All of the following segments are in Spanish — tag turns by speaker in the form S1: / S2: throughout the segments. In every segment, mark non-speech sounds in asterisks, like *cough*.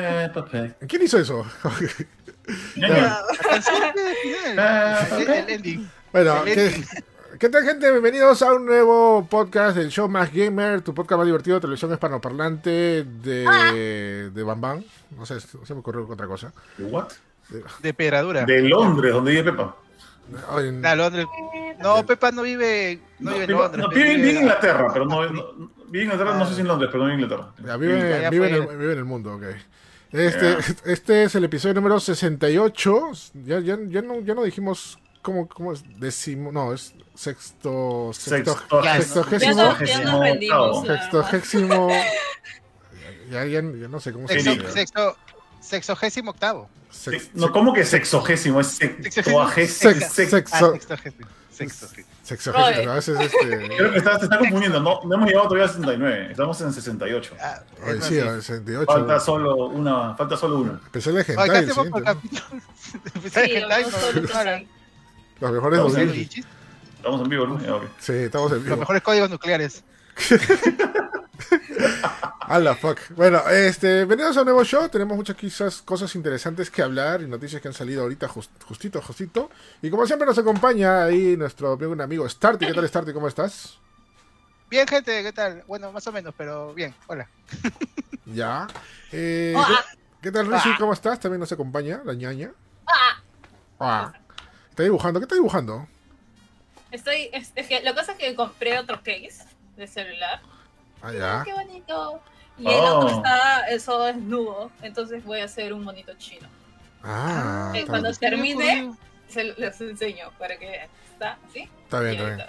S1: Peppa Pig.
S2: ¿Quién hizo eso? Bueno, ¿qué,
S3: ending.
S2: ¿qué tal gente? Bienvenidos a un nuevo podcast del show más gamer, tu podcast más divertido de televisión hispanoparlante de, de Bam Bam. No sé, no se me ocurrió otra cosa.
S1: What?
S3: De pedradura.
S1: De Londres, donde vive Pepa.
S2: En-
S3: Ah, Londres. No, Pepa no vive, no,
S1: No,
S3: vive en Londres.
S1: no, vive, vive en Inglaterra, pero no, no- vive en Inglaterra, no sé si en Londres, pero no en Inglaterra.
S2: ya, vive, en vive en el mundo, ok. Este, *laughs* este es el episodio número 68. Ya, ya, ya, no, ya no dijimos cómo, cómo es décimo, no, es sexto, sexto,
S1: Sexto-
S3: Ya,
S2: sextogésimo,
S4: Ya, no- rendimos.
S2: sextogésimo, *laughs* ya, ya, ya no sé cómo se
S3: Sexto,
S2: dice.
S3: sexto, sexogésimo octavo.
S2: Sex-
S1: No, ¿cómo que sexogésimo? Es
S3: Sexogésimo.
S1: sextuagésimo.
S2: Sex-
S1: sex-
S2: sex- So-
S3: sextogésimo. Sextogésimo.
S2: Sexogésimo,
S4: Oye.
S2: a veces este... *laughs*
S1: Creo que está, te está confundiendo. No, no hemos llegado todavía a 69. Estamos en 68.
S3: Ah,
S2: Ay,
S3: es
S2: sí,
S3: así.
S2: a 68.
S1: Falta solo una. Falta solo una.
S3: Oye,
S4: Sí. *laughs*
S2: Los mejores
S1: Estamos en vivo, ¿no?
S2: Sí, estamos en
S3: Los
S2: vivo.
S3: mejores códigos nucleares.
S2: A la fuck. Bueno, este, bienvenidos a un nuevo show. Tenemos muchas quizás cosas interesantes que hablar y noticias que han salido ahorita just- justito, justito. Y como siempre nos acompaña ahí nuestro amigo, un amigo Starty. ¿Qué tal Starty? ¿Cómo estás?
S3: Bien, gente, ¿qué tal? Bueno, más o menos, pero bien. Hola.
S2: Ya. Eh,
S4: Ah.
S2: ¿qué, qué tal Rishi? ¿Cómo estás? También nos acompaña la ñaña. Ah. Está dibujando. ¿Qué está dibujando?
S4: Estoy, es, es que la cosa es que compré otro case de celular.
S2: Ah, ya.
S4: qué bonito. Y
S1: Oh.
S4: el otro está eso desnudo, entonces voy a hacer un monito chino.
S2: Ah,
S4: cuando
S2: bien.
S4: termine, se les enseño para que. Está así.
S2: Está bien, está bien.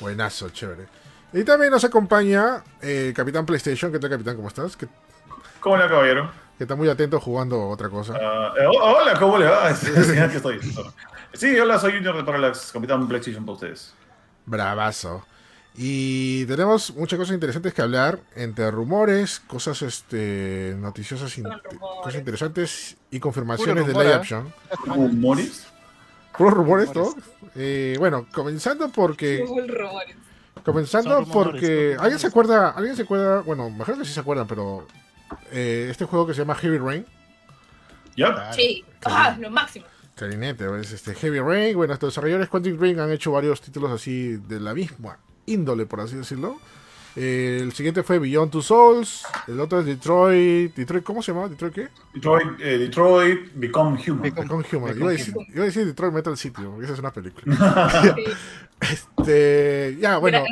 S2: Buenazo, chévere. Y también nos acompaña eh, Capitán PlayStation. ¿Qué tal, Capitán? ¿Cómo estás? Que,
S1: ¿Cómo le va, caballero?
S2: que está muy atento jugando otra cosa.
S1: Ah, eh, oh, hola, ¿cómo le va? *laughs* Sí, sí, aquí estoy. Sí, hola, soy Junior de Parallax, Capitán PlayStation para ustedes.
S2: Bravazo. Y tenemos muchas cosas interesantes que hablar, entre rumores, cosas este noticiosas, in-
S4: rumores.
S2: cosas interesantes y confirmaciones de live
S3: ¿eh?
S2: action.
S1: ¿Humoris?
S2: Puros rumores, ¿no?
S3: Rumores.
S2: Eh, bueno, comenzando porque
S4: rumores.
S2: comenzando
S3: rumores,
S2: porque
S3: rumores.
S2: alguien se acuerda, alguien se acuerda, bueno, mejor que sí se acuerdan, pero eh, este juego que se llama Heavy Rain,
S1: ¿Ya?
S3: Claro.
S4: Sí, ah, lo máximo.
S2: clarinete, es este Heavy Rain, bueno, estos desarrolladores Quantic Ring han hecho varios títulos así de la misma índole, por así decirlo. Eh, el siguiente fue Beyond Two Souls, el otro es Detroit, Detroit, ¿cómo se llama? ¿Detroit qué?
S1: Detroit, eh, Detroit Become Human.
S3: Become-
S2: Human.
S3: Become
S2: Iba a, decir,
S3: Human.
S2: iba a decir Detroit Metal City, esa es una película. *laughs* *laughs* Este, ya, bueno,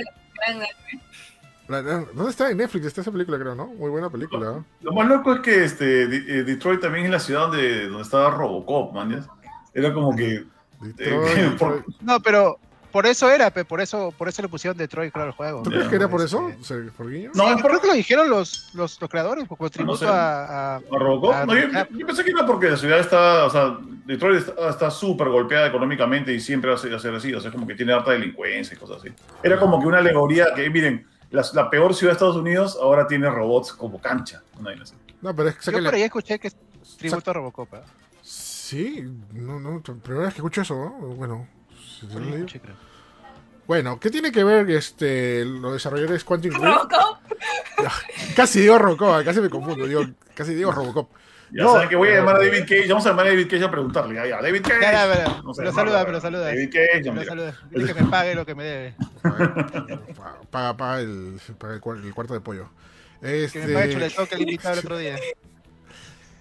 S2: ¿dónde está? En Netflix está esa película, creo, ¿no? Muy buena película.
S1: Lo más loco es que este, eh, Detroit también es la ciudad donde, donde estaba Robocop, man. Era como que.
S2: Detroit, *laughs*
S1: Eh,
S2: Detroit.
S3: No, pero por eso era, pe, por eso, por eso le pusieron Detroit, claro, al juego.
S2: ¿Tú crees que era por
S3: Este,
S2: eso? O sea, ¿Por guiño?
S1: No, es
S3: creo que lo dijeron los, los, los creadores, como tributo
S1: sé.
S3: a, a-
S1: ¿A Robocop?
S3: a
S1: No, yo, pensé que era porque la ciudad está, o sea, Detroit está- súper golpeada económicamente y siempre va a ser, así, o sea, como que tiene harta delincuencia y cosas así. Era como que una alegoría que, miren, la, la peor ciudad de Estados Unidos ahora tiene robots como cancha. una.
S2: No, pero es que
S3: Yo por ahí escuché que es tributo a Robocop. ¿eh?
S2: Sí, no, no, primera vez que escucho eso, ¿no? Bueno, lo
S3: escuché, creo.
S2: bueno, ¿qué tiene que ver este los desarrolladores Quantic Ring?
S4: Robocop. *laughs*
S2: Casi digo Robocop, casi me confundo, digo, casi digo Robocop.
S1: Ya
S2: No,
S1: saben que voy a llamar a David Cage, vamos a llamar a David Cage a preguntarle, ya, ya, David Cage.
S3: Ya, ya, pero-
S1: Vamos a
S3: pero
S1: llamarlo,
S3: saluda,
S1: ya.
S3: pero saluda.
S1: David Cage, ya.
S3: saluda. Dile que me pague lo que me debe.
S2: Paga, paga el, paga el, cuar- el cuarto de pollo.
S3: Que me pague
S2: Este,
S3: chuletón que le invitaba el otro día.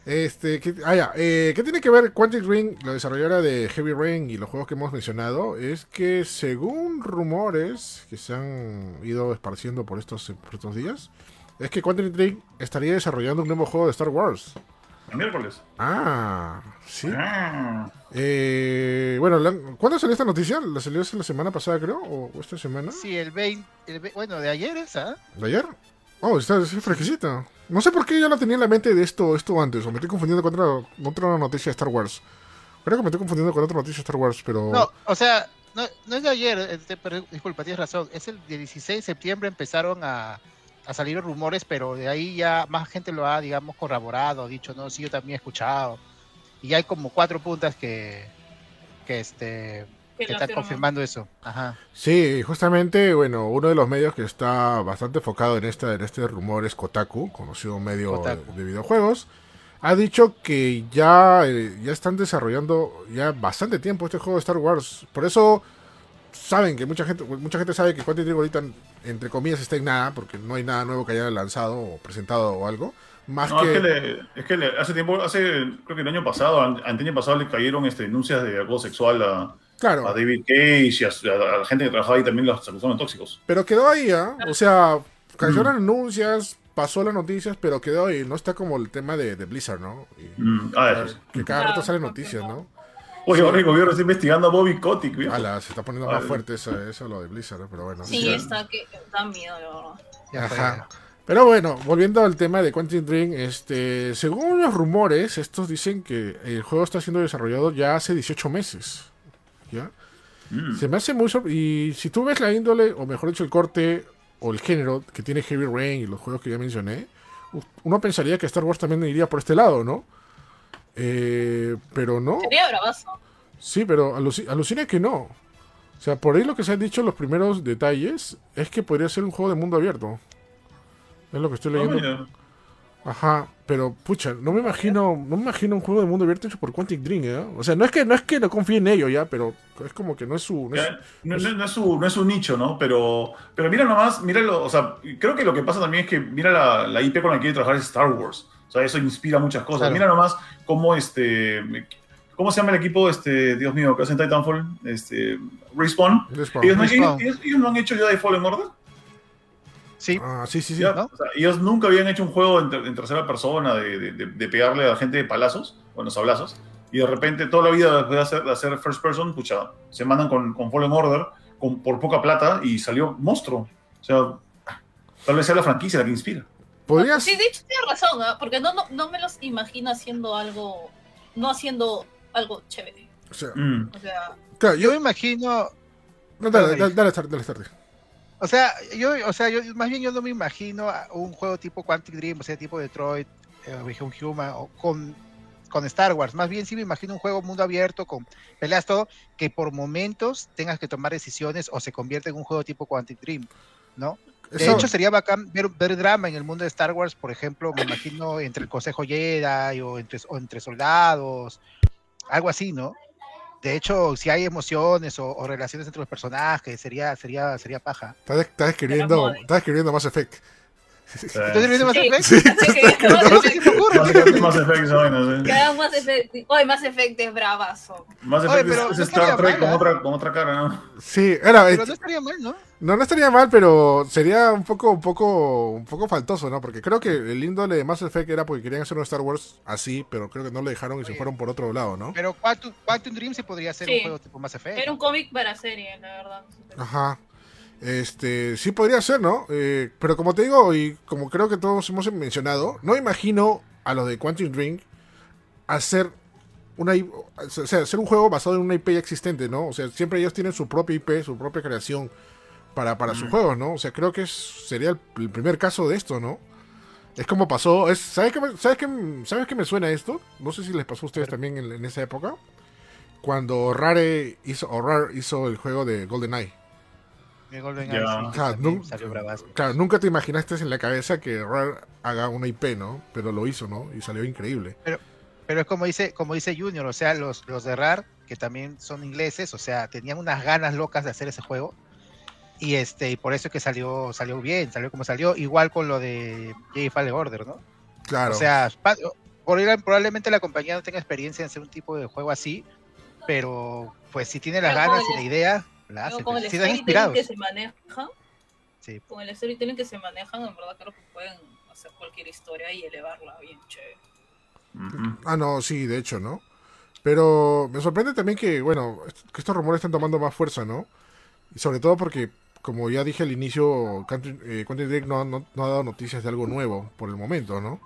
S2: Este, ¿qué, ah, ya, eh, ¿qué tiene que ver Quantic Ring, la desarrolladora de Heavy Rain y los juegos que hemos mencionado? Es que según rumores que se han ido esparciendo por estos, por estos días, es que Quantic Ring estaría desarrollando un nuevo juego de Star Wars.
S1: El miércoles.
S2: Ah, sí.
S1: Ah.
S2: Eh, bueno, ¿cuándo salió esta noticia? ¿La salió la semana pasada, creo? ¿O esta semana?
S3: Sí, el 20, el ve- bueno, de ayer esa.
S2: ¿De ayer? Oh, está es fresquecita. No sé por qué yo la tenía en la mente de esto, esto antes, o me estoy confundiendo con otra, otra noticia de Star Wars. Creo que me estoy confundiendo con otra noticia de Star Wars, pero...
S3: No, o sea, no, es de ayer, este, disculpa, tienes razón. Es el de 16 de septiembre empezaron a salir rumores, pero de ahí ya más gente lo ha, digamos, corroborado, dicho, no, sí, yo también he escuchado. Y ya hay como cuatro puntas que, que, este,
S4: Que
S3: que
S4: lo
S3: están confirmando eso. Ajá.
S2: Sí, justamente, bueno, uno de los medios que está bastante enfocado en, esta, en este rumor es Kotaku, conocido medio
S3: Kotaku.
S2: de videojuegos. ha dicho que ya, eh, ya están desarrollando ya bastante tiempo este juego de Star Wars. Por eso saben que mucha gente mucha gente sabe que Quantic Dream ahorita entre comillas está en nada porque no hay nada nuevo que haya lanzado o presentado o algo más
S1: No,
S2: que,
S1: es que, le- es que le- hace tiempo, hace, creo que el año pasado, an- año pasado le cayeron este, denuncias de acoso sexual a,
S2: claro
S1: a David Cage y a, a la gente que trabajaba ahí también los acusaron tóxicos.
S2: pero quedó ahí ¿ah? o sea cayeron anuncias pasó las noticias pero quedó ahí no está como el tema de, de Blizzard no Y-
S1: Mm, ah, eso
S2: que cada rato salen
S4: no,
S2: noticias
S4: no.
S1: Oye, ahora el gobierno está investigando a Bobby Kotick, viejo.
S2: Ala, se está poniendo más
S1: Vale.
S2: fuerte eso, eso lo de Blizzard, ¿no? pero bueno.
S4: Sí,
S1: Ya.
S4: está que da miedo, la verdad.
S2: Ajá. Pero bueno, volviendo al tema de Quantum Dream, este, según los rumores, estos dicen que el juego está siendo desarrollado ya hace 18 meses. ¿Ya?
S1: Mm.
S2: Se me hace muy Y si tú ves la índole, o mejor dicho, el corte o el género que tiene Heavy Rain y los juegos que ya mencioné, uno pensaría que Star Wars también iría por este lado, ¿no? Eh, pero no.
S4: Sería bravazo.
S2: Sí, pero aluci- alucina que no. O sea, por ahí lo que se han dicho los primeros detalles es que podría ser un juego de mundo abierto. Es lo que estoy
S1: Ah,
S2: leyendo.
S1: mira.
S2: Ajá, pero pucha, no me imagino, no me imagino un juego de mundo abierto hecho por Quantic Dream, ¿eh? O sea, no es que no es que no confíe en ello ya, pero es como que no es su, no es-
S1: No, no- no es su, no es su nicho, ¿no? Pero, pero mira nomás, míralo, o sea, creo que lo que pasa también es que mira la, la IP con la que quiere trabajar es Star Wars. O sea, eso inspira muchas cosas.
S3: Claro.
S1: Mira nomás cómo este. ¿Cómo se llama el equipo, este, Dios mío, que hacen Titanfall? Este, Respawn.
S2: Respawn.
S1: Ellos no,
S3: Respawn.
S1: ellos- ellos no han hecho ya de Fallen Order.
S3: Sí,
S2: Ah, sí, sí, sí.
S1: Ya,
S3: ¿no?
S1: o sea, ellos nunca habían hecho un juego en, ter- en tercera persona de, de- de- de pegarle a la gente de palazos, bueno, sablazos, y de repente toda la vida después de hacer, de hacer first person, pucha, se mandan con, con Fallen Order con, por poca plata y salió monstruo. O sea, tal vez sea la franquicia la que inspira.
S2: Podrías,
S4: Sí, de hecho tiene razón, ¿ah? porque no, no, no me los imagino haciendo algo, no haciendo algo chévere.
S2: o sea,
S1: Mm.
S4: O sea,
S2: claro,
S3: yo
S2: yo,
S3: me imagino,
S2: no, dale, dale, dale, dale, dale, dale.
S3: O sea, yo, o sea, yo más bien yo no me imagino a un juego tipo Quantic Dream, o sea, tipo Detroit, eh, Become Human, o con, con Star Wars. Más bien sí me imagino un juego mundo abierto con peleas todo, que por momentos tengas que tomar decisiones o se convierte en un juego tipo Quantic Dream, ¿no? De
S2: Eso-
S3: hecho, sería bacán ver, ver drama en el mundo de Star Wars, por ejemplo, me imagino entre el Consejo Jedi o entre, o entre soldados, algo así, ¿no? De hecho, si hay emociones o, o relaciones entre los personajes, sería, sería, sería paja.
S2: estás, estás escribiendo, estás escribiendo Mass Effect.
S3: ¿Entonces viene *laughs* Mass. Effect?
S2: Sí.
S3: qué ocurre.
S1: Mass Effect, esa vaina, sí.
S4: Oye, más efecto es bravazo.
S1: Mass Effect
S3: pero
S1: es,
S3: no
S1: es Star
S3: estaría
S1: Trek con
S3: ¿eh?
S1: otra, con otra cara, ¿no?
S2: Sí, era,
S3: Pero
S2: eh,
S3: no estaría mal, ¿no?
S2: no, no estaría mal, pero sería un poco, un poco, un poco faltoso, ¿no? Porque creo que el índole de Mass Effect era porque querían hacer un Star Wars así, pero creo que no le dejaron y se fueron por otro lado, ¿no?
S3: Pero Quantum, Quantum Dream sí podría ser
S4: Sí.
S3: un juego tipo Mass Effect.
S4: Era un cómic para serie, la verdad.
S2: Ajá. Este, sí podría ser, ¿no? Eh, pero como te digo, y como creo que todos hemos mencionado, no imagino a los de Quantum Dream hacer una o sea, hacer un juego basado en una IP ya existente, ¿no? O sea, siempre ellos tienen su propia IP, su propia creación para, para sus
S1: Mm.
S2: juegos, ¿no? O sea, creo que sería el, el primer caso de esto, ¿no? Es como pasó, es, ¿sabes qué, me- sabes, qué, ¿sabes qué me suena esto? No sé si les pasó a ustedes también en, en esa época. Cuando Rare hizo, o Rare hizo el juego de GoldenEye.
S3: Golden salió bravazo.
S2: Claro, nunca te imaginaste en la cabeza que Rare haga una IP, ¿no? Pero lo hizo, ¿no? Y salió increíble.
S3: Pero es como dice, como dice Junior, o sea, los, los de RAR, que también son ingleses, o sea, tenían unas ganas locas de hacer ese juego. Y este, y por eso es que salió, salió bien, salió como salió, igual con lo de Jay Fallen Order, ¿no?
S2: Claro.
S3: O sea, probablemente la compañía no tenga experiencia en hacer un tipo de juego así, pero pues si tiene las
S4: Pero
S3: ganas y la idea, la hace.
S4: con el storytelling
S3: inspirados.
S4: que se maneja,
S3: Sí.
S4: con el storytelling que se manejan, en verdad creo que pueden hacer cualquier historia y elevarla bien chévere.
S2: Ah, no, sí, de hecho, ¿no? Pero me sorprende también que, bueno, que estos rumores están tomando más fuerza, ¿no? Y sobre todo porque, como ya dije al inicio, Quantum eh, Break no, no- no ha dado noticias de algo nuevo por el momento, ¿no?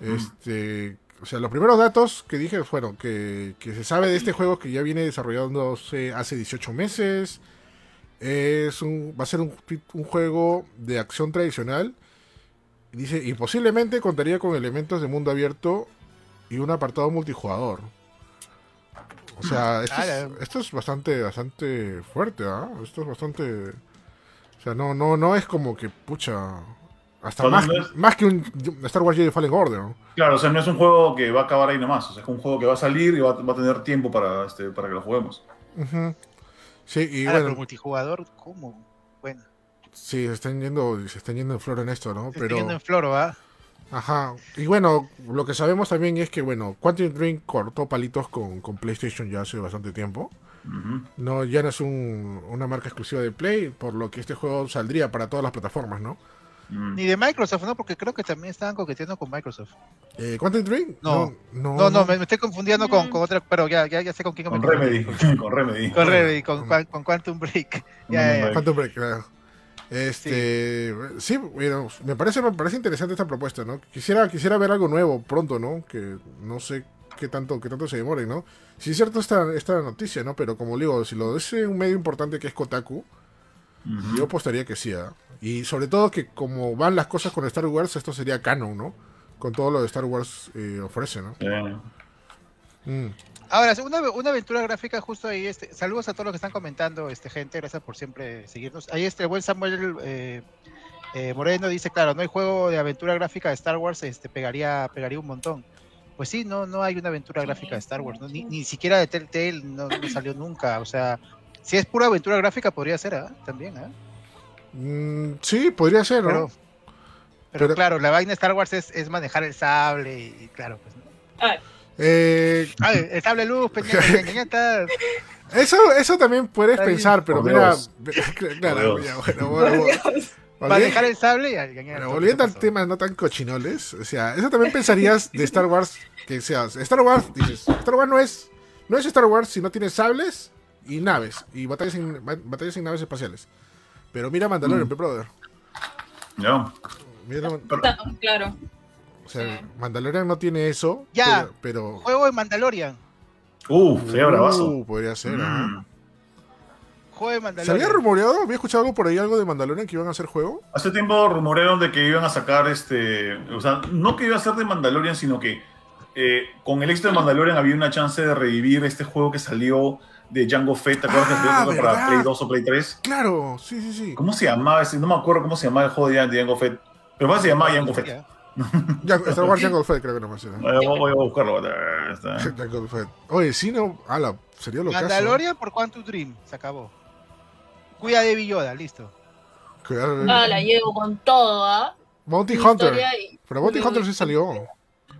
S2: Este, o sea, los primeros datos que dije fueron que, que se sabe de este juego que ya viene desarrollándose hace 18 meses. Es un, va a ser un, un juego de acción tradicional. Dice, y posiblemente contaría con elementos de mundo abierto y un apartado multijugador. O sea, esto,
S3: Ah,
S2: es, esto es bastante, bastante fuerte, ¿ah? Esto es bastante. O sea, no, no, no es como que, pucha. Hasta más,
S1: no es-
S2: más que un Star Wars Jedi Fallen Order. ¿no?
S1: Claro, o sea, no es un juego que va a acabar ahí nomás. O sea, es un juego que va a salir y va, va a tener tiempo para, este, para que lo juguemos.
S2: Ujú. Sí, y
S3: Ahora, pero
S2: bueno,
S3: multijugador, ¿cómo? Bueno,
S2: sí, se están yendo, se están yendo en flor en esto, ¿no?
S3: estoy
S2: Pero,
S3: viendo en Floro, ¿ah?
S2: ajá. Y bueno, lo que sabemos también es que, bueno, Quantum Dream cortó palitos con, con PlayStation ya hace bastante tiempo. No, ya no es un- una marca exclusiva de Play, por lo que este juego saldría para todas las plataformas, ¿no?
S1: Mm.
S3: Ni de Microsoft, ¿no? Porque creo que también estaban coqueteando con Microsoft.
S2: Eh, ¿Quantum Dream?
S3: No.
S2: no,
S3: No, no, me, me estoy confundiendo con,
S4: Mm.
S3: con otra, pero ya, ya, ya sé con quién
S1: Con
S3: me confundí.
S1: Remedy. *laughs* Con Remedy.
S3: Con Remedy, con, con, con Quantum Break. *laughs* Ya, ya, ya.
S2: Quantum Break, claro. Este, sí, bueno, me parece, me parece interesante esta propuesta, ¿no? Quisiera, quisiera ver algo nuevo pronto, ¿no? Que no sé qué tanto, qué tanto se demore, ¿no? Sí es cierto esta, esta noticia, ¿no? Pero como digo, si lo dice un medio importante que es Kotaku, Yo apostaría que sí, ¿ah? Y sobre todo que como van las cosas con Star Wars, esto sería canon, ¿no? Con todo lo de Star Wars eh, ofrece, ¿no? Mm.
S3: Ahora, una, una aventura gráfica justo ahí. Este, saludos a todos los que están comentando, este gente. Gracias por siempre seguirnos. Ahí este el buen Samuel eh, eh, Moreno dice, claro, no hay juego de aventura gráfica de Star Wars, este pegaría, pegaría un montón. Pues sí, no, no hay una aventura gráfica de Star Wars, ¿no? ni, ni siquiera de Telltale no, no salió nunca. O sea, si es pura aventura gráfica podría ser, ¿ah? También, ¿ah?
S2: Mm, sí, podría ser, ¿no?
S3: Pero, pero,
S2: Pero-
S3: claro, la vaina de Star Wars es, es manejar el sable y, y claro, pues. ¿no?
S4: Ah,
S2: Eh,
S3: Ah, el sable luz, ñañata. *laughs*
S2: eso, eso también puedes pensar, pero mira, *laughs* claro,
S1: Dios.
S2: bueno, bueno, bueno.
S3: manejar el sable y al-
S2: Pero volviendo al tema no tan cochinoles, o sea, eso también pensarías de Star Wars, que seas Star Wars, dices, Star Wars no es, no es Star Wars si no tiene sables y naves, y batallas en, ba- batallas en naves espaciales. Pero mira Mandalorian,
S1: Mm.
S2: brother.
S1: Ya.
S2: Mira,
S4: claro.
S2: o sea,
S4: Sí.
S2: Mandalorian no tiene eso,
S3: Ya.
S2: pero... pero
S3: Juego de Mandalorian.
S1: Uf, sería bravazo.
S2: Uh, podría ser, ajá.
S1: Mm.
S3: Juego de
S2: ¿Se
S3: Mandalorian.
S2: había rumoreado? ¿Había escuchado algo por ahí, algo de Mandalorian que iban a hacer juego?
S1: Hace tiempo rumorearon de que iban a sacar este. O sea, no que iba a ser de Mandalorian, sino que eh, con el éxito de Mandalorian había una chance de revivir este juego que salió de Django Fett. ¿Te acuerdas que
S2: Ah,
S1: salió para. Play 2 o Play 3?
S2: Claro, sí, sí, sí.
S1: ¿Cómo se llamaba ese? No me acuerdo cómo se llamaba el juego de Django Fett. Pero más se llamaba Django Fett. *laughs*
S2: Star Wars Jungle Fett creo que nomás era.
S1: Voy a- voy a buscarlo. *laughs*
S2: Jungle Fett. Oye, sí, no, ala, sería lo caso.
S3: Mandalorian por Quantum Dream. Se acabó. Cuida de Villoda, listo.
S2: Cuidado,
S4: Ah, la llevo con todo, ¿ah?
S2: Bounty Hunter.
S4: y-
S2: Pero Bounty Hunter sí salió.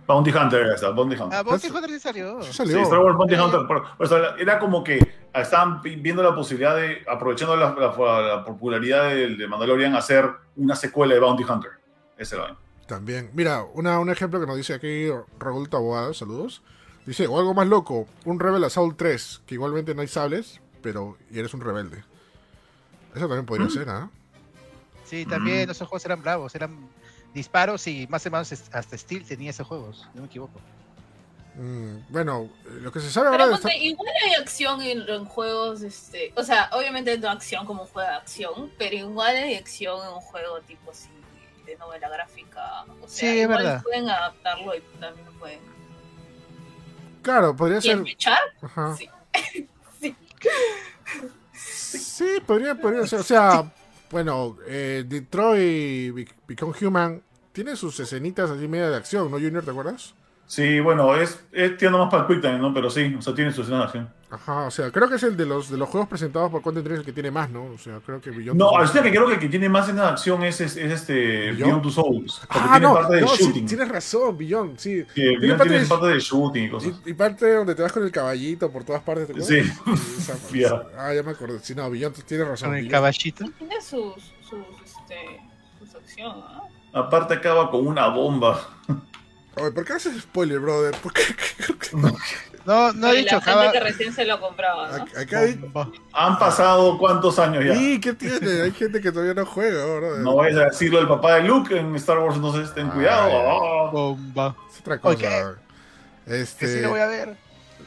S1: Bounty Hunter, ya está, Bounty Hunter.
S3: Ah, Bounty Hunter sí salió.
S2: Sí.
S1: Star Wars Bounty Hunter. pero- o sea, era como que estaban viendo la posibilidad de, aprovechando la, la- la popularidad de, de Mandalorian, hacer una secuela de Bounty Hunter. Ese era.
S2: También. Mira, una, un ejemplo que nos dice aquí Raúl Taboada, saludos. Dice, o algo más loco, un Rebel Assault 3, que igualmente no hay sables, pero y eres un rebelde. Eso también podría ser, ¿ah?
S3: Sí, también
S1: Mm.
S3: esos juegos eran bravos. Eran disparos y más o menos hasta Steel tenía esos juegos. No me equivoco.
S2: Mm, bueno, lo que se sabe
S4: Pero
S2: ahora
S4: igual hay acción en, en juegos, este, o sea, obviamente no acción como un juego de acción, pero igual hay acción en un juego tipo así de novela gráfica. O sea,
S3: Sí, es
S4: igual
S3: verdad.
S4: pueden adaptarlo y también pueden.
S2: Claro, podría
S4: ¿Quieren
S2: ser... Ajá. *laughs*
S4: Sí.
S2: Sí, podría, podría ser. O sea, bueno, eh, Detroit Be- Become Human tiene sus escenitas así media de acción, ¿no, Junior? ¿Te acuerdas?
S1: Sí, bueno, es, es tirando más para el Quick Time, ¿no? Pero sí, o sea, tiene su escena de acción.
S2: Ajá, o sea, creo que es el de los de los juegos presentados por Content Dream el que tiene más, ¿no? O sea, creo que Beyond
S1: No,
S2: Souls-
S1: que creo que el que tiene más escena de acción es, es, es este
S2: ¿Beyond?
S1: Beyond Two Souls. Porque
S2: Ah,
S1: tiene
S2: no,
S1: parte de
S2: no, sí,
S1: shooting.
S2: tienes razón, Beyond, sí.
S1: Sí,
S2: tiene
S1: Beyond
S2: parte
S1: tiene
S2: de-
S1: parte de shooting y cosas.
S2: Y, y parte donde te vas con el caballito por todas partes.
S1: Sí.
S2: Esa- *laughs*
S1: Ya.
S2: Ah, ya me acordé. Sí, no, Beyond tienes razón.
S3: Con el
S2: Beyond.
S3: caballito.
S4: Tiene sus, sus, este, sus acción, ¿ah?
S1: Aparte acaba con una bomba.
S2: Oye, ¿por qué haces spoiler, brother? ¿Por qué? *laughs*
S3: No, no he
S4: Oye,
S3: dicho
S4: la gente que recién se lo compraba, ¿no?
S2: Ac- Acá hay...
S1: Han pasado cuántos años ya.
S2: ¿Y qué tiene? Hay gente que todavía no juega, brother.
S1: No vayas a decirlo del papá de Luke en Star Wars, entonces ten cuidado. Ah.
S3: Bomba.
S2: Es otra cosa.
S3: Ok.
S2: Este...
S3: Que sí lo voy a ver.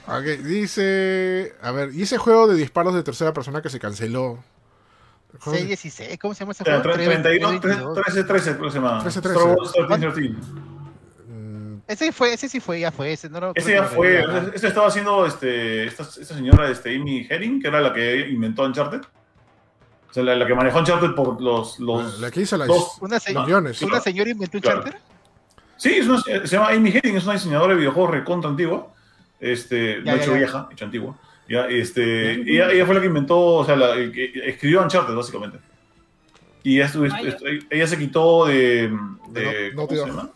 S2: Ok, dice. A ver, ¿y ese juego de disparos de tercera persona que se canceló? El juego de-
S3: 616, ¿cómo se llama ese juego?
S1: 32,
S3: 322.
S1: 13,
S3: Ese fue, ese sí fue, ya fue ese, no lo-
S1: Ese ya fue. Ese estaba haciendo este, esta, esta señora este, Amy Herring, que era la que inventó Uncharted. O sea, la, la que manejó Uncharted por los... los
S2: La que hizo las
S1: dos-
S3: Una, se-
S2: millones.
S3: una señora inventó un
S1: Claro.
S3: charter.
S1: Sí, es una- se llama Amy Hennig, es una diseñadora de videojuegos recontra antigua. Este,
S3: Ya,
S1: no
S3: ya,
S1: hecho
S3: ya.
S1: vieja, hecho antigua. Ya, este, ella, ella fue la que inventó, o sea, la, el que escribió Uncharted, básicamente. Y esto,
S4: Ah,
S1: ella se quitó de. de
S2: De
S1: ¿Cómo se llama?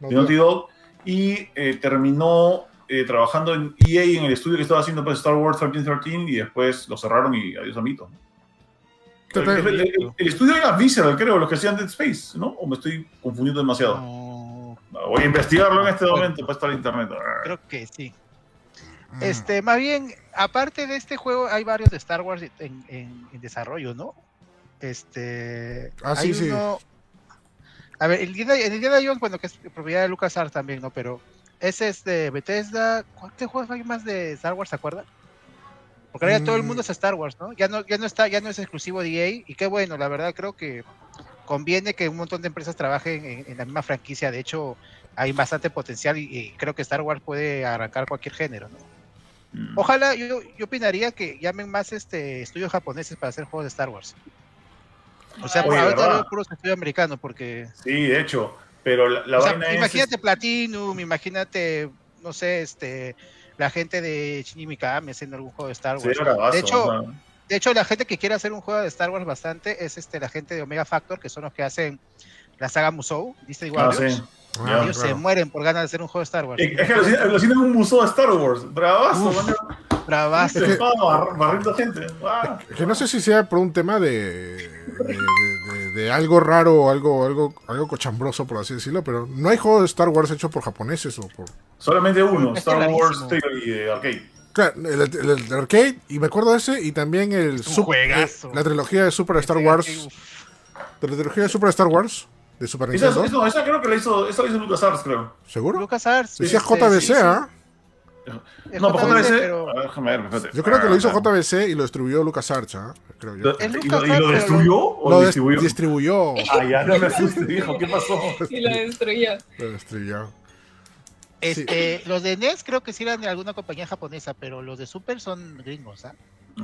S2: No,
S1: De Naughty Dog. Y eh, terminó eh, trabajando en EA en el estudio que estaba haciendo pues, Star Wars 1313 y después lo cerraron y adiós a Mito.
S2: Te-
S1: El, el- el- el estudio era Visceral, creo, los que hacían Dead Space, ¿no? ¿O me estoy confundiendo demasiado?
S3: No,
S1: Voy a investigarlo en este momento para estar en internet.
S3: creo que sí.
S2: Mm.
S3: Este, más bien, aparte de este juego, hay varios de Star Wars en, en- en desarrollo, ¿no? Este.
S2: Ah, sí,
S3: hay
S2: sí.
S3: A ver, el Indiana, el Indiana Jones, bueno, que es propiedad de LucasArts también, ¿no? Pero ese es de Bethesda. ¿Cuántos juegos hay más de Star Wars, se acuerdan? Porque ahora ya todo el mundo
S2: Mm.
S3: es Star Wars, ¿no? Ya no, ya no está, ya no es exclusivo de EA, y qué bueno, la verdad creo que conviene que un montón de empresas trabajen en, en la misma franquicia. De hecho, hay bastante potencial y, y creo que Star Wars puede arrancar cualquier género, ¿no?
S1: Mm.
S3: Ojalá, yo, yo opinaría que llamen más este estudios japoneses para hacer juegos de Star Wars. O sea,
S1: Oye,
S3: ahorita veo puros estudios americanos porque...
S1: Sí, de hecho. Pero la, la
S3: o sea,
S1: vaina es.
S3: imagínate Platinum, imagínate, no sé, este la gente de Shinji Mikami haciendo algún juego de Star
S1: Sí,
S3: Wars.
S1: bravazo,
S3: de hecho,
S1: o sea,
S3: de hecho, la gente que quiere hacer un juego de Star Wars bastante es este la gente de Omega Factor, que son los que hacen la saga Musou, Disney
S1: ah,
S3: Warriors.
S1: sí.
S2: Ah,
S3: Ellos se mueren por ganas de hacer un juego de Star Wars.
S1: Es es que alucina alucina en un museo de Star Wars. Bravazo,
S3: Uf.
S1: man.
S3: Bravazo.
S1: Barriendo gente. Ah.
S2: Es que no sé si sea por un tema de, de, de- de- de algo raro o algo, algo, algo cochambroso, por así decirlo, pero no hay juego de Star Wars hecho por japoneses o por...
S1: Solamente uno,
S3: Es
S1: Star Wars. Theory de arcade.
S2: Claro, el, el- el arcade, y me acuerdo de ese, y también el
S3: Es un
S2: sup-
S3: juegazo.
S2: eh, la trilogía de Super Star Wars, la trilogía de Super Star Wars, de Super
S1: Esa,
S2: Nintendo,
S1: esa, esa creo que la hizo, esa la hizo LucasArts, creo.
S2: ¿seguro?
S3: LucasArts.
S2: Decía JBC,
S3: sí, sí. Es
S1: No, pues
S3: JBC,
S1: JBC.
S3: pero-
S1: A ver, déjame ver, espérate.
S2: Yo creo que lo hizo
S1: Ah,
S2: JBC y lo distribuyó LucasArts, ¿ah? Creo yo.
S1: ¿Y lo, y destruyó o
S2: Lo
S1: distribuyó?
S2: distribuyó. *laughs*
S1: Ah, ya, no me asustes, viejo. ¿Qué pasó? *laughs*
S4: Y lo destruyó.
S2: Lo destruyó.
S3: Este, Los de NES creo que sí eran de alguna compañía japonesa, pero los de Super son gringos, ¿ah?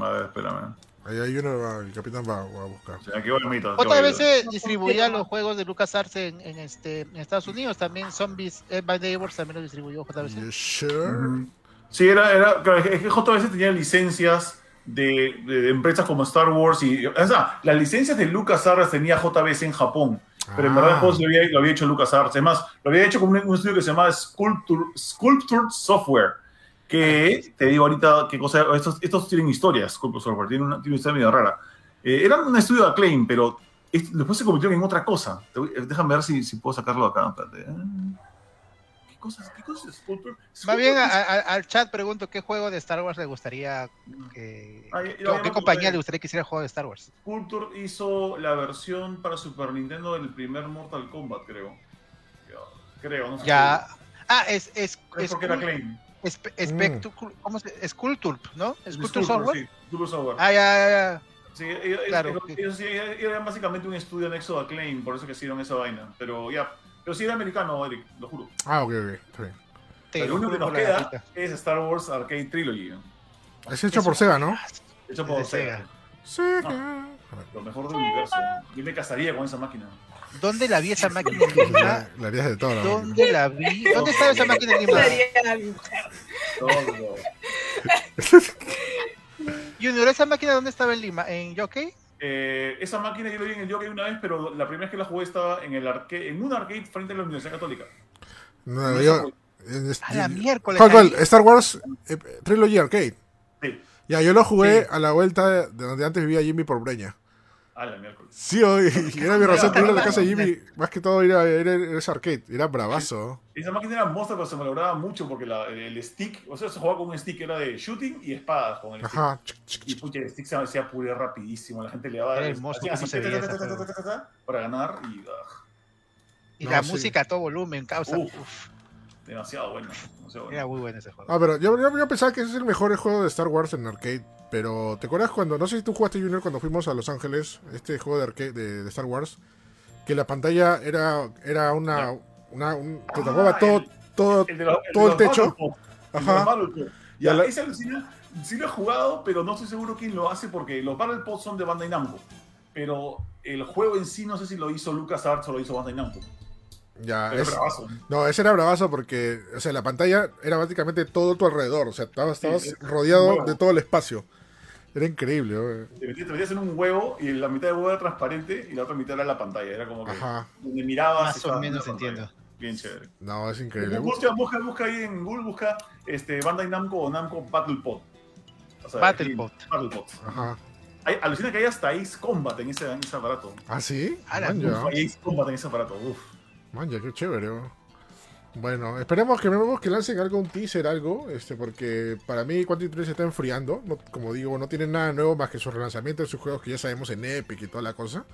S1: A ver, espérame.
S2: Ahí hay uno, va- el capitán va, va a buscar.
S1: O sea, aquí a mitad.
S3: JBC distribuía los juegos de LucasArts en, en, este, en Estados Unidos, también Zombies, Ed by Neighbors también lo distribuyó JBC.
S2: You sure?
S1: Sí, era, era, claro, es que JBC tenía licencias de, de- de empresas como Star Wars y, o sea, las licencias de LucasArts tenía JBC en Japón, pero en
S2: Ah.
S1: verdad el juego lo había, lo había hecho LucasArts. Además, lo había hecho con un, un estudio que se llamaba Sculpture, Sculptured Software, que te digo ahorita qué cosa, estos, estos tienen historias, Software, tienen una, tienen una historia medio rara. Eh, eran un estudio de Acclaim, pero es- después se convirtieron en otra cosa. Déjame ver si, si puedo sacarlo acá. Ah. ¿Qué cosas? ¿Qué cosas?
S3: Más bien a- a- al chat pregunto qué juego de Star Wars le gustaría que...
S1: Ah, ya- ya-
S3: ¿Qué, compañía le gustaría que hiciera el juego de Star Wars?
S1: Culture hizo la versión para Super Nintendo del primer Mortal Kombat, creo. Creo, no sé.
S3: Ya... Ah, es... es, es,
S1: porque era Claim.
S3: es, Spectru- ¿Cómo se Sculpture, ¿no? Sculpture Software.
S1: Sí, Sculpture Software.
S3: Ah, ya, ya, ya.
S1: Sí, ellos,
S3: Claro,
S1: ellos-
S3: sí.
S1: eran básicamente un estudio anexo a Acclaim, por eso que hicieron esa vaina. Pero ya, pero sí era americano, Eric, lo juro.
S2: Ah, ok, ok. está bien.
S3: Te
S1: lo único que nos queda
S3: gatita.
S1: es Star Wars Arcade Trilogy.
S2: Es hecho por Sega, ¿no?
S1: Hecho por. Sega.
S3: Sega.
S1: Lo mejor del universo. Yo me casaría con esa máquina.
S3: ¿Dónde la vi esa máquina en Lima?
S2: La, la harías de todo.
S3: ¿Dónde la vi? ¿Dónde estaba esa máquina en Lima?
S1: Todo.
S3: Junior, ¿esa máquina dónde estaba en Lima? ¿En Jockey?
S1: Eh, esa máquina yo la vi en el Jockey una vez, pero la primera vez que la jugué estaba en el arcade, en un arcade frente a la Universidad Católica.
S2: No,
S1: No
S2: yo- este-
S3: A la miércoles.
S2: ¿Cuál. Star Wars eh, Trilogy Arcade.
S1: Sí,
S2: Ya, yo lo jugué
S3: Sí.
S2: a la vuelta de donde antes vivía Jimmy por Breña.
S1: A la miércoles.
S2: Sí, hoy, y era mi razón de ir a la
S3: Ah,
S2: casa de Jimmy. Más que todo ir a, ir a ese arcade. Era bravazo.
S1: Esa máquina era monstruo, pero se valoraba mucho porque la- el stick, o sea, se jugaba con un stick que era de shooting y espadas con el stick.
S2: Ajá.
S1: Y pucha, el stick se hacía pulir rapidísimo, la gente le daba
S3: Era
S1: para ganar y ah,
S3: Y
S2: No,
S3: la
S2: sí.
S3: música a todo volumen, causa.
S1: Uf.
S3: uf,
S1: demasiado bueno. demasiado bueno.
S3: era muy bueno ese juego.
S2: Ah, pero yo, yo, yo pensaba que ese es el mejor juego de Star Wars en arcade. Pero, ¿te acuerdas cuando, no sé si tú jugaste Junior cuando fuimos a Los Ángeles, este juego de arcade de, de Star Wars? Que la pantalla era, era una, una un- te
S1: Ah,
S2: tapaba todo,
S1: el-
S2: todo,
S1: El de los-
S2: todo el techo. Ajá. Y a la-
S1: esa alucina, sí lo he jugado, pero no estoy seguro quién lo hace porque los Battle Pods son de Bandai Namco. pero el juego en sí no sé si lo hizo LucasArts o lo hizo Bandai Namco.
S2: Ya, es-
S1: bravazo.
S2: no, ese era bravazo porque, o sea, la pantalla era básicamente todo tu alrededor, o sea, estabas, estabas
S1: Sí, es
S2: rodeado de todo el espacio. Era increíble.
S1: Te metías, te metías en un huevo y la mitad del huevo era transparente y la otra mitad era la pantalla. Era como que
S2: Ajá.
S1: donde mirabas.
S3: Más o menos entiendo.
S1: Bien chévere.
S2: No, es increíble.
S1: Busca, busca, busca ahí en Google, busca este, Bandai Namco o Namco Battlepod. O sea,
S3: Battlepod.
S1: aquí, Battlepod.
S2: Ajá.
S1: Hay, alucina que hay hasta Ace Combat en ese, en ese aparato.
S2: ¿Ah, sí? Ya.
S1: Hay Ace Combat en ese aparato. Uf.
S2: Man, ya, qué chévere. ¿no? Bueno, esperemos que, esperemos que lancen algo, un teaser, algo, este, porque para mí Quantum 3 se está enfriando. Como digo, no tienen nada nuevo más que su relanzamiento de sus juegos que ya sabemos en Epic y toda la cosa.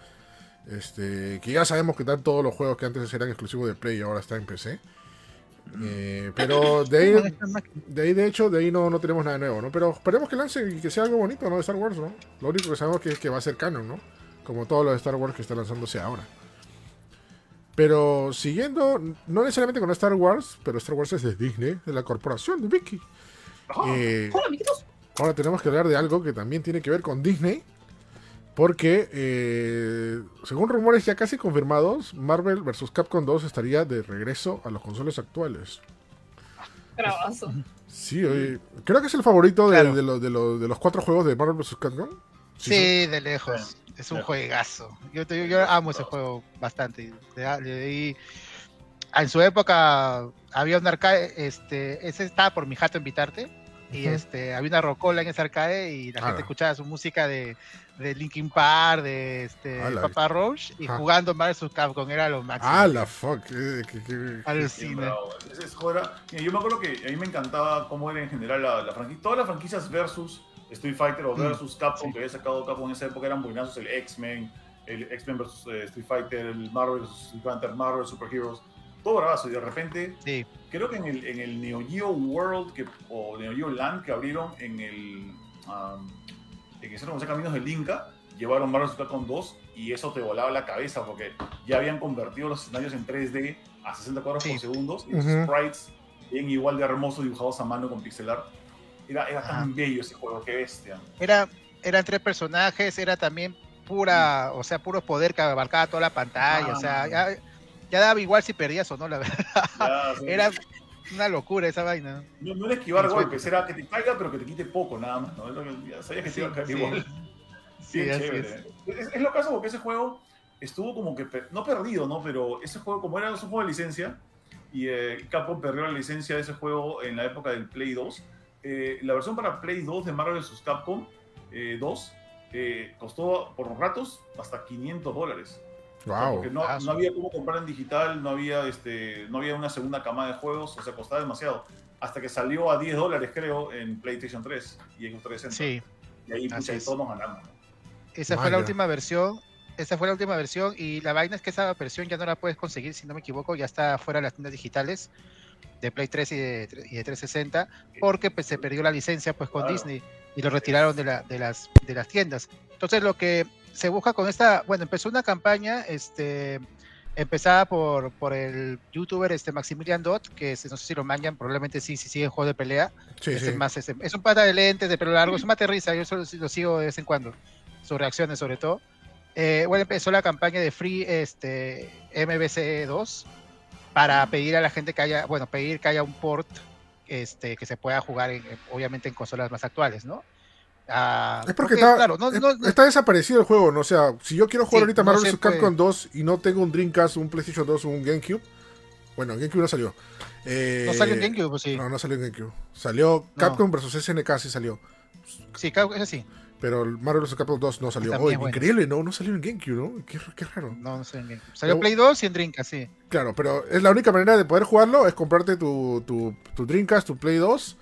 S2: Este, que ya sabemos que están todos los juegos que antes eran exclusivos de Play y ahora están en PC. Eh, pero de ahí, de ahí, de hecho, de ahí no, no tenemos nada nuevo, ¿no? Pero esperemos que lancen y que sea algo bonito, ¿no? De Star Wars, ¿no? Lo único que sabemos que es que va a ser canon, ¿no? Como todo lo de Star Wars que está lanzándose ahora. Pero siguiendo, no necesariamente con Star Wars, pero Star Wars es de Disney, de la corporación de Vicky.
S1: Ah,
S2: Eh,
S4: Hola, amiguitos.
S2: ahora tenemos que hablar de algo que también tiene que ver con Disney. Porque, eh, según rumores ya casi confirmados, Marvel vs. Capcom 2 estaría de regreso a los consoles actuales.
S4: Bravazo.
S2: Sí, oye, creo que es el favorito de,
S3: Claro.
S2: de los- de los- de los cuatro juegos de Marvel vs. Capcom.
S3: Sí, de lejos. Es un
S1: lejos.
S3: juegazo. Yo, te- yo amo ese juego bastante. Le, en su época había un arcade, este, ese estaba por mi jato invitarte. Y este, había una rocola en ese arcade y la gente escuchaba su música de, de Linkin Park, de este,
S2: Ala.
S3: Papa Roach y
S2: Ajá.
S3: jugando Marvel. Capcom era lo máximo.
S2: Ah, la fuck. eh,
S3: Alucina.
S1: yo me acuerdo que a mí me encantaba cómo era en general la, la franquicia. Todas las franquicias versus Street Fighter o
S3: Mm,
S1: versus Capcom
S3: sí.
S1: que había sacado Capcom en esa época eran buenazos. El X-Men, el X-Men versus eh, Street Fighter, el Marvel versus Street Fighter, Marvel Super Heroes. Todo bravazo. Y de repente,
S3: Sí,
S1: creo que en el, en el Neo Geo World que, o Neo Geo Land que abrieron en el. um, en ese José Caminos del Inca, llevaron Marvel vs. Capcom 2 y eso te volaba la cabeza porque ya habían convertido los escenarios en 3D a 60 cuadros
S3: Sí.
S1: por segundo y los sprites bien igual de hermosos dibujados a mano con pixel art. Era, era tan bello ese juego, qué bestia.
S3: era, eran tres personajes, era también pura, o sea, puro poder que abarcaba toda la pantalla,
S1: Ah.
S3: o sea, ya, ya daba igual si perdías o no, la *laughs* verdad.
S1: Ya, sí.
S3: Era una locura esa vaina.
S1: no, no era esquivar golpes, era que te caiga pero que te quite poco nada más. ¿no? Ya sabías que te
S3: Sí,
S1: iba a caer
S3: sí.
S1: igual.
S3: Sí, así
S1: chévere. Es. Es, lo caso porque ese juego estuvo como que, no perdido, ¿no? Pero ese juego, como era un juego de licencia, y eh, Capcom perdió la licencia de ese juego en la época del Play 2, eh, la versión para Play 2 de Marvel vs. Capcom eh, 2 eh, costó por ratos hasta 500 dólares. O sea,
S2: Wow.
S1: Porque no, no había cómo comprar en digital, no había, este, no había una segunda camada de juegos, o sea, costaba demasiado. Hasta que salió a 10 dólares, creo, en PlayStation 3 y Xbox 360.
S3: Sí,
S1: Y ahí, todos nos ganamos. ¿no?
S3: esa fue la última versión. Esa fue la última versión y la vaina es que esa versión ya no la puedes conseguir, si no me equivoco, ya está fuera de las tiendas digitales de Play 3 y de, y de 360 porque pues, se perdió la licencia pues con
S1: Claro.
S3: Disney y lo retiraron de, la- de, las, de las tiendas. Entonces lo que se busca con esta, bueno, empezó una campaña este, empezada por, por el youtuber este, Maximilian Dot, que es- no sé si lo mangan, probablemente sí, sí sigue en juego de pelea.
S2: Sí,
S3: Ese
S2: sí.
S3: es, más, ese- es un pata de lentes, de pelo largo, es un mate risa, yo solo lo sigo de vez en cuando, sus reacciones sobre todo. Eh, bueno, empezó la campaña de Free este, MBC2 para pedir a la gente que haya, bueno, pedir que haya un port este, que se pueda jugar, en- obviamente, en consolas más actuales, ¿no? Ah,
S2: Es porque, está,
S3: claro, no-
S2: es-
S3: no- no-
S2: está desaparecido el juego, ¿no? O sea, si yo quiero jugar
S3: Sí,
S2: ahorita Marvel vs. Capcom
S3: puede.
S2: 2 y no tengo un Dreamcast, un PlayStation 2 o un GameCube, bueno, GameCube no salió. Eh,
S3: no salió en GameCube, pues sí.
S2: No, no salió en GameCube. Salió Capcom vs. SNK, sí salió.
S3: Sí, ese sí.
S2: Pero el Marvel vs. Capcom 2 no salió.
S3: Bueno.
S2: increíble, ¿no? No salió en GameCube, ¿no? Qué, qué raro.
S3: No, no salió en GameCube. Salió
S2: Pero-
S3: Play 2 y en Dreamcast, sí.
S2: Claro, pero es la única manera de poder jugarlo es comprarte tu, tu, tu Dreamcast, tu Play 2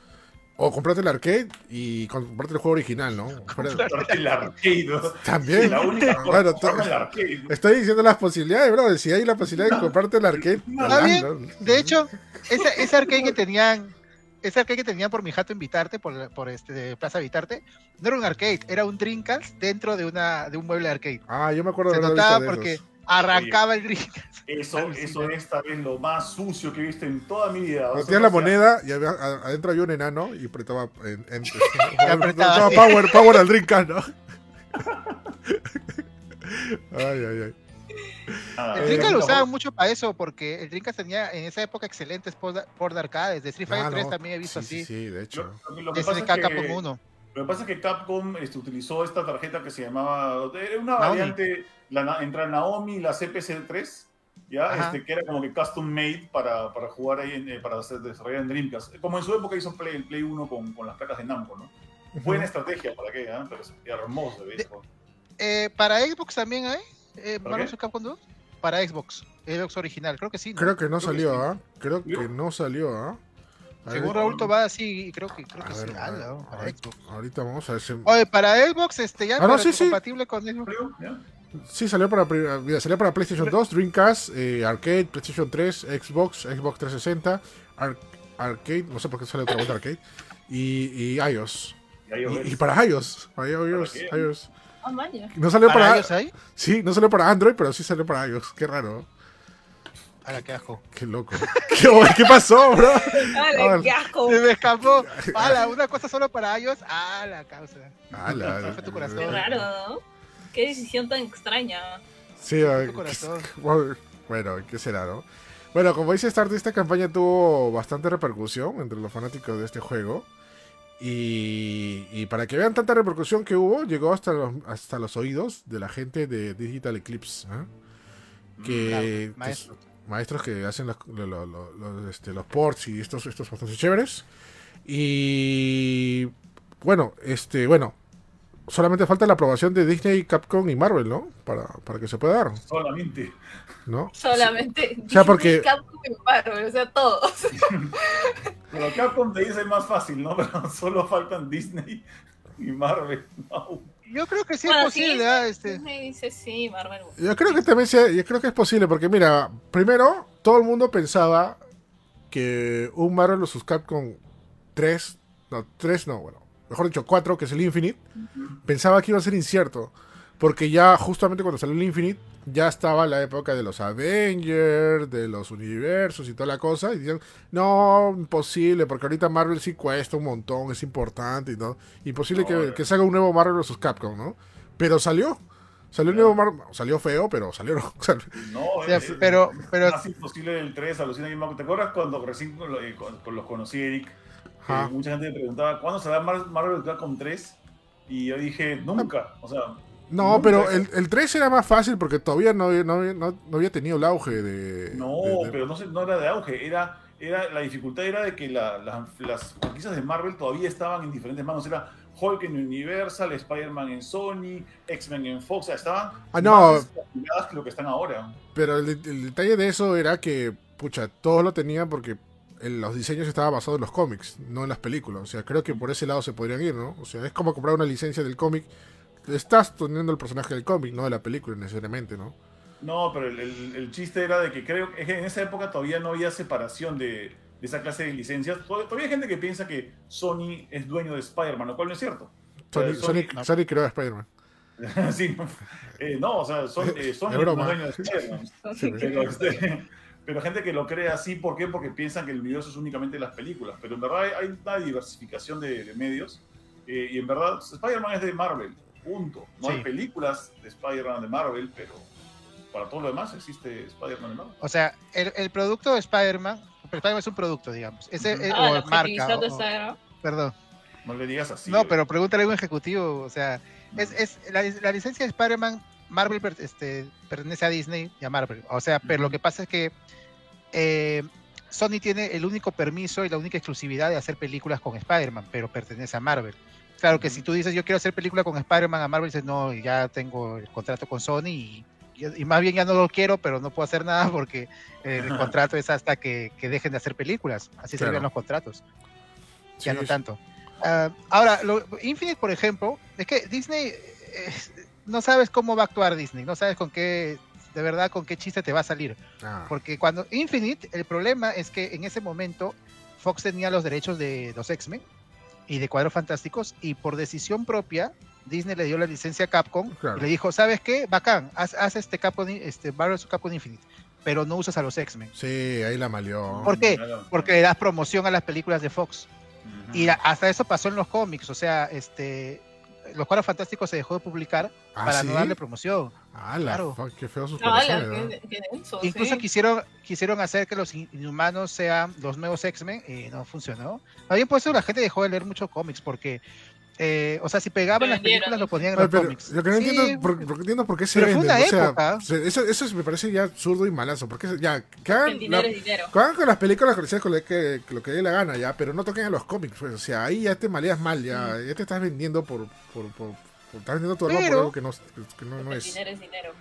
S2: o comprarte el arcade y comprarte el juego original, ¿no? *laughs* Fuera-
S1: El arcade, ¿no?
S2: También.
S1: Sí, la única
S2: Bueno,
S1: el arcade.
S2: Estoy diciendo las posibilidades, bro. Si hay la posibilidad de comprarte el arcade.
S1: Está
S2: adelante,
S3: bien.
S2: ¿no?
S3: De hecho, ese, ese arcade que tenían, ese arcade que tenían por mi jato invitarte, por, por este de Plaza Invitarte, no era un arcade, era un Dreamcast dentro de una de un mueble de arcade.
S2: Ah, yo me acuerdo
S3: Se
S2: de
S3: notaba
S2: de
S3: porque
S2: esos.
S3: arrancaba el Dreamcast. *laughs*
S1: Eso, eso es vez lo más sucio que he visto en toda mi vida.
S2: Tenías la moneda y había- a- adentro había un enano y apretaba en, en- *laughs*
S3: apretaba,
S2: apretaba
S3: sí.
S2: power, power al Dreamcast, ¿no? *laughs* Ay, ay, ay.
S1: Ah,
S3: El
S1: eh,
S3: Dreamcast lo
S1: no,
S3: usaban mucho para eso, porque el Dreamcast tenía en esa época excelentes port de arcades. De Street Fighter
S2: Ah,
S3: 3
S2: no.
S3: también he visto
S2: Sí, sí,
S3: así.
S2: sí, de hecho.
S1: Lo, lo- lo que pasa
S3: de
S1: es
S3: Capcom
S1: que,
S3: 1.
S1: lo que pasa es que Capcom este, utilizó esta tarjeta que se llamaba, era una
S3: Naomi.
S1: variante, la, entre la Naomi y la CPC3, ¿ya? Este, que era como que custom made para, para jugar ahí, en, eh, para hacer, desarrollar en Dreamcast. Como en su época hizo Play, el Play 1 con, con las placas de Namco, ¿no? Buena estrategia, ¿para qué? ah? Pero es hermoso, ¿ves?
S3: Eh, para Xbox también hay. Eh,
S1: ¿Para
S3: Marvel vs. Capcom 2. Para Xbox. Xbox original. Creo que sí. ¿no?
S2: Creo que no
S1: Creo
S2: salió,
S1: sí.
S2: ¿ah? Creo
S1: ¿Yo?
S2: que no salió, ¿ah?
S3: Según Raúl Tobada, sí. Creo que, creo que sí.
S2: ver,
S3: ala,
S2: ver,
S3: ¿no? Para
S2: ahorita-
S3: Xbox.
S2: Ahorita vamos a ver si...
S3: Oye, para Xbox, este, ya
S2: Ah, no,
S3: para-
S2: sí, sí.
S3: compatible con Xbox.
S1: ¿Ya?
S2: Sí, salió para, mira, salió para PlayStation 2, Dreamcast, eh, Arcade, PlayStation 3, Xbox, Xbox 360, Ar- Arcade, no sé por qué sale otra vuelta Arcade, y, y iOS.
S1: Y lo
S2: Y, y para iOS, para iOS,
S1: qué?
S2: iOS.
S4: Vaya.
S2: No salió
S3: ¿Para
S2: para,
S3: ellos hay?
S2: sí, no salió para Android, pero sí salió para iOS. Qué raro,
S3: Ala, qué asco.
S2: qué loco. *laughs* ¿Qué, ¿qué pasó, bro?
S4: Dale,
S2: Ah,
S4: qué asco.
S3: Se me escapó. *laughs* Ala, una cosa solo para ellos. Ala, causa.
S2: Ala,
S3: tu corazón.
S4: Qué raro, ¿no? Qué decisión tan extraña.
S2: Sí,
S3: Tu corazón. *laughs*
S2: bueno, ¿qué será, no? Bueno, como dice Start, esta campaña tuvo bastante repercusión entre los fanáticos de este juego. Y, y para que vean tanta repercusión que hubo, llegó hasta los, hasta los oídos de la gente de Digital Eclipse. ¿ah? Que,
S3: Claro,
S2: que-
S3: maestro.
S2: maestros que hacen los, lo- lo- lo- los, este, los ports y estos, estos bastante chéveres. Y bueno, este, bueno, solamente falta la aprobación de Disney, Capcom y Marvel, ¿no? Para, para que se pueda dar,
S1: Solamente.
S2: ¿no?
S4: Solamente.
S2: O sea, porque-
S4: Capcom y Marvel, o sea, todos. *laughs*
S1: Pero Capcom te dice más fácil, ¿no? *laughs* Pero solo faltan Disney y Marvel. No.
S3: Yo creo que sí
S4: Bueno,
S3: es posible, ¿ah? Este,
S4: Disney dice sí, Marvel.
S2: Yo creo que también sea- yo creo que es posible, porque mira, primero, todo el mundo pensaba que un Marvel vs. Capcom 3, no, 3 no, bueno, mejor dicho, 4, que es el Infinite, pensaba que iba a ser incierto, porque ya justamente cuando salió el Infinite, ya estaba la época de los Avengers, de los universos y toda la cosa, y decían, no, imposible, porque ahorita Marvel sí cuesta un montón, es importante y todo, imposible que,
S1: No,
S2: que salga un nuevo Marvel vs. Capcom, ¿no? Pero salió. Salió un nuevo Marvel, salió feo, pero salieron. *laughs*
S1: No,
S3: o sea,
S1: es-
S3: pero, pero
S1: más imposible del 3, alucina mismo. ¿Te acuerdas cuando recién con lo- eh, con- con los conocí, Eric?
S2: Ajá.
S1: mucha gente me preguntaba, ¿cuándo será Mar- Marvel Capcom 3? Y yo dije, nunca. O sea,
S2: No,
S1: nunca.
S2: pero el, el 3 era más fácil porque todavía no, había- no, no- no había tenido el auge de.
S1: No,
S2: de- de-
S1: pero no, era de auge, era, era la dificultad era de que la- la- las franquicias de Marvel todavía estaban en diferentes manos. Era Hulk en Universal, Spider-Man en Sony, X-Men en Fox, o sea, estaban
S2: Ah, no.
S1: más que lo que están ahora.
S2: Pero el, el detalle de eso era que, pucha, todos lo tenían porque el- los diseños estaban basados en los cómics, no en las películas. O sea, creo que por ese lado se podrían ir, ¿no? O sea, es como comprar una licencia del cómic. Estás teniendo el personaje del cómic, no de la película necesariamente, ¿no?
S1: No, pero el, el- el chiste era de que creo que en esa época todavía no había separación de, de esa clase de licencias. Tod- Todavía hay gente que piensa que Sony es dueño de Spider-Man, lo cual no es cierto.
S2: Sony, Sony,
S1: Sony-
S2: Sony creó a Spider-Man. *laughs*
S1: sí, eh, no, o sea, Sony, eh, *laughs* Sony Es dueño de Spider-Man. *laughs*
S2: Sí,
S1: Pero, este, pero gente que lo cree así, ¿por qué? Porque piensan que el universo es únicamente las películas. Pero en verdad hay, hay una diversificación de, de medios. eh, y en verdad, Spider-Man es de Marvel, punto. No
S3: Sí.
S1: hay películas de Spider-Man de Marvel, pero para todo lo demás existe Spider-Man de Marvel.
S3: O sea, el, el producto de Spider-Man, Spider-Man es un producto, digamos. Ese,
S1: Ujú.
S3: eh,
S4: Ah,
S3: o
S4: la
S3: marca. o-
S4: Instagram.
S3: perdón.
S1: No le digas así.
S3: no,
S1: eh.
S3: pero pregúntale a un ejecutivo. O sea, es, es la, la licencia de Spider-Man, Marvel este, pertenece a Disney y a Marvel. O sea, pero lo que pasa es que eh, Sony tiene el único permiso y la única exclusividad de hacer películas con Spider-Man, pero pertenece a Marvel. Claro que si tú dices yo quiero hacer película con Spider-Man, a Marvel dices no, ya tengo el contrato con Sony y, más bien ya no lo quiero, pero no puedo hacer nada *laughs* porque el contrato es hasta que, que dejen de hacer películas. Así se
S2: Claro.
S3: ven los contratos ya no tanto. Ah, ahora, lo- Infinite, por ejemplo, es que Disney, eh, no sabes cómo va a actuar Disney, no sabes con qué, de verdad, con qué chiste te va a salir.
S2: Ah,
S3: Porque cuando Infinite, el problema es que en ese momento Fox tenía los derechos de los X-Men y de Cuadros Fantásticos y por decisión propia Disney le dio la licencia a Capcom
S2: Claro.
S3: y le dijo, ¿sabes qué? Bacán, haz, haz este Capcom, este Marvel. Capcom Infinite, pero no usas a los X-Men.
S2: sí, ahí la malió.
S3: ¿Por qué?
S1: Claro.
S3: Porque le das promoción a las películas de Fox. Y hasta eso pasó en los cómics, o sea, este los cuadros fantásticos se dejó de publicar
S2: ¿Ah,
S3: para
S2: sí?
S3: no darle promoción.
S2: Ah, la
S3: Claro.
S2: fuck, qué feo sus
S4: Ah,
S3: Incluso
S4: sí.
S3: quisieron, quisieron hacer que los in- inhumanos sean los nuevos X-Men y no funcionó. También por eso la gente dejó de leer muchos cómics, porque, eh, o sea, si pegaban las películas lo ponían en los
S2: pero
S3: cómics.
S2: lo que no
S3: Sí,
S2: entiendo, por, por- entiendo por qué se
S3: Pero fue
S2: venden.
S3: una
S2: o sea,
S3: época.
S2: se- eso, eso me parece ya absurdo y malazo. Porque ya, que hagan,
S4: El dinero
S2: la-
S4: es dinero.
S2: que hagan con las películas comerciales con lo que, que lo que dé la gana ya, pero no toquen a los cómics. Pues, o sea, ahí ya te maleas mal, ya, ya te estás vendiendo por. por, por, por- estás vendiendo tu alma por algo que no, que no, no
S4: El
S2: es.
S4: dinero es dinero.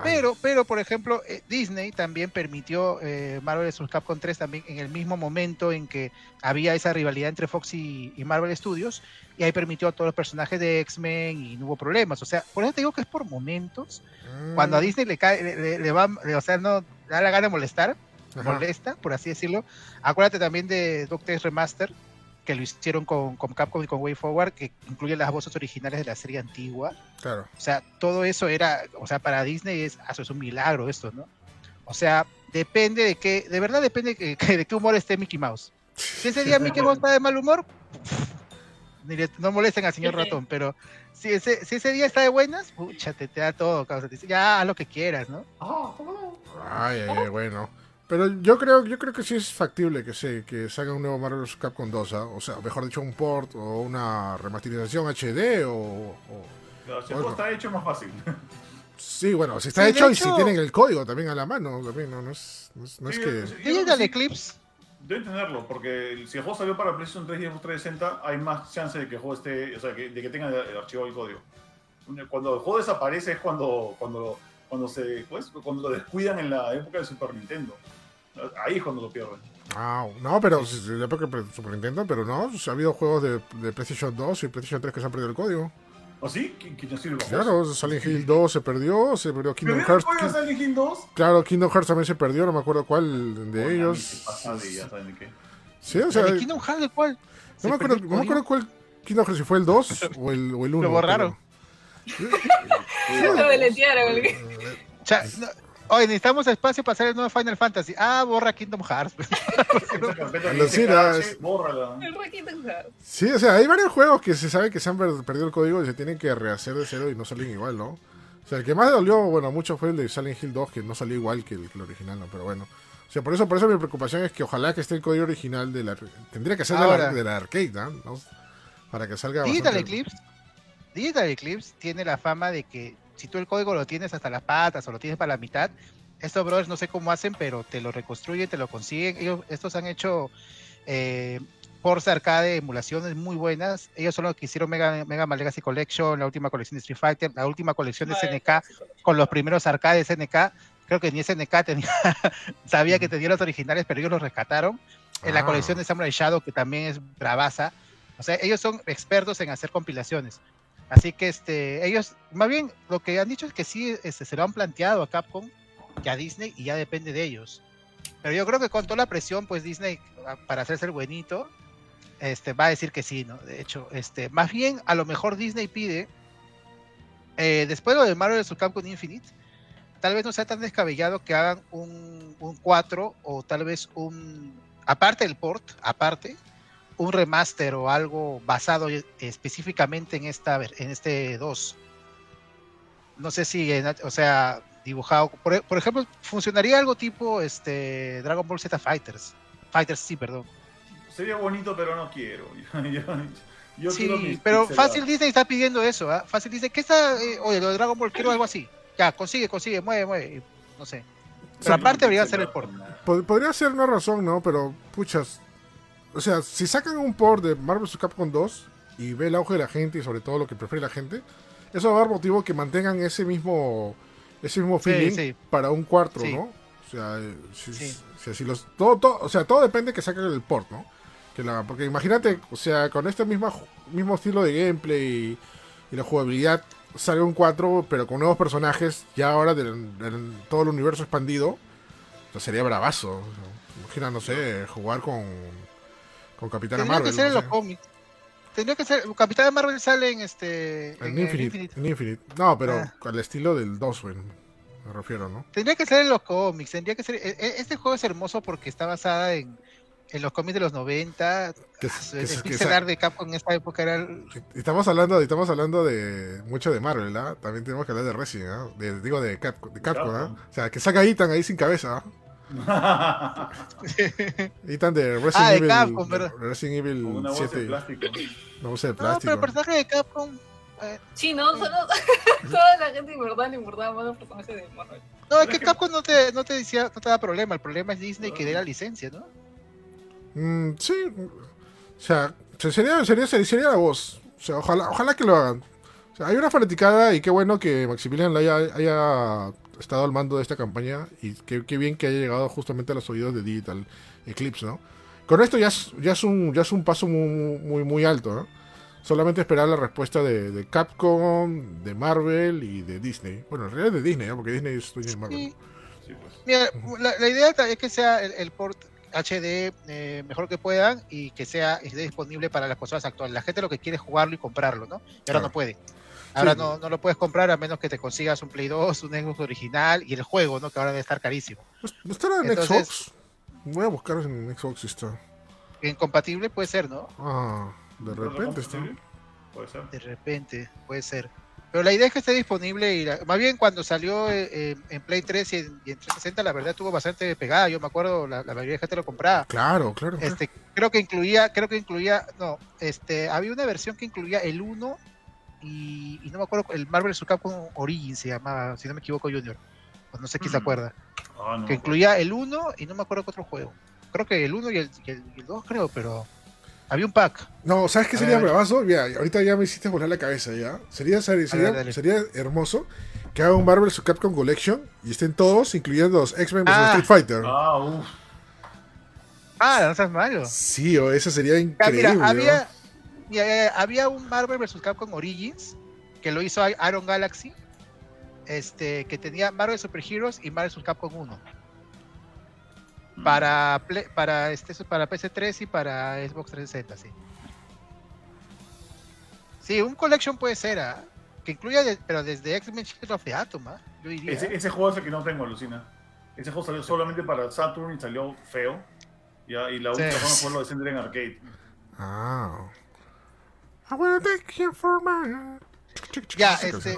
S3: Pero, pero, por ejemplo, eh, Disney también permitió eh, Marvel vs. Capcom 3 también en el mismo momento en que había esa rivalidad entre Fox y, y Marvel Studios, y ahí permitió a todos los personajes de X-Men y no hubo problemas. O sea, por eso te digo que es por momentos.
S2: mm,
S3: Cuando a Disney le cae, le, le- le va, le- o sea, no da la gana de molestar,
S2: ajá.
S3: molesta, por así decirlo. Acuérdate también de Doctor Remaster, que lo hicieron con, con Capcom y con Way Forward, que incluye las voces originales de la serie antigua.
S2: Claro.
S3: O sea, todo eso era, o sea, para Disney es, ah, eso es un milagro esto, ¿no? O sea, depende de qué, de verdad depende de, que- de qué humor esté Mickey Mouse. Si ese día Mickey Mouse está de mal humor, ni le- no molesten al señor ratón, pero si ese, si ese día está de buenas, pucha, te, te da todo, causa, te dice, ya haz lo que quieras, ¿no?
S2: Ay, ay, ay, bueno. Pero yo creo, yo creo que sí es factible que se, que salga un nuevo Marvel vs. Capcom 2, ¿ah? o sea, mejor dicho, un port o una remasterización HD o, o-
S1: Si el
S2: Bueno.
S1: juego está hecho, es más fácil.
S2: Sí, bueno, si está
S3: Sí,
S2: hecho y si tienen el código también a la mano, también no, no es, no es, no es
S1: Sí,
S2: que...
S1: sí,
S3: Y
S1: yo creo
S3: el
S1: que sí.
S3: Eclipse,
S1: Debo entenderlo, porque si el juego salió para PlayStation 3 y Xbox 360, hay más chance de que el juego esté, o sea, que- de que tenga el, el archivo del código. Cuando el juego desaparece es cuando, cuando, cuando se, pues, cuando lo descuidan en la época de Super Nintendo. Ahí es cuando lo pierden.
S2: Ah, no, pero la época de Super Nintendo, pero no, o sea, ha habido juegos de, de PlayStation 2 y PlayStation 3 que se han perdido el código.
S1: ¿O sí? ¿Qui- ¿Quién no sirve
S2: Claro, Silent Hill 2 se perdió, se perdió Kingdom
S1: ¿Pero
S2: Hearts.
S1: de Silent Hill 2?
S2: Claro, Kingdom Hearts también se perdió, no me acuerdo cuál de ellos.
S1: se pasa de ya saben de qué.
S2: Sí, o sea,
S3: ¿El de
S2: no
S3: Kingdom Hearts de cuál? ¿Se
S2: me acuerdo, no me acuerdo cuál Kingdom Hearts, si fue el 2 o el, o el 1. *laughs*
S3: Lo borraron. *laughs*
S4: Lo deletearon.
S3: Cha- no, Oye, necesitamos espacio para hacer el nuevo Final Fantasy. Ah, borra Kingdom Hearts.
S1: Esa carpeta que
S2: Alucina,
S1: dice cache,
S2: es-
S1: bórrala.
S4: El Rocky Heart.
S2: Sí, o sea, hay varios juegos que se sabe que se han per- perdido el código y se tienen que rehacer de cero y no salen igual, ¿no? O sea, el que más dolió, bueno, mucho fue el de Silent Hill 2, que no salió igual que el, que el original, ¿no? Pero bueno. O sea, por eso, por eso mi preocupación es que ojalá que esté el código original de la... Tendría que ser de la,
S3: Ahora.
S2: de la arcade, ¿no? ¿no? Para que salga
S3: Digital
S2: bastante-
S3: Eclipse, Digital Eclipse tiene la fama de que si tú el código lo tienes hasta las patas o lo tienes para la mitad, estos brothers no sé cómo hacen, pero te lo reconstruyen, te lo consiguen. Ellos, estos han hecho eh, ports arcade, emulaciones muy buenas. Ellos son los que hicieron Mega, Mega Man Legacy Collection, la última colección de Street Fighter, la última colección de SNK con los primeros arcades SNK. Creo que ni SNK tenía, *laughs* sabía que tenía los originales, pero ellos los rescataron. En la
S2: Ah.
S3: colección de Samurai Shadow, que también es bravaza. O sea, ellos son expertos en hacer compilaciones. Así que este, ellos, más bien, lo que han dicho es que sí este, se lo han planteado a Capcom y a Disney y ya depende de ellos. Pero yo creo que con toda la presión, pues Disney, a- para hacerse el buenito, este, va a decir que sí, ¿no? De hecho, este, más bien, a lo mejor Disney pide, eh, después de lo de Marvel vs. Capcom Infinite, tal vez no sea tan descabellado que hagan un, un 4 o tal vez un, aparte del port, aparte, un remaster o algo basado específicamente en esta ver- en este 2. No sé si, en- o sea, dibujado, por, e- por ejemplo, funcionaría algo tipo este Dragon Ball Z Fighters. Fighters, sí, perdón.
S1: Sería bonito, pero no quiero. *laughs* Yo,
S3: sí,
S1: quiero
S3: pero
S1: pixeladas.
S3: fácil Disney está pidiendo eso, ¿ah? Fácil dice, ¿qué está? eh, oye, lo de Dragon Ball quiero algo así. Ya, consigue, consigue, mueve, mueve. No sé. Pero
S1: Sí,
S3: aparte debería ser el.
S2: Pod- Podría ser una razón, ¿no? Pero, puchas. O sea, si sacan un port de Marvel vs. Capcom 2 y ve el auge de la gente y sobre todo lo que prefiere la gente, eso va a dar motivo que mantengan ese mismo ese mismo feeling
S3: sí.
S2: para un cuarto,
S3: Sí.
S2: ¿no? O sea, eh, si,
S3: Sí.
S2: si- si los, todo, todo, o sea, todo depende que saquen el port, ¿no? Que la, porque imagínate, o sea, con este misma, mismo estilo de gameplay y, y la jugabilidad, sale un 4, pero con nuevos personajes, ya ahora del, del- todo el universo expandido, o sea, sería bravazo. Imagina, no sé, jugar con, con Capitana
S3: Tendría
S2: Marvel.
S3: que ser en los
S2: sé.
S3: cómics. Tendría que ser. Capitán Marvel sale en este.
S2: En
S3: en el
S2: Infinite,
S3: Infinite.
S2: en Infinite. No, pero
S3: Ah.
S2: al estilo del 2, güey, me refiero, ¿no?
S3: Tendría que ser en los cómics. Tendría que ser. e- e- Este juego es hermoso porque está basada en, en los cómics de los 90,
S2: Que-
S3: el
S2: que- que- que-
S3: de Capcom en esa época era el-
S2: Estamos hablando, estamos hablando de mucho de Marvel, ¿ah? También tenemos que hablar de Resident, ¿ah? De- digo de Capcom, de Capcom, ¿ah?
S1: Capcom.
S2: O sea, que saca Ethan ahí sin cabeza. *laughs* Ethan de Resident
S3: Ah, de
S2: Evil.
S3: Capcom, ¿verdad?
S2: de Resident Evil
S1: Con una bolsa de
S2: 7.
S1: plástico.
S2: Una bolsa de
S3: No, pero
S2: plástico.
S3: el personaje de Capcom. eh,
S4: Sí, no, solo *laughs* toda la gente en verdad le importaba más los personajes de Marvel.
S3: no, es
S1: Pero
S3: que Capcom no te, no te decía, no te da problema. El problema es Disney que dé la licencia, ¿no?
S2: Mm, sí. O sea, se- sería, sería, sería la voz. O sea, ojalá, ojalá que lo hagan. O sea, hay una fanaticada y qué bueno que Maximilian haya, haya estado al mando de esta campaña y qué, qué bien que haya llegado justamente a los oídos de Digital Eclipse, ¿no? Con esto ya es, ya es, un, ya es un paso muy, muy, muy alto, ¿no? Solamente esperar la respuesta de, de Capcom, de Marvel y de Disney. Bueno, en realidad de Disney, ¿no? Porque Disney es dueño de Marvel.
S3: Sí,
S1: Sí, pues.
S3: Mira, la, la idea es que sea el, el port HD eh, mejor que puedan y que sea esté disponible para las consolas actuales. La gente lo que quiere es jugarlo y comprarlo, ¿no? Y ahora
S2: Claro.
S3: no puede. Ahora
S2: Sí.
S3: no, no lo puedes comprar a menos que te consigas un Play 2, un Xbox original y el juego, ¿no? Que ahora debe estar carísimo.
S2: ¿No estará en
S3: Entonces-
S2: Xbox? Voy a buscar en Xbox si está.
S3: Incompatible puede ser, ¿no?
S2: Ah, de repente está.
S1: Puede ser.
S3: De repente, puede ser. Pero la idea es que esté disponible y la- más bien cuando salió eh, en Play 3 y en, y en 360 la verdad tuvo bastante pegada, yo me acuerdo, la, la mayoría de gente lo compraba.
S2: Claro, claro. claro.
S3: Este, creo que incluía, creo que incluía, no, este, había una versión que incluía el 1 y, y no me acuerdo, el Marvel vs. Capcom Origin se llamaba, si no me equivoco, Junior. Pues no sé quién se
S1: Mm.
S3: acuerda.
S1: Ah, no.
S3: Que incluía el 1 y no me acuerdo qué otro juego. Creo que el 1 y el, y el, y el 2, creo, pero había un pack.
S2: No, ¿sabes qué
S3: A
S2: sería
S3: ver.
S2: bravazo? Mira, ahorita ya me hiciste volar la cabeza ya. Sería, sería, sería,
S3: dale.
S2: sería hermoso que haga un Marvel vs. Capcom Collection y estén todos, incluyendo los X-Men vs.
S3: Ah.
S2: Street Fighter.
S1: Ah, uff.
S3: Ah, no seas malo.
S2: Sí, o eso sería
S3: Ya,
S2: increíble.
S3: mira,
S2: ¿no?
S3: había, mira, eh, había un Marvel vs. Capcom Origins que lo hizo Iron Galaxy, este, que tenía Marvel Super Heroes y Marvel vs. Capcom 1 para Play- para este para PC3 y para Xbox 360, sí. Sí, un collection puede ser, ¿ah? que incluya, de- pero desde X-Men Shadow of the Atom, ¿ah? yo diría.
S1: Ese, ese juego es el que no tengo, alucina. Ese juego salió solamente para Saturn y salió feo. Ya, y la única
S3: Sí.
S1: forma fue lo de Sender en arcade.
S2: Ah. I wanna take you for my...
S3: Ya, este-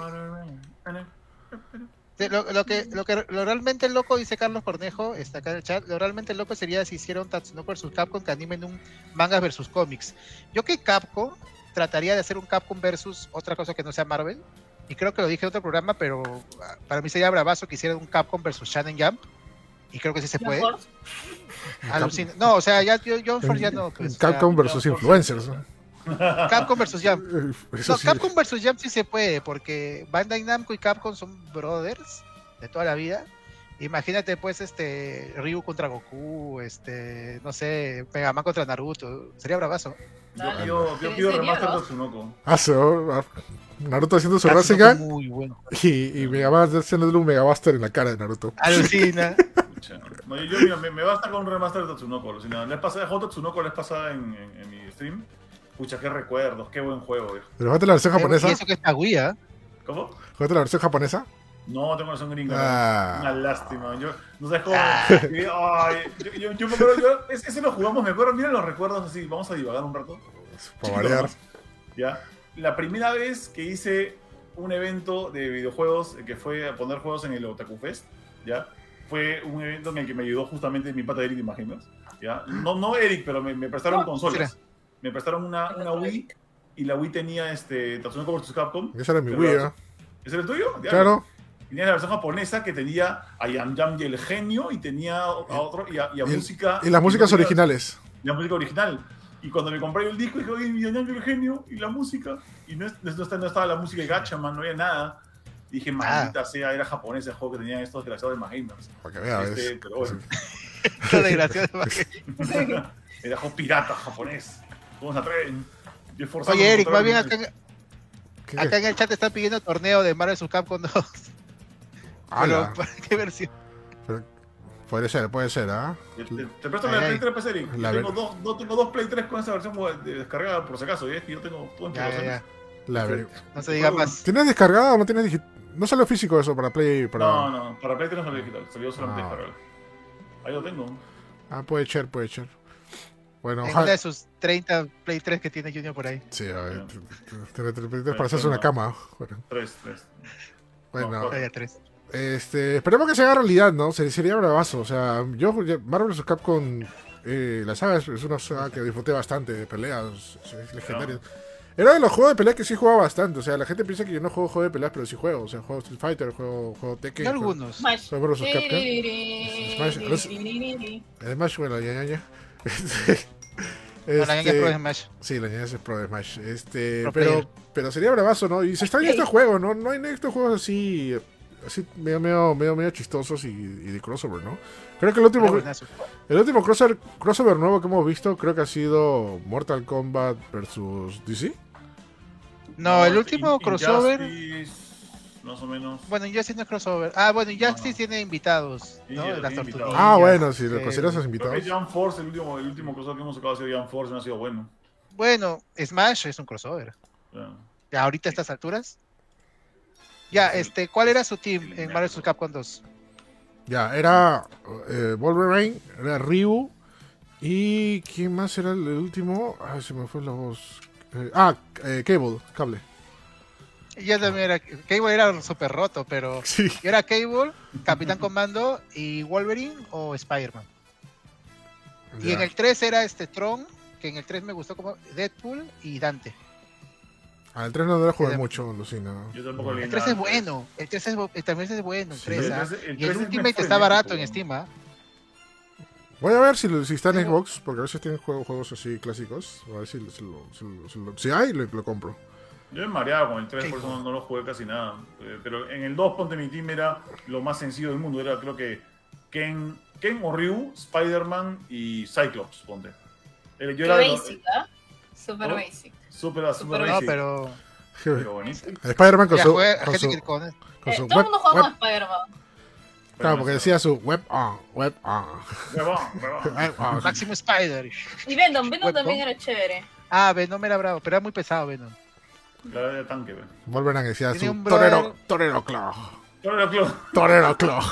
S3: Lo, lo que, lo que lo realmente loco, dice Carlos Cornejo, está acá en el chat, lo realmente loco sería si hicieron Tatsunoko vs Capcom que animen un manga versus cómics. Yo que Capcom trataría de hacer un Capcom versus otra cosa que no sea Marvel, y creo que lo dije en otro programa, pero ah, para mí sería bravazo que hicieran un Capcom versus Shannon Jump, y creo que sí se puede. No, o sea, ya yo, yo Force ya no. Pues,
S2: Capcom
S3: ya.
S2: versus influencers. ¿no?
S3: Capcom versus Jump. *laughs*
S2: Eso
S3: No,
S2: sí.
S3: Capcom vs. Jump sí se puede, porque Bandai Namco y Capcom son brothers de toda la vida. Imagínate, pues, este Ryu contra Goku, este, no sé, Mega Man contra Naruto. Sería bravazo.
S1: Yo
S4: Dale.
S1: yo
S4: Pero
S1: pido remaster de Tsunoko.
S2: Ah, sí, ¿no? Naruto haciendo su Rasengan
S3: Muy bueno.
S2: y, y Megaman haciéndole un Megabuster en la cara de Naruto.
S3: Alucina. *laughs*
S1: No, yo, yo, mira, me, me basta con un remaster de Tatsunoko. alucina. Les pasé, dejó Tatsunoko les pasada en, en, en mi stream. Pucha, qué recuerdos, qué buen juego, viejo.
S2: Pero fíjate la versión japonesa.
S3: y eso que es Kaguya.
S1: ¿Cómo?
S2: Fíjate la versión japonesa.
S1: No, tengo razón gringa.
S2: Ah.
S1: Una lástima. Yo, no sé cómo. *laughs* Ay, yo, yo, yo me acuerdo, yo, ese, ese lo jugamos, me acuerdo. Miren los recuerdos así. Vamos a divagar un rato.
S2: Para variar.
S1: ¿Ya? La primera vez que hice un evento de videojuegos eh, que fue a poner juegos en el Otaku Fest, ¿ya? Fue un evento en el que me ayudó justamente mi pata Eric, ¿te imaginas? ¿Ya? No, no Eric, pero me, me prestaron
S3: No,
S1: consolas. Me prestaron una, una Wii y la Wii tenía este, Tatsunoko vs. Capcom.
S2: Esa era mi Wii, ¿eh?
S1: ¿Ese era el tuyo? Ya.
S2: Claro.
S1: Tenía la versión japonesa que tenía a Yam Yam y el genio y tenía a otro y a, y a
S2: Y-
S1: música.
S2: Y las músicas
S1: tenía-
S2: originales.
S1: y la música original. Y cuando me compré el disco dije, oye, Yam Yam y el genio y la música. Y no, no, no estaba la música de Gatchaman, no había nada. Dije, maldita sea, era japonés el juego que tenían estos desgraciados de Gamers.
S2: Para que veas.
S1: Este, pero bueno,
S3: Qué *laughs* *laughs* desgraciado.
S1: era juego pirata japonés. ¿Cómo se atreven?
S3: Oye, Eric, más bien acá,
S2: ¿Qué?
S3: acá en el chat están pidiendo torneo de Marvel. Capcom 2. *laughs*
S2: Ala.
S3: Pero, ¿para qué versión?
S2: Puede ser, puede ser, ¿ah?
S1: Te, te- te presto
S3: Ay,
S1: la Play
S3: ay.
S1: 3, pues, Eric.
S2: La
S1: tengo,
S2: ver-
S1: dos, no, tengo dos Play 3 con esa versión de- descargada por si acaso. Y es que yo tengo todo en
S3: Ya, ya, ya.
S2: La ver-
S3: No se diga más.
S2: ¿Tienes descargado o no tienes digi- No salió físico eso para Play. Para...
S1: No, no, para Play 3 no salió digital, salió solamente
S2: Ah.
S1: descargado. Ahí lo tengo.
S2: Ah, puede ser, puede ser. Bueno,
S3: En
S2: ojalá.
S3: una de sus 30 Play 3 que tiene Junior por ahí.
S2: Sí, a ver, te- te- te- te- para hacerse una cama. Bueno,
S1: Tres, tres.
S2: bueno,
S1: No,
S3: Play 3.
S2: este, esperemos que se haga realidad, ¿no? Sería, bravazo. O sea, yo, Marvel vs. Capcom, eh, la saga es, es una saga que disfruté bastante de peleas, es, es legendaria. Era de los juegos de peleas que sí jugaba bastante. O sea, la gente piensa que yo no juego juegos de peleas, pero sí juego. O sea, juego Street Fighter, juego, juego Tekken.
S3: Algunos.
S4: Smash. Smash.
S2: Además, bueno, ya, ya, ya. Este,
S3: No, la ñaña
S2: este,
S3: Pro de Smash.
S2: Sí, la ñaña es Pro de Smash. Este,
S3: Pro
S2: pero,
S3: player.
S2: pero sería bravazo, ¿no? Y se extraña este juego, ¿no? No hay estos juegos así, así medio, medio, medio, medio chistosos y, y de crossover, ¿no? Creo que el último, el último crossover, crossover nuevo que hemos visto creo que ha sido Mortal Kombat versus DC.
S3: No, el último
S1: In-
S3: crossover.
S1: Injustice, más o menos.
S3: Bueno, Injustice no es crossover. Ah, bueno, Injustice
S1: Ajá.
S3: tiene invitados,
S1: Sí,
S3: ¿no?
S1: ya
S3: De las
S1: invitados.
S2: Ah, bueno, si lo
S3: Eh,
S2: consideras
S1: Creo
S2: invitados.
S1: que Jump Force, el último, el último crossover que hemos sacado ha sido Jump Force, no ha sido bueno.
S3: Bueno, Smash es un crossover.
S1: Ya.
S3: Ya, ahorita a estas alturas. Ya, este, ¿cuál era su team en Marvel vs. Capcom 2?
S2: Ya, era eh, Wolverine, era Ryu. ¿Y quién más era el último? Ah, se me fue la voz. Eh, ah, eh, Cable, cable.
S3: Ya también era. Cable era súper roto, pero.
S2: Sí.
S3: Era Cable, Capitán Comando y Wolverine o Spider-Man. Y en el 3 era este Tron, que en el 3 me gustó como Deadpool y Dante.
S2: Ah, el 3 no lo jugué mucho, Lucina.
S1: Yo tampoco
S3: El 3
S1: nada.
S3: es bueno, el 3 es, bu- el también es bueno, el
S2: Sí.
S3: 3,
S1: El
S3: ¿ah?
S1: 3 el
S3: Y el
S1: 3 es
S3: Ultimate está barato en. Steam, ¿ah?
S2: Voy a ver si, lo- si está en Xbox, porque a veces tienen juegos, juegos así clásicos. A ver si, si lo- si lo- si lo- si hay, lo, lo compro.
S1: Yo me mareaba con el 3,
S3: Sí.
S1: por eso no, no lo jugué casi nada. Eh, Pero en el 2, ponte mi team, era lo más sencillo del mundo. Era creo que Ken, Ken o Ryu, Spider-Man y Cyclops, ponte. Eh, Yo era
S4: basic, ¿ah? Super
S1: ¿No?
S4: basic.
S1: super, super
S4: Super
S3: No,
S1: basic,
S3: pero.
S1: pero bonito. *laughs*
S2: Spider-Man con su, con
S3: gente
S2: su,
S3: que con-
S4: Eh,
S2: su
S4: todo
S2: web,
S4: el mundo juega
S2: web-
S4: con Spider-Man.
S2: Claro, porque decía su web on, web on.
S1: Huevón, huevón. *laughs*
S2: Web on.
S3: Máximo Spider.
S4: Y Venom, Venom
S3: Web,
S4: también
S3: ¿no?
S4: era chévere.
S3: Ah, Venom era bravo, pero era muy pesado Venom.
S1: La de tanque, ve.
S2: Wolverine decía su
S3: un
S2: torero, torero claw.
S1: Lo clo-
S2: Torero claw.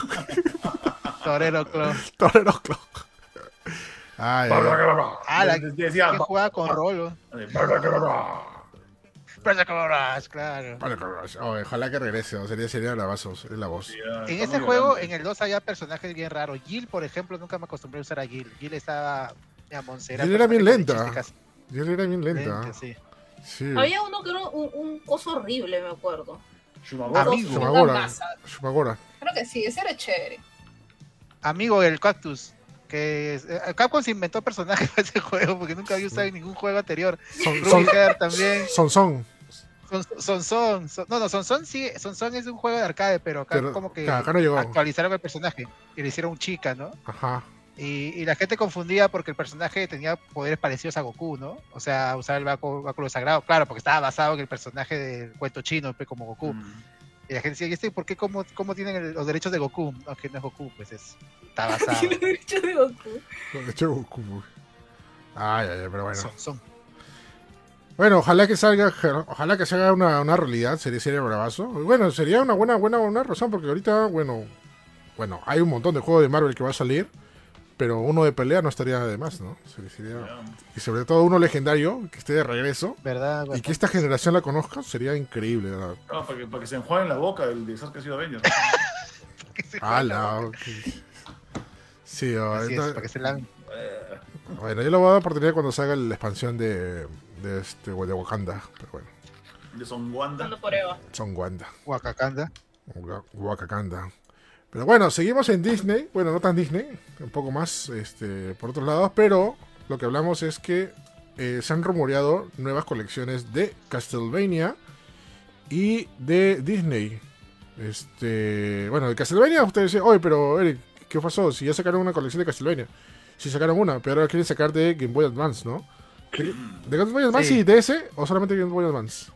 S3: Torero Clon. *laughs*
S2: Torero claw. Ay.
S3: Ah, la
S1: Decía,
S3: que jugaba con Rolo. claro.
S2: Oh, ojalá que regrese, o sería, sería la voz, sería la voz.
S3: En ese juego, en el 2 había personajes bien raros. Jill, por ejemplo, nunca me acostumbré a usar a Jill. Jill estaba. Digamos,
S2: Jill era bien lenta. Yo era bien lenta.
S3: lenta, sí.
S2: Sí.
S4: Había uno que era un, un coso horrible, me acuerdo.
S1: Shumagora.
S3: Amigo.
S2: Shumagora. Shumagora.
S4: Creo que sí, ese era chévere.
S3: Amigo del Cactus. Que eh, Capcom se inventó personajes *laughs* para ese juego porque nunca había usado en ningún juego anterior.
S2: Son, son,
S3: también.
S2: son, son.
S3: Son Son Son. Son- No, no, Son Son sí. Son Son es un juego de arcade, pero acá
S2: Pero,
S3: como que
S2: claro, acá no llegó.
S3: actualizaron el personaje y le hicieron chica, ¿no?
S2: Ajá.
S3: Y, y la gente confundía porque el personaje tenía poderes parecidos a Goku, ¿no? O sea, usar el báculo, sagrado, claro, porque estaba basado en el personaje del cuento chino, pues, como Goku.
S1: Mm.
S3: Y la gente decía, ¿y este por qué cómo, cómo tienen el- los derechos de Goku? No, que no es Goku, pues es, está *laughs* basado.
S4: Yo de Goku.
S2: De hecho, Goku. Ay, ay, ay, pero bueno.
S3: Son, son.
S2: Bueno, ojalá que salga, ojalá que se haga una, una realidad, sería, sería bravazo. Bueno, sería una buena, buena, buena razón, porque ahorita, bueno, bueno, hay un montón de juegos de Marvel que va a salir, pero uno de pelea no estaría de más, ¿no? Sería- y sobre todo uno legendario, que esté de regreso,
S3: ¿Verdad?
S2: y que esta generación la conozca, sería increíble, ¿verdad?
S1: Ah, para, que, para que se enjuaguen la boca del desastre que ha sido Avengers.
S2: ¡Hala! ok. Sí,
S3: es,
S2: entonces-
S3: para que se laven.
S2: bueno, yo le voy a dar oportunidad cuando salga la expansión de, de, este, de Wakanda, pero bueno,
S1: De Son Wanda.
S2: Son Wanda.
S3: Wakakanda.
S2: Waka- Wakakanda. Pero bueno, seguimos en Disney. Bueno, no tan Disney, un poco más este, por otros lados. Pero lo que hablamos es que eh, se han rumoreado nuevas colecciones de Castlevania y de Disney. Este, bueno, de Castlevania, ustedes dicen, oye, pero Eric, ¿qué pasó? Si ya sacaron una colección de Castlevania. Si sacaron una, pero ahora quieren sacar de Game Boy Advance, ¿no? ¿De, de Game Boy Advance
S3: Sí.
S2: y DS o solamente Game Boy Advance?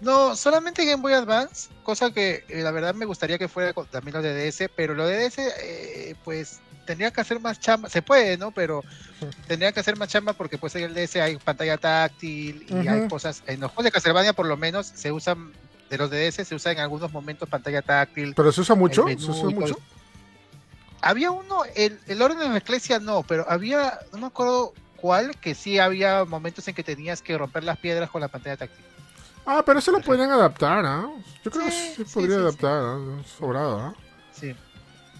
S3: No, solamente Game Boy Advance, cosa que eh, la verdad me gustaría que fuera con- también lo de DS, pero lo de DS, eh, pues tendría que hacer más chamba, se puede, ¿no? Pero *laughs* tendría que hacer más chamba porque pues en el DS hay pantalla táctil y hay cosas, en los juegos de Castlevania por lo menos se usan, de los DS se usa en algunos momentos pantalla táctil.
S2: ¿Pero se usa mucho? ¿Se usa mucho?
S3: Había uno, el, el orden de la iglesia no, pero había, no me acuerdo cual, que sí había momentos en que tenías que romper las piedras con la pantalla táctil.
S2: Ah, pero eso lo podrían adaptar, ¿ah? Yo creo que
S3: Sí,
S2: sí
S3: sí,
S2: podría
S3: sí, sí.
S2: adaptar, ¿ah? Sobrado, ¿ah?
S3: Sí.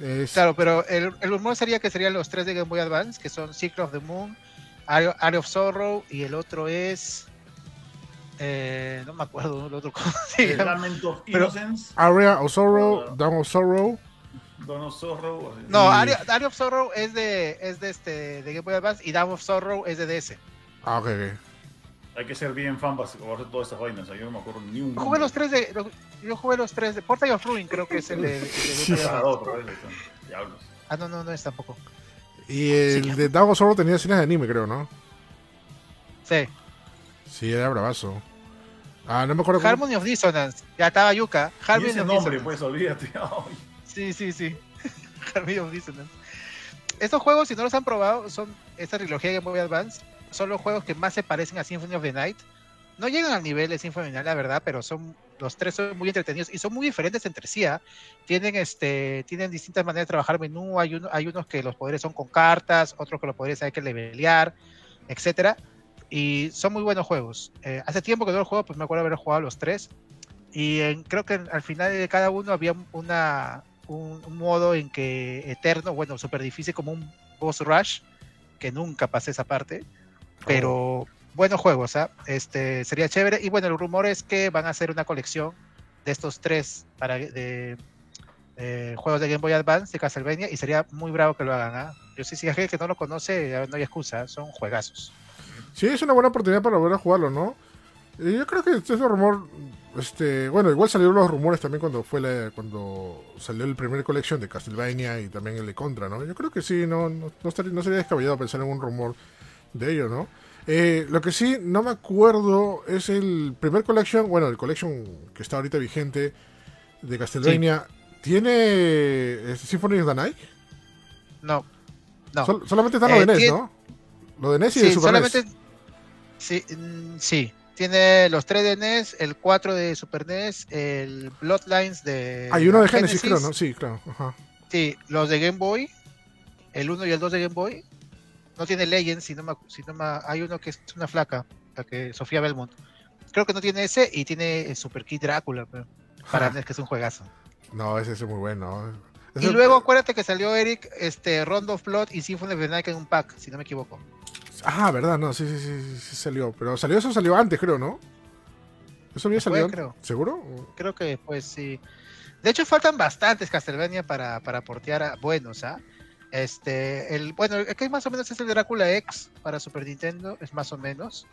S2: Es-
S3: Claro, pero el, el rumor sería que serían los tres de Game Boy Advance, que son Secret of the Moon, Area of Sorrow y el otro es... eh, no me acuerdo el otro *laughs* se.
S1: Lament of
S3: Pero-
S1: Innocence,
S2: Area of Sorrow, Down of Sorrow.
S1: Dawn of Sorrow.
S3: No, Area, Area of Sorrow es de, es de, este, de Game Boy Advance y Down of Sorrow es de DS.
S2: Ah, ok, ok.
S1: Hay que ser bien fan para hacer todas esas vainas. o sea, Yo no me acuerdo ni un.
S3: Yo jugué los tres de... lo- Yo jugué los tres de... Portal of Ruin creo que es el de,
S1: Ah, *laughs* está. Diablos.
S3: Ah, no, no, no es tampoco.
S2: Y el de of Sorrow tenía escenas de anime, creo, ¿no?
S3: Sí.
S2: Sí, era bravazo. Ah, no me acuerdo cómo-
S3: Harmony of Dissonance. Ya estaba Yuka.
S1: Y
S3: Harmony
S1: ese
S3: of
S1: nombre,
S3: Dissonance.
S1: pues, olvídate. *laughs* Ay,
S3: Sí, sí, sí. *laughs* Harmony of Dissonance. Estos juegos, si no los han probado, son esta trilogía de Game Boy Advance. Son los juegos que más se parecen a Symphony of the Night. No llegan al nivel de Symphony of the Night, la verdad, pero son los tres son muy entretenidos y son muy diferentes entre sí. ¿ah? Tienen este, tienen distintas maneras de trabajar menú. Hay uno, hay unos que los poderes son con cartas, otros que los poderes hay que levelear, etcétera. Y son muy buenos juegos. Eh, hace tiempo que no los juego, pues me acuerdo haber jugado los tres. Y creo que al final de cada uno había una, un, un modo en que eterno, bueno, súper difícil como un boss rush, que nunca pasé esa parte, pero buenos juegos, ¿ah? Este, sería chévere. Y bueno, el rumor es que van a hacer una colección de estos tres para, de, de juegos de Game Boy Advance de Castlevania y sería muy bravo que lo hagan, ¿ah? Yo sí, si hay gente que no lo conoce, no hay excusa, son juegazos.
S2: Sí, es una buena oportunidad para volver a jugarlo, ¿no? Yo creo que este es un rumor. Este, bueno, igual salieron los rumores también cuando fue la, cuando salió el primer colección de Castlevania y también el de Contra, ¿no? Yo creo que sí, no, no, no estaría, no sería descabellado pensar en un rumor de ello, ¿no? Eh, lo que sí, no me acuerdo, es el primer collection, bueno, el collection que está ahorita vigente de Castlevania. ¿Tiene eh, Symphony of the Night?
S3: No, no.
S2: Sol- solamente está lo
S3: Eh,
S2: de NES, ¿no? Lo de NES y de
S3: Sí,
S2: Super E
S3: solamente.
S2: NES.
S3: Sí, mm, sí. Tiene los 3 de NES, el 4 de Super NES, el Bloodlines de.
S2: Hay uno de Genesis, creo, ¿no? Sí, claro. Ajá.
S3: Sí, los de Game Boy, el 1 y el 2 de Game Boy. No tiene Legends, si no me, si no me- hay uno que es una flaca, la que Sofía Belmont. Creo que no tiene ese y tiene el Super Kid Drácula, pero para NES, que es un juegazo.
S2: No, ese es muy bueno.
S3: Y luego acuérdate que salió Eric, este, Rondo of Blood y Symphony of the Night en un pack, si no me equivoco.
S2: Ah, verdad, no, sí, sí, sí, sí, salió. Pero salió eso salió antes, creo, ¿no? ¿Eso había salido?
S3: creo.
S2: ¿Seguro?
S3: Creo que pues sí. De hecho, faltan bastantes Castlevania para, para portear a buenos, ¿ah? Este, el, bueno, el que más o menos es el Drácula X para Super Nintendo, es más o menos.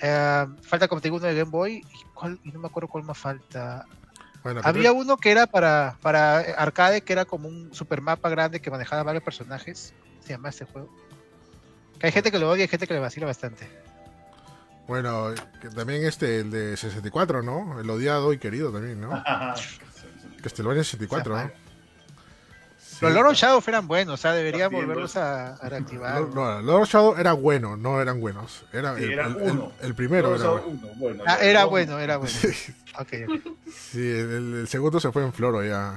S3: Eh, falta como te digo uno de Game Boy, y, cuál- y no me acuerdo cuál más falta.
S2: Bueno,
S3: Había uno que era para, para arcade, que era como un super mapa grande que manejaba varios personajes. ¿Cómo se llama este juego? Que hay gente que lo odia y hay gente que le vacila bastante.
S2: Bueno, que también este, el de 64, ¿no? El odiado y querido también, ¿no? *laughs* Castlevania 64, ¿no? Sí.
S3: Los Lord of Shadow eran buenos, o sea,
S1: También,
S3: volverlos a, a reactivar.
S2: Lo- No, Lord of Shadow era bueno, no eran buenos. Era,
S1: Sí,
S2: el,
S1: era
S2: el-
S1: uno.
S2: el- el primero era bueno.
S1: uno, bueno,
S3: Ah, era bueno, era bueno. *laughs*
S2: Sí, el, el segundo se fue en floro ya.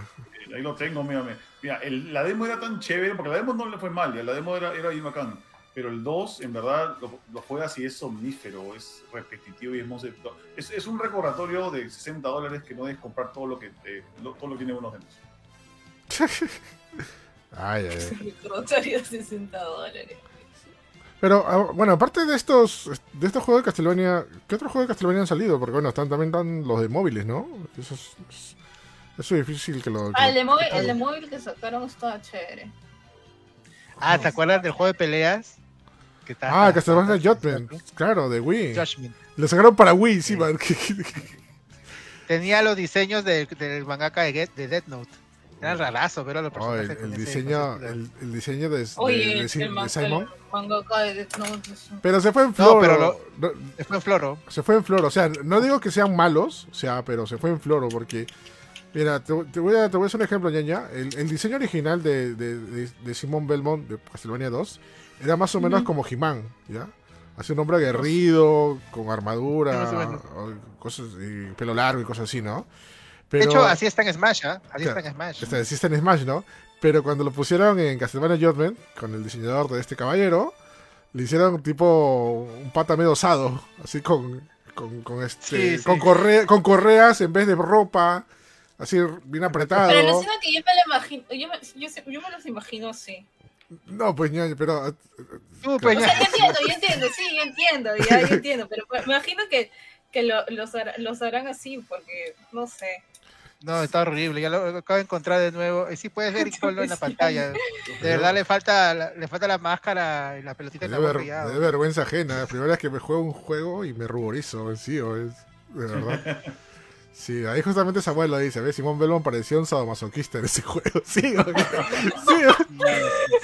S1: Ahí lo tengo, mira, mira. La demo era tan chévere, porque la demo no le fue mal, ya, la demo era, era bien bacán. Pero el 2, en verdad, lo, lo juegas y es somnífero, es repetitivo y es, muy- es, es un recordatorio de 60 dólares que no debes comprar todo lo que, te- lo- todo lo que tiene buenos demos. *laughs*
S2: Ay, ay, ay. *laughs*
S4: Microtario 60 dólares.
S2: Pero ah, bueno, aparte de estos de estos juegos de Castlevania, ¿qué otros juegos de Castlevania han salido? Porque bueno, están también están los de móviles, ¿no? Eso es, es- eso es difícil que lo. que
S4: Ah, el de móvil,
S2: que
S4: el de móvil que sacaron estaba chévere.
S3: Ah, ¿te acuerdas del juego de peleas? Que está-
S2: Ah, Castlevania Judgment, claro, de Wii.
S3: Judgment.
S2: Lo sacaron para Wii, sí,
S3: Sí.
S2: man. *laughs*
S3: Tenía los diseños de- del mangaka de, Get- de Death Note. Eran rarazos, pero los
S2: Oh, el,
S3: personajes.
S2: el diseño, el, el diseño de, de-
S4: Oye,
S2: de-
S4: el,
S2: de-
S4: el
S2: de
S4: man-
S2: Simon. Pero se fue en floro.
S3: pero lo-
S2: no-
S3: Fue en Floro.
S2: se fue en floro. O sea, no digo que sean malos, o sea, pero se fue en floro porque. Mira, te, te voy, a, te voy a hacer un ejemplo, ñaña. El, el diseño original de, de, de, de Simón Belmont de Castlevania 2 era más o menos
S4: Ujú.
S2: como He-Man, ¿ya? Hace un hombre aguerrido, con armadura, cosas, y pelo largo y cosas así, ¿no? Pero,
S3: De hecho, así está en Smash, ¿ah? Así
S2: Claro,
S3: está en Smash.
S2: Este, sí está en Smash, ¿no? Pero cuando lo pusieron en Castlevania Judgment, con el diseñador de este caballero, Le hicieron tipo un pata medio osado, así con, con, con este,
S3: Sí,
S2: con, correas en vez de ropa, así bien apretado.
S4: Pero alucina que yo me lo imagino, yo me, yo, yo me los imagino así.
S2: No, pues ñaño, pero
S3: Tú, pues,
S4: O
S3: ya.
S4: sea, yo entiendo, yo entiendo, sí, yo entiendo, ya, yo entiendo, pero me imagino que, que lo- los, har- los harán así, porque, no sé.
S3: No, está horrible. Ya lo acabo de encontrar de nuevo. Y sí puedes ver Icolo en la *laughs* pantalla. De verdad le falta, la- le falta la máscara y la pelotita en
S2: de, ver-
S3: ya.
S2: de vergüenza ajena. La primera vez que me juego un juego y me ruborizo, sí, o es de verdad. *laughs* Sí, ahí justamente Samuel lo dice, ¿ves? Simón Belmont parecía un sadomasoquista en ese *laughs* juego. Sí, o- *laughs* sí,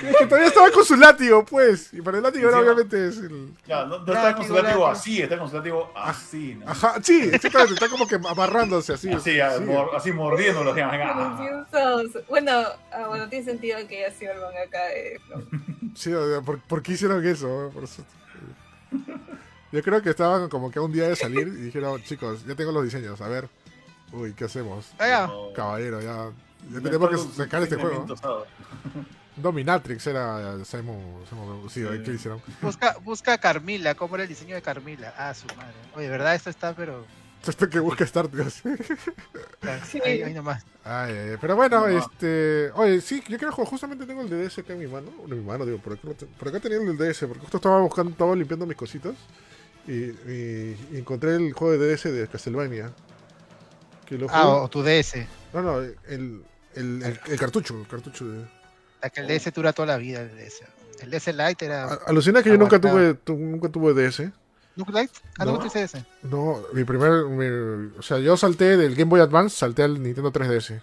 S2: es que todavía estaba con su látigo, pues. Y para el látigo
S1: Sí,
S2: era obviamente es el...
S1: Ya, no, no está con su látigo así, está con su látigo así. ¿no?
S2: Ajá, sí, exactamente, está como que amarrándose así.
S1: Así, mor- así
S4: Bueno, ah, bueno, tiene sentido que haya sido el de Flow.
S2: Sí, o sea, ¿por, por qué hicieron eso? Por eso- *laughs* Yo creo que estaban como que a un día de salir y dijeron, chicos, ya tengo los diseños, a ver. Uy, ¿qué hacemos?
S3: Ah, ya.
S1: No.
S2: Caballero, ya, tenemos que sacar este juego. Dominatrix era Simon, Simon sí,
S1: Sí.
S2: ¿qué hicieron?
S3: Busca, busca a Carmila. ¿Cómo era el diseño de Carmila? Ah, su madre. Oye, de verdad, esto está, pero. *laughs*
S2: Esto que busca Star Dios. *laughs*
S4: Sí.
S3: Ahí, ahí nomás.
S2: Ay, ay, ay, pero bueno,
S1: No.
S2: este. Oye, sí, yo quiero jugar. Justamente tengo el DDS acá en mi mano. En mi mano, digo, por acá, por acá tenía el DDS. Porque justo estaba buscando, estaba limpiando mis cositas. Y, y- y encontré el juego de DDS de Castlevania. Que lo
S3: Ah, o tu DS.
S2: No, no, el, el, el- el cartucho. El cartucho de.
S3: La que el DS dura toda la vida, el DS. El DS Lite era.
S2: A- Alucina que yo nunca tuve, tu- nunca tuve DS.
S3: ¿Nunca Lite? Ah, no, DS.
S2: No, mi primer. mi- o sea, yo salté del Game Boy Advance, salté al Nintendo 3DS.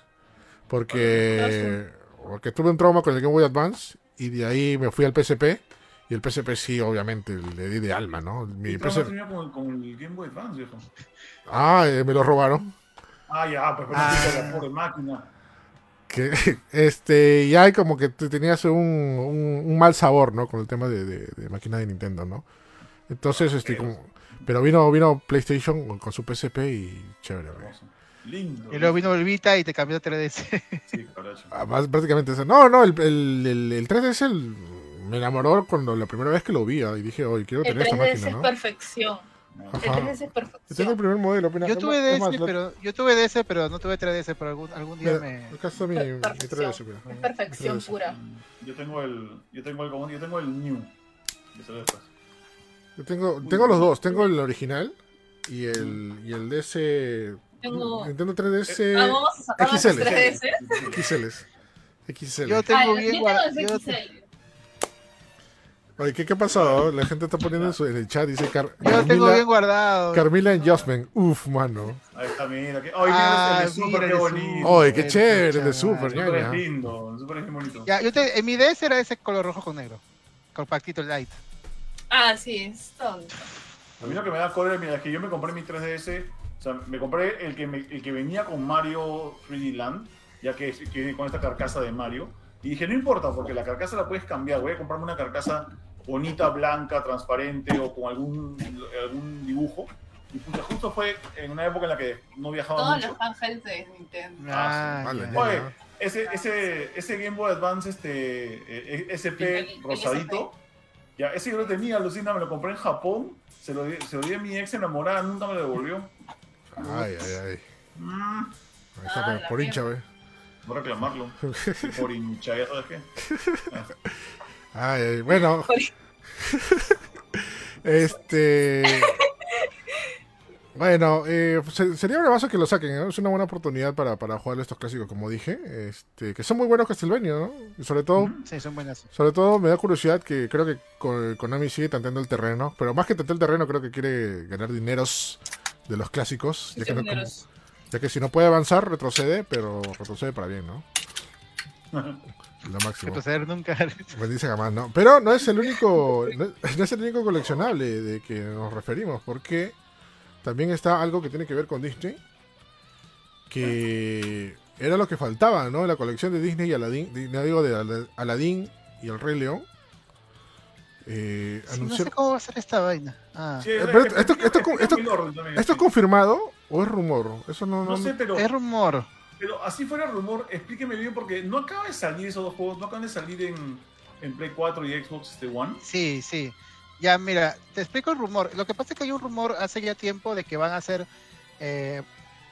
S2: Porque. Porque tuve un trauma con el Game Boy Advance. Y de ahí me fui al PSP. Y el PSP sí, obviamente, le di de alma, ¿no? Mi
S1: ¿Qué trauma
S2: PSP
S1: tenía con, con el Game Boy Advance, viejo?
S2: Ah, eh, me lo robaron.
S1: Ah, ya, pues bueno,
S3: Ah.
S1: la pobre máquina.
S2: Que, *laughs* este, y hay como que te tenías un, un, un mal sabor, ¿no? Con el tema de, de- de máquina de Nintendo, ¿no? Entonces, este, como, pero vino, vino PlayStation con, su PSP y chévere.
S1: Lindo.
S3: Y luego vino el Vita y te cambió a 3DS.
S1: Sí.
S2: Ah, más prácticamente eso. No, no, el, el, el, el 3DS el- me enamoró cuando la primera vez que lo vi ah, y dije, oye, quiero
S4: El
S2: tener esta
S4: 3DS
S2: máquina,
S4: es
S2: ¿no?
S4: perfección.
S1: No.
S4: El
S2: Ajá.
S4: 3DS es
S2: Yo tengo el primer modelo. mira,
S3: Yo tuve DS,
S2: más,
S3: pero yo tuve DS, pero no tuve 3DS, pero algún, algún día
S2: mira,
S3: me.
S2: Acá está mi, mi
S4: Perfección.
S2: 3DS, mira.
S4: Es perfección
S2: Mi 3DS.
S4: pura.
S1: Yo tengo el. Yo tengo el. Yo tengo el New.
S2: Yo tengo, tengo los dos, tengo el original y el, y el DS...
S4: Tengo.
S2: Nintendo 3DS
S4: Ah, vamos a sacar los
S2: XL.
S4: 3DS.
S2: XLs. XL.
S3: Yo
S4: Ah,
S3: tengo
S4: el-
S3: bien
S4: yo
S2: Oye, ¿qué, qué ha pasado? La gente está poniendo en, su- en el chat, dice Car-
S3: Yo tengo
S2: Carmila,
S3: bien guardado.
S2: Carmila en Justman. Uf, mano.
S1: Ahí está, mira. Que...
S3: Ah,
S1: el de Super, qué bonito.
S2: Oye, qué chévere, el de. Super,
S1: El Super es lindo. El Super es bonito.
S3: Ya, yo te, en mi DS era ese color rojo con negro. Compactito light.
S4: Ah, sí, es tonto.
S1: A mí lo que me da cólera, mira, es que yo me compré mi 3DS, o sea, me compré el que, me- el que venía con Mario 3D Land, ya que, que viene con esta carcasa de Mario, y dije, no importa, porque la carcasa la puedes cambiar, voy a comprarme una carcasa bonita, blanca, transparente, o con algún, algún dibujo, y puta, justo fue en una época en la que no viajaba
S4: Todos
S1: mucho.
S4: los ángeles de Nintendo.
S3: Ah,
S2: vale,
S3: ya.
S2: ya.
S1: Oye, ese, ese, ese Game Boy Advance este, eh, SP
S4: El- el
S1: rosadito, ya, ese yo lo tenía, alucina, me lo compré en Japón, se lo, di, se lo di a mi ex enamorada, nunca me lo devolvió.
S2: Ay, ay, ay.
S1: Mm,
S2: Ahí está,
S4: Ah,
S2: por, por hincha,
S1: voy a reclamarlo. *laughs* Por hincha, ¿ya sabes qué? *laughs*
S2: ay, bueno. *laughs* Este. Bueno, eh, se- sería bravazo que lo saquen, ¿no? Es una buena oportunidad para, para jugar estos clásicos, como dije. Este, que son muy buenos Castlevania, ¿no? Y sobre todo,
S3: Sí, son buenas.
S2: sobre todo me da curiosidad que creo que Ko- Konami sigue tanteando el terreno. Pero más que tantear el terreno, creo que quiere ganar dineros de los clásicos. Ya que, no- ya que si no puede avanzar, retrocede, pero retrocede para bien, ¿no? *laughs* Lo máximo.
S3: Retroceder nunca. *laughs*
S2: Bendice jamás, ¿no? Pero no es el único, no, no es el único coleccionable de que nos referimos, porque también está algo que tiene que ver con Disney, que era lo que faltaba, ¿no? En la colección de Disney y Aladdin, digo de Ala- Aladdin y el Rey León. Eh,
S3: Sí, no sé cómo va a ser esta vaina. Ah,
S1: Sí,
S2: Eh, pero
S1: es-
S2: esto-
S1: es-
S2: esto-
S1: es- es
S2: esto- ¿Esto es confirmado o es rumor? Eso no, no,
S1: No sé, pero,
S3: es rumor.
S1: Pero así fuera rumor, explíqueme bien, porque no acaba de salir esos dos juegos, no acaban de salir en, en Play 4 y Xbox este One.
S3: Sí, sí. Ya, mira, te explico el rumor. Lo que pasa es que hay un rumor hace ya tiempo de que van a hacer eh,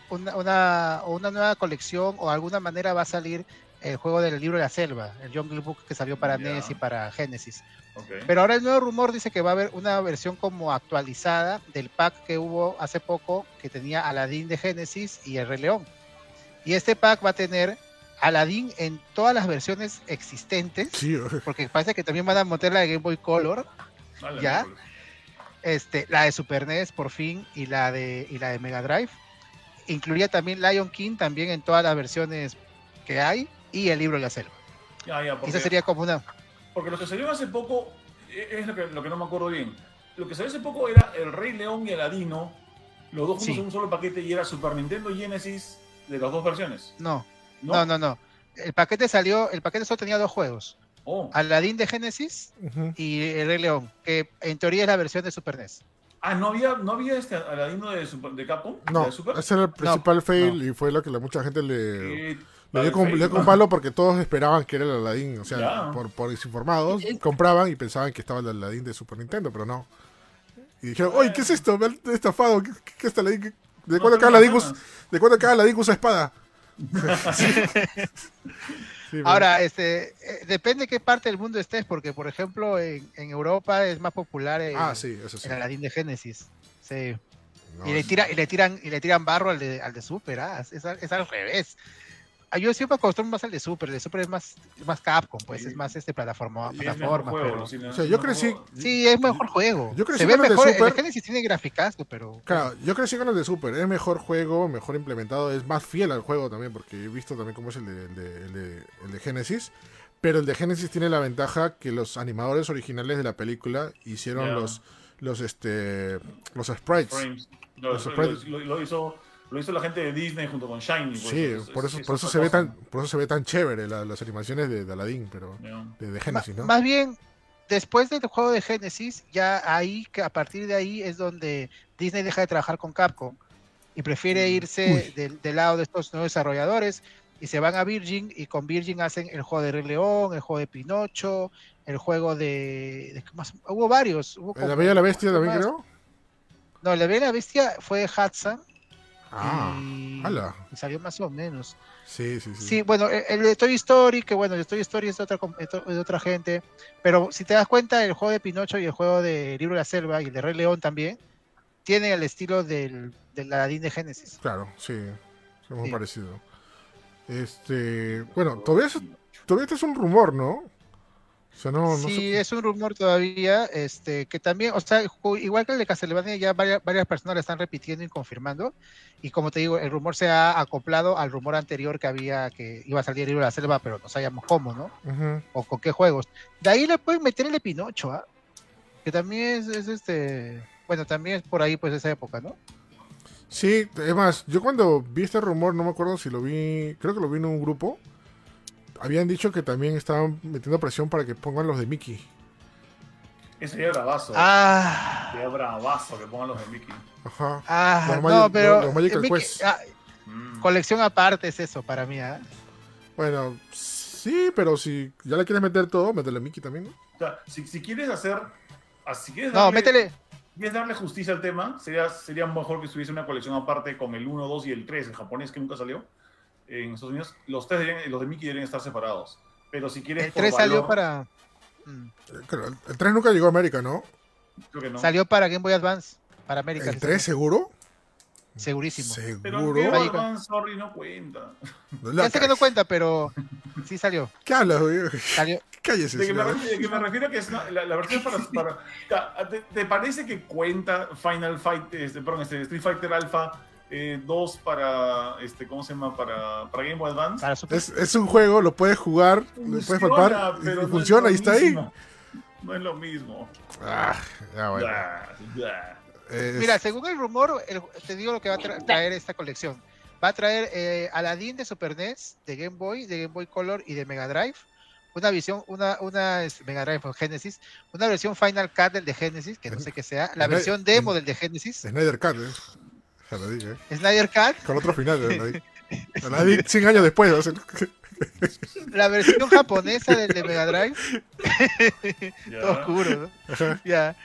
S3: una, una, nueva colección o de alguna manera va a salir el juego del libro de la selva, el Jungle Book que salió para. NES y para Genesis.
S1: Ok.
S3: Pero ahora el nuevo rumor dice que va a haber una versión como actualizada del pack que hubo hace poco que tenía Aladdin de Genesis y el Rey León. Y este pack va a tener Aladdin en todas las versiones existentes,
S2: Sí,
S3: porque parece que también van a meter la de Game Boy Color,
S1: Vale,
S3: ¿Ya? este, la de Super NES por fin y la de, y la de Mega Drive. Incluía también Lion King también en todas las versiones que hay y el libro de la selva.
S1: Ya, ya,
S3: Y
S1: porque,
S3: esa sería como una...
S1: porque lo que salió hace poco eh, es lo que, lo que no me acuerdo bien. Lo que salió hace poco era El Rey León y Aladino, los dos juntos
S3: Sí.
S1: en un solo paquete y era Super Nintendo y Genesis de las dos versiones.
S3: No,
S1: ¿No?
S3: no, no, no. El paquete salió, el paquete solo tenía dos juegos.
S1: Oh.
S3: Aladdin de Genesis y el Rey León, que en teoría es la versión de Super NES.
S1: Ah, ¿no había, no había este Aladino de, Super- de Capcom?
S2: No,
S1: ¿De Super?
S2: ese era el principal fail
S3: no.
S2: y fue lo que la mucha gente le,
S1: Eh,
S2: le dio con, le dio con palo porque todos esperaban que era el Aladdin. O sea, por, por desinformados,
S4: Es-
S2: compraban y pensaban que estaba el Aladdin de Super Nintendo, pero no. Y dijeron, oye, ¿qué es esto? Me han estafado. ¿Qué, qué, qué es Aladdin? ¿Qué- ¿De cuándo acá
S1: ganas.
S2: usa- ¿De cuándo acá usa espada? *laughs* Sí. Sí, pero-
S3: Ahora, este, eh, depende qué parte del mundo estés, porque por ejemplo en, en Europa es más popular el,
S2: Ah, sí, eso sí.
S3: el Aladdin de Genesis. Sí.
S2: No,
S3: y, le tira, y le tiran y le tiran barro al de, al de Super, ah, es, es al revés. Ah, Yo siempre acostumbro más al de Super, el de Super es más, más Capcom, pues
S1: Sí.
S3: es más este plataforma, plataforma.
S1: juego,
S3: pero-
S1: Lucina,
S2: O sea, yo crecí-
S1: juego.
S3: Sí, es mejor juego.
S2: Yo crecí
S3: Se ve
S2: con el de
S3: mejor, el
S2: Super.
S3: de Genesis tiene graficazo, pero
S2: Claro, yo crecí con el de Super. Es mejor juego, mejor implementado, es más fiel al juego también, porque he visto también cómo es el de, el de, el de- el de Genesis. Pero el de Genesis tiene la ventaja que los animadores originales de la película hicieron los los este los sprites.
S1: Frames. No,
S2: Los sprites.
S1: lo, lo hizo, lo hizo la gente de Disney junto con Shiny. pues,
S2: Sí,
S1: es-
S2: por eso,
S1: es
S2: por eso se ve tan, por eso se ve tan chévere la- las animaciones de, de Aladdin, pero de, de Genesis, ¿no?
S3: Más bien, después del juego de Genesis, ya ahí, que a partir de ahí es donde Disney deja de trabajar con Capcom y prefiere
S1: Mm.
S3: irse del, del lado de estos nuevos desarrolladores y se van a Virgin y con Virgin hacen el juego de Rey León, el juego de Pinocho, el juego de... de- ¿qué más? Hubo varios. Hubo
S2: ¿La
S3: como-
S2: Bella y la Bestia también creo?
S3: No, la Bella y la Bestia fue Hudson
S2: Ah,
S3: y,
S2: ala.
S3: y salió más o menos.
S2: sí, sí, sí.
S3: Sí, bueno, el, de Toy Story, que bueno, el de Toy Story es de otra, de otra gente, pero si te das cuenta, el juego de Pinocho y el juego de Libro de la Selva y el de Rey León también tienen el estilo del, del Aladdin de Genesis.
S2: Claro, sí. Es muy
S3: Sí.
S2: parecido. Este, bueno, todavía es, todavía este es un rumor, ¿no? O sea, no, no
S3: sí, es un rumor todavía, este, que también, o sea, igual que el de Castlevania, ya varias, varias personas lo están repitiendo y confirmando, y como te digo, el rumor se ha acoplado al rumor anterior que había que iba a salir el Libro de la Selva, pero no sabíamos cómo, ¿no? O con qué juegos. De ahí le pueden meter el de Pinocho, ¿ah? que también es, es este, bueno, también es por ahí pues esa época, ¿no?
S2: Sí, es más, yo cuando vi este rumor, no me acuerdo si lo vi, creo que lo vi en un grupo, habían dicho que también estaban metiendo presión para que pongan los de Mickey.
S1: Ese sería bravazo.
S3: Ah,
S1: Sería bravazo que pongan los de Mickey.
S2: Ajá.
S3: ah,
S2: Los
S3: no, pero
S2: los- los Magical
S3: Mickey-
S2: Quest.
S3: ah,
S1: Mm.
S3: colección aparte es eso para mí, ¿ah?
S2: Bueno, sí, pero si ya le quieres meter todo, métele a Mickey también, ¿no?
S1: O sea, si, si quieres hacer. ah, Si quieres
S3: No,
S1: darle,
S3: métele,
S1: quieres darle justicia al tema, sería, sería mejor que estuviese una colección aparte con el 1, 2 y el 3, el japonés que nunca salió en Estados Unidos. Los, tres deberían- los de Mickey deberían estar separados. Pero si quieres.
S3: el
S1: por
S3: 3 salió
S1: valor,
S3: para mm,
S2: Eh, el, el 3 nunca llegó a América, ¿no?
S1: Creo que no.
S3: salió para Game Boy Advance, para América.
S2: ¿El
S3: sí
S2: 3
S3: salió.
S2: seguro?
S3: Segurísimo.
S1: Pero
S2: Seguro.
S1: Game Boy Advance, sorry, no cuenta.
S2: La
S3: Ya sé que no cuenta, pero sí salió.
S2: ¿Qué hablas, güey?
S3: Salió. *laughs*
S2: Cállese.
S1: De que, me, de que me refiero a que es una- la, la versión para... para- ¿te, te parece que cuenta Final Fight, este, perdón, este, Street Fighter Alpha eh, 2 para, este, ¿cómo se llama? Para, para Game Boy Advance?
S2: Es, es un juego, lo puedes jugar, lo puedes palpar y-
S1: pero
S2: y
S1: no
S2: funciona
S1: es
S2: y
S1: lo
S2: está ahí.
S1: mismo. No es lo mismo.
S2: Ah, ya bueno.
S1: Blah, blah.
S2: Es-
S3: Mira, según el rumor, el- te digo lo que va a tra- traer esta colección. Va a traer eh, Aladdin de Super NES, de Game Boy, de Game Boy Color y de Mega Drive. Una visión, una, una es Mega Drive Genesis, una versión Final Cut del de Genesis, que no sé qué sea, la versión demo del de Genesis,
S2: Snyder Cut, ¿eh? Dije, ¿eh?
S3: Snyder Cut,
S2: Con otro final, ¿eh? Ahí. Ahí, 100 años después. ser-
S3: la versión japonesa del de Mega Drive, *laughs* todo oscuro, ¿no? Ya.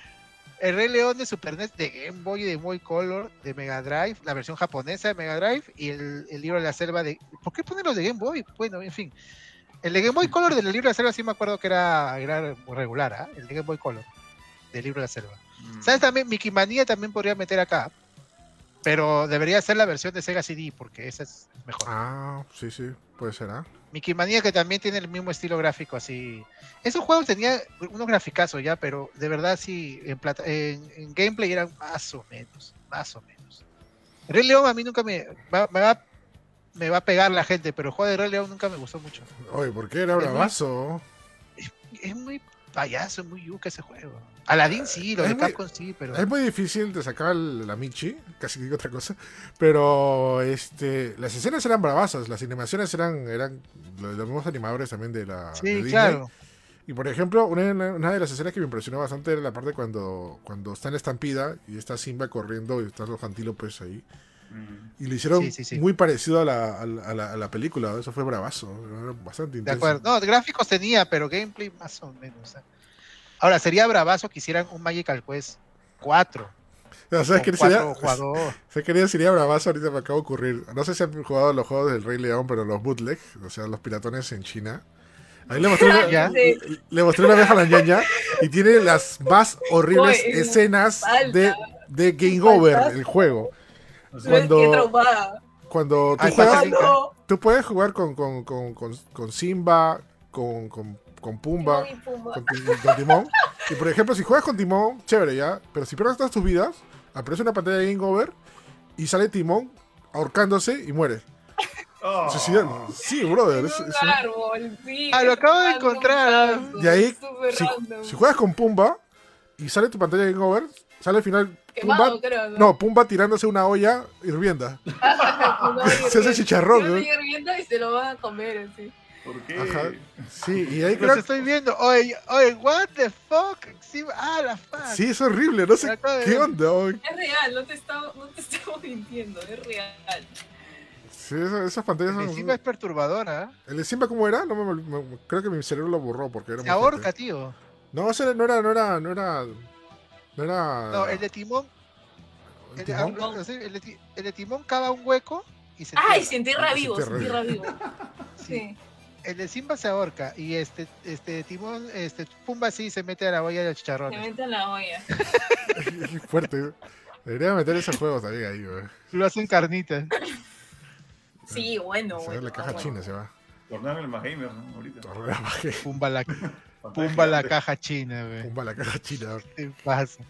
S3: el Rey León de Super NES, de Game Boy y de Boy Color, de Mega Drive, la versión japonesa de Mega Drive y el, el libro de la selva de. ¿Por qué ponen los de Game Boy? Bueno, en fin. El de Game Boy Color del libro de la selva sí me acuerdo que era, era regular, ¿ah? El de Game Boy Color del libro de la selva.
S1: Mm.
S3: ¿Sabes también? Mickey Manía también podría meter acá. Pero debería ser la versión de Sega CD porque esa es mejor.
S2: Ah, sí, sí, puede ser, ¿ah?
S3: Mickey Manía que también tiene el mismo estilo gráfico así. Esos juegos tenían unos graficazos ya, pero de verdad sí, en, plata- en, en gameplay eran más o menos, más o menos. Rey León a mí nunca me va, me va, me va a pegar la gente, pero el juego de Rey León nunca me gustó mucho.
S2: Oye, ¿por qué era bravazo?
S3: Es muy payaso, muy yuca ese juego. Aladdin sí, lo
S2: Es
S3: de
S2: muy-
S3: Capcom sí, pero...
S2: Es muy difícil de sacar la Michi, casi digo otra cosa, pero este, las escenas eran bravasas, las animaciones eran, eran los, los mismos animadores también de la de
S3: Sí,
S2: Disney.
S3: claro.
S2: Y por ejemplo, una, una de las escenas que me impresionó bastante era la parte cuando, cuando está en la estampida y está Simba corriendo y están los antílopes ahí.
S1: Mm.
S2: Y lo hicieron
S3: Sí, sí, sí.
S2: muy parecido a la, a la- a la- a la película, eso fue bravazo, era bastante
S3: De
S2: intenso.
S3: acuerdo. No, gráficos tenía, pero gameplay más o menos. ¿eh? Ahora, sería bravazo que hicieran un Magical Quest 4.
S2: No, ¿Sabes
S3: con
S2: qué sería?
S3: cuatro jugadores. *laughs*
S2: ¿Sabes qué sería bravazo? Ahorita me acaba de ocurrir. No sé si han jugado los juegos del Rey León, pero los bootleg, o sea, los piratones en China. Ahí le mostré una,
S3: Ya.
S2: Le mostré una vez a la ñaña y tiene las más horribles escenas de, de Game Over, el juego. Cuando-
S4: Qué traumada.
S2: Cuando tú
S3: Ay,
S2: juegas,
S3: falta
S4: No.
S2: tú puedes jugar con, con, con, con, con Simba, con, con, con Pumba,
S4: Timón y Pumba.
S2: con, Ti- con Timón. Y por ejemplo, si juegas con Timón, chévere ya. Pero si pierdes todas tus vidas, aparece una pantalla de Game Over y sale Timón ahorcándose y muere.
S1: oh.
S2: Suicidando. Sí, brother. es-
S4: un
S2: es un-
S4: árbol, sí.
S3: Ah, lo acabo de encontrar.
S2: Y ahí,
S4: súper
S2: si, juegas con Pumba y sale tu pantalla de Game Over, sale al final
S4: Quemado,
S2: Pumba.
S4: creo,
S2: No, Pumba tirándose una olla hirvienda. *laughs*
S4: No, *laughs*
S2: Se hace chicharrón,
S4: Se
S2: ¿no?
S4: hace y se lo van a comer así.
S1: ¿Por qué?
S2: Ajá. Sí, y ahí
S3: Los
S2: creo
S3: estoy viendo. Oye, oye, what the fuck? Sí, ah, la fuck.
S2: Sí, es horrible, no sé qué onda hoy.
S4: Es real, no te estamos, no te estamos mintiendo, es real.
S2: Sí, esas, esas pantallas son.
S3: Encima es perturbadora. ¿eh?
S2: ¿El de Simba cómo era? No me, me- creo que mi cerebro lo borró porque era
S3: Se
S2: muy
S3: ahorca,
S2: fuerte.
S3: tío.
S2: No, ese no era, no era, no era. No era.
S3: No, el de Timón.
S2: ¿el
S3: El de,
S2: timón?
S3: ah, no sé, el de Ti- el de Timón cava un hueco y se
S4: Ay,
S3: entierra.
S4: se entierra vivo, se
S2: entierra
S4: entierra vivo. *laughs*
S3: Sí.
S4: Sí.
S3: El de Simba se ahorca y este, este Timón, este Pumba sí se mete a la olla de los
S4: Se mete en la olla.
S2: Qué *laughs* fuerte. Debería meter esos juegos también ahí, güey.
S3: Lo hacen carnita.
S4: Sí, bueno.
S2: Se ve
S4: bueno,
S2: la caja
S4: bueno.
S2: china, se va.
S1: Tornaron el más gamer, ¿no? Ahorita.
S3: Pumba la, *laughs* Pumba la caja china, güey.
S2: Pumba la caja china.
S3: ¿Qué te pasa?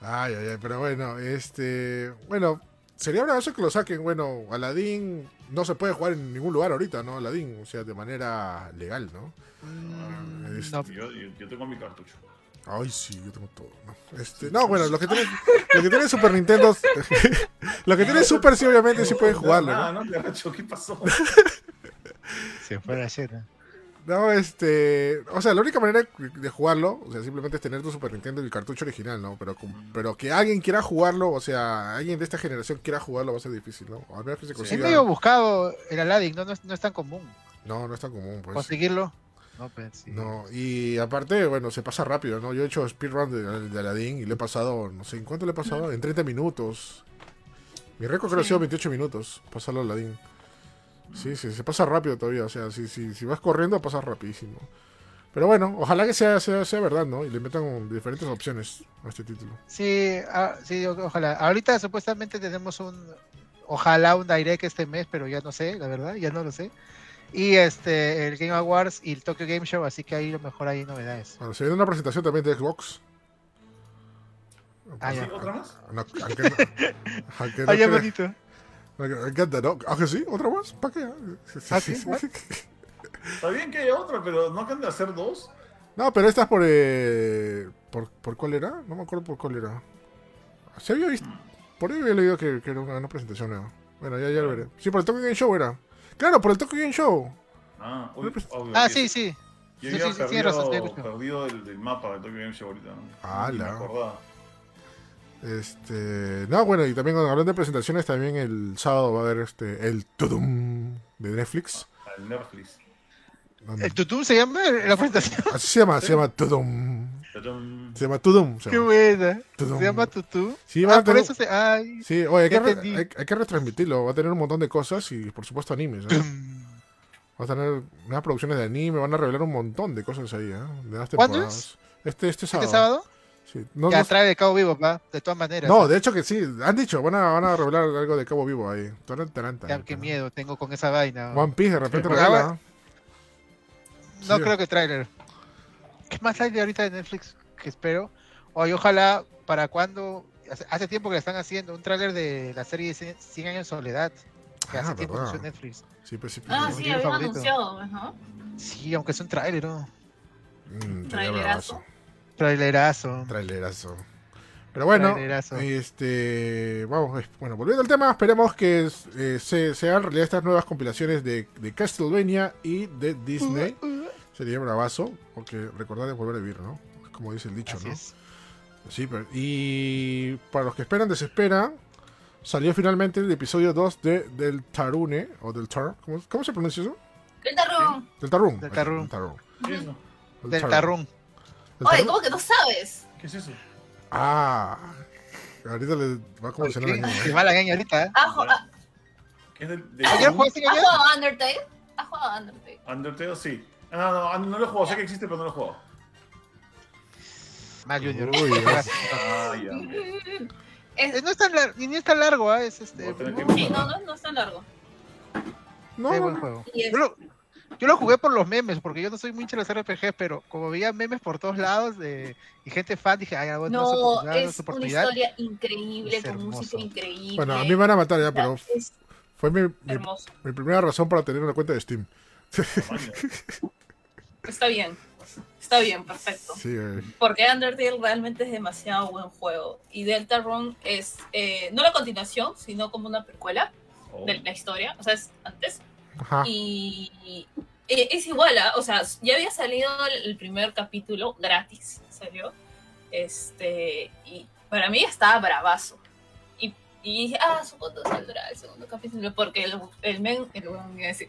S2: Ay, ay, ay, pero bueno, este. Bueno, sería bravazo que lo saquen. Bueno, Aladdin no se puede jugar en ningún lugar ahorita, ¿no? Aladdin, o sea, de manera legal, ¿no?
S3: Mm,
S1: Yo, yo, yo tengo mi cartucho.
S2: Ay, sí, yo tengo todo. No, este, no bueno, los que tienen, los que tienen Super Nintendo. los que tienen Super, sí, obviamente, sí pueden jugarlo,
S1: Ah,
S2: ¿no?
S1: ¿qué pasó?
S3: se fue la cena.
S2: No, este. O sea, la única manera de jugarlo, o sea, simplemente es tener tu Super Nintendo y el cartucho original, ¿no? Pero, pero que alguien quiera jugarlo, o sea, alguien de esta generación quiera jugarlo va a ser difícil, ¿no? A menos que se
S3: Es medio buscado el Aladdin, ¿no? No es, no es tan común
S2: No, no es tan común, pues.
S3: conseguirlo. No, pues sí.
S2: No, y aparte, bueno, se pasa rápido, ¿no? Yo he hecho speedrun de, de Aladdin y le he pasado, no sé, ¿en cuánto le he pasado? En 30 minutos. Mi récord creo que ha
S4: Sí.
S2: sido 28 minutos, pasarlo a Aladdin. Sí, sí, se pasa rápido todavía, o sea, si, si, si vas corriendo, pasa rapidísimo. Pero bueno, ojalá que sea, sea, sea verdad, ¿no? Y le metan diferentes opciones a este título.
S3: Sí, ah, sí, ojalá. Ahorita supuestamente tenemos un, ojalá un direct este mes, pero ya no sé, la verdad, ya no lo sé. Y este, el Game Awards y el Tokyo Game Show, así que ahí a lo mejor hay novedades.
S2: Bueno, se viene una presentación también de Xbox.
S3: Ah.
S1: ¿Otra más?
S2: No, aunque no- aunque no
S3: ya *laughs*
S2: crea-
S3: bonito.
S2: Me encanta, ¿no? ¿Ah, que sí? ¿Otra más? ¿Para qué?
S3: ¿Ah, sí?
S1: Está bien que haya otra, pero ¿no acaban de hacer dos?
S2: No, pero esta es por, eh, por. ¿Por cuál era? No me acuerdo por cuál era. Se había visto. Por ahí había leído que, que era una, una presentación nueva. Bueno, ya, ya lo veré. Sí, por el Tokyo Game Show era. Claro, por el Tokyo Game Show.
S1: Ah, obvio,
S3: Ah, sí, sí.
S1: Yo
S3: Sí,
S1: había
S3: sí, sí, tienes razón,
S1: perdido, perdido del, del mapa de Tokyo Game Show ahorita. ¿no?
S2: Ah,
S1: me
S2: la. Este. No, bueno, y también hablando de presentaciones, también el sábado va a haber este. El Tudum de Netflix.
S1: Al Netflix.
S2: donde-
S3: ¿El tutum se llama la presentación?
S2: Así se llama, se llama Tudum. Se llama Tudum. Se
S3: Qué
S2: llama.
S3: buena.
S2: Tudum.
S3: Se llama Tutu.
S2: Sí,
S3: Ah,
S2: a
S3: por
S2: tener-
S3: eso se. Ay.
S2: Sí, oye, hay que, re- hay, hay que retransmitirlo. Va a tener un montón de cosas y, por supuesto, animes. ¿eh? Va a tener unas producciones de anime. Van a revelar un montón de cosas ahí. ¿eh? De las
S3: ¿Cuándo
S2: temporadas. Este, este sábado.
S3: ¿Este sábado?
S2: Sí. No,
S3: ya
S2: no-
S3: trae de Cabo Vivo, pa. De todas maneras.
S2: no, de hecho que sí. Han dicho, van a, van a revelar algo de Cabo Vivo ahí. Taran, taran,
S3: Ya, qué miedo tengo con esa vaina.
S2: One Piece de repente revela.
S3: ahora- No
S2: Sí.
S3: creo que trailer. ¿Qué más hay de ahorita de Netflix que espero? Oye, ojalá para cuando. Hace, tiempo que la están haciendo un tráiler de la serie de 100 100 años de soledad. Que
S2: Ah,
S3: hace tiempo
S2: verdad.
S3: anunció Netflix.
S2: Sí, pues sí. pues,
S4: Ah,
S2: sí.
S4: habían anunciado, ¿no?
S3: Sí, aunque es un tráiler, ¿no?
S2: Mm,
S4: Trailerazo.
S3: Trailerazo.
S2: Pero bueno,
S3: Trailerazo.
S2: este, vamos, bueno, volviendo al tema, esperemos que eh, se, sean realidad estas nuevas compilaciones de, de Castlevania y de Disney. Sería bravazo, porque recordar es volver a vivir, ¿no? Como dice el dicho,
S3: Así
S2: ¿no?
S3: es.
S2: Sí, pero- y para los que esperan, desespera, salió finalmente el episodio 2 de, del Tarune, o del Tar, ¿cómo, cómo se pronuncia eso? Del Tarun.
S3: Del Tarun.
S2: del Tarun. Del
S3: Del
S2: Tarun.
S4: Oye. ¿cómo que no sabes?
S1: ¿Qué es eso?
S2: Ah, ahorita le va a convencer a la niña.
S3: Qué mala gaña ahorita, ¿eh?
S4: ¿Has ju- ha-
S1: ¿Qué es del,
S3: ¿Ayer jugaste
S4: has jugado a Undertale? ¿Has jugado a Undertale?
S1: Undertale? Sí. Ah, no, no, no lo he jugado. Sé que existe, pero no lo he jugado.
S3: Mal Junior.
S2: Uy, *laughs*
S1: Ah, ya.
S3: Eh, no es tan largo, ni es tan largo, ¿ah? Es este.
S1: A
S4: Sí, no, no, no es tan largo.
S2: No,
S3: Sí, buen juego.
S4: Es-
S3: Yo lo, yo lo jugué por los memes, porque yo no soy muy hincha de los RPG, pero como veía memes por todos lados de, y gente fan, dije, ay, bueno,
S4: No,
S3: oportunidad,
S4: es una historia increíble,
S3: Es
S4: con
S3: hermoso.
S4: música increíble.
S2: Bueno, a mí me van a matar ya, pero
S4: Es
S2: fue mi, mi primera razón para tener una cuenta de Steam. *laughs*
S4: Está bien. Está bien, perfecto.
S2: Sí, eh,
S4: Porque Undertale realmente es demasiado buen juego. Y Deltarune es eh, no la continuación, sino como una precuela
S1: Oh.
S4: de la historia. O sea, es antes.
S2: Ajá.
S4: Y eh, es igual, ¿ah? o sea, ya había salido el primer capítulo gratis, salió. Este, y para mí estaba bravazo. Y, y dije, ah, supongo saldrá el segundo capítulo, porque el, el men, el decir,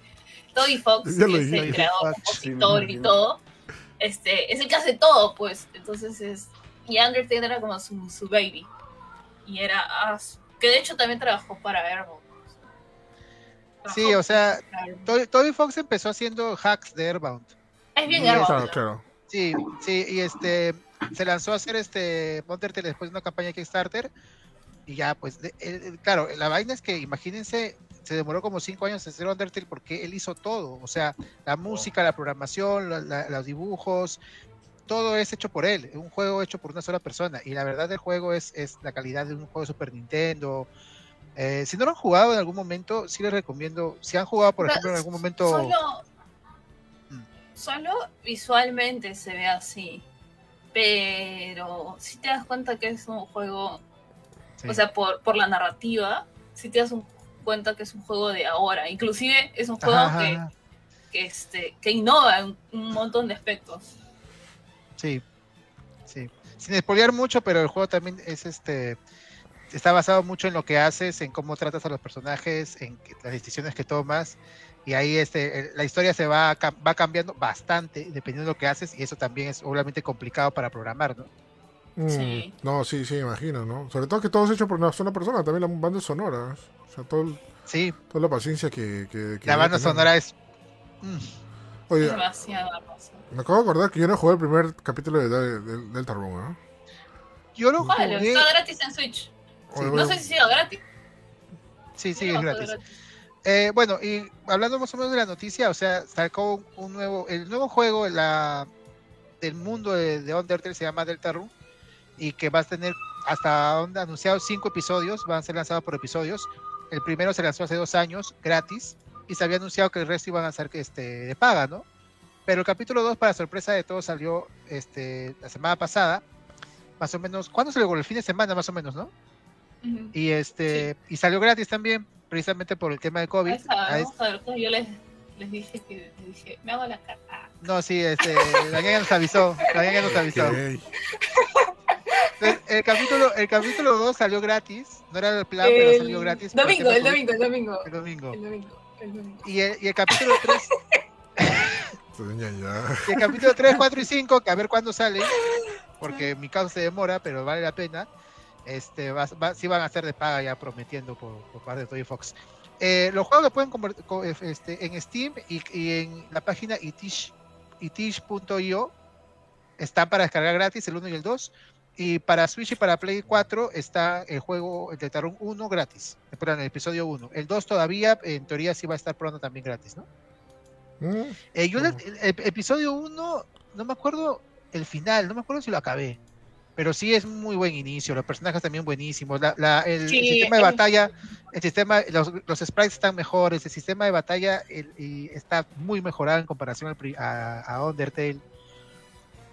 S4: Toby Fox, que es el creador,
S3: Fox,
S4: compositor y todo, este, es el que hace todo, pues. Entonces es. Y Undertale era como su, su baby. Y era. ah, su- que de hecho también trabajó para Airbound.
S3: Sí, o sea. Toby, Toby Fox empezó haciendo hacks de Airbound.
S4: Es bien Airbound.
S2: Claro.
S3: Sí, sí, y este se lanzó a hacer este Undertale después de una campaña de Kickstarter. Y ya, pues, de- él- claro, la vaina es que imagínense, se demoró como cinco años en hacer Undertale porque él hizo todo. O sea, la música, la programación, la- la- los dibujos, todo es hecho por él. Un juego hecho por una sola persona. Y la verdad del juego es, es la calidad de un juego de Super Nintendo. Eh, si no lo han jugado en algún momento, sí les recomiendo. Si han jugado, por ejemplo, en algún momento.
S4: Solo,
S3: Mm.
S4: solo visualmente se ve así. Pero si te das cuenta que es un juego,
S3: Sí.
S4: o sea, por, por la narrativa, si te das un- cuenta que es un juego de ahora. Inclusive es un juego
S3: Ajá,
S4: que,
S3: ajá.
S4: que, este, que innova en un montón de aspectos.
S3: Sí, sí. Sin spoilear mucho, pero el juego también es este. Está basado mucho en lo que haces, en cómo tratas a los personajes, en las decisiones que tomas. Y ahí este, la historia se va, va cambiando bastante dependiendo de lo que haces. Y eso también es obviamente complicado para programar, ¿no?
S2: Mm,
S4: Sí.
S2: No, sí, sí, imagino, ¿no? Sobre todo que todo es hecho por una sola persona, también la banda sonora. O sea, todo, el-
S3: Sí,
S2: toda la paciencia que... que- que
S3: la banda sonora es. mm,
S2: Oye,
S4: Demasiado
S2: me acabo de acordar que yo no jugué el primer capítulo de, de- de- Delta Room, ¿no?
S3: Yo lo
S4: Vale,
S3: jugué.
S4: está gratis en Switch. No
S2: bueno,
S4: sé si siga gratis.
S3: Sí, sí,
S4: No,
S3: es gratis. Eh, bueno, y hablando más o menos de la noticia, o sea, sacó un nuevo, el nuevo juego la, del mundo de, de Undertale se llama Deltarune y que va a tener hasta donde anunciado cinco episodios, van a ser lanzados por episodios. El primero se lanzó hace dos años, gratis, y se había anunciado que el resto iban a ser este, de paga, ¿no? Pero el capítulo 2, para sorpresa de todos, salió este, la semana pasada, más o menos, ¿cuándo salió? El fin de semana, más o menos, ¿no? Y este, y salió gratis también, precisamente por el tema de COVID.
S4: A ver, pues, yo les, les dije que les dije, me hago la cara. Ah,
S3: No, sí, este, la ñaña nos avisó, la ñaña nos avisó. Entonces, el capítulo, el capítulo 2 salió gratis, no era el plan, pero salió gratis.
S4: Domingo, el domingo, el domingo.
S3: El domingo.
S4: El domingo, el domingo.
S3: Y el, y el capítulo 3,
S2: Doña, ya.
S3: y el capítulo 3, 4 y 5, que a ver cuándo sale. porque mi caso se demora, pero vale la pena. Este, va, va- sí van a ser de paga ya prometiendo por, por parte de Toy Fox. Eh, los juegos que pueden eh, este, en Steam y, y en la página itish- itish.io están para descargar gratis el 1 y el 2. Y para Switch y para Play 4 está el juego el Deltarune 1 gratis. Perdón, el episodio 1. El 2 todavía, en teoría, sí va a estar pronto también gratis, ¿no?
S2: Mm,
S3: Eh, yo el,
S2: Ujú.
S3: el- el episodio 1, no me acuerdo el final, no me acuerdo si lo acabé. Pero sí es muy buen inicio, los personajes también buenísimos. La, la- el, el
S4: Sí,
S3: sistema de batalla, el sistema, los, los sprites están mejores, el sistema de batalla el- y está muy mejorado en comparación al pri- a, a Undertale.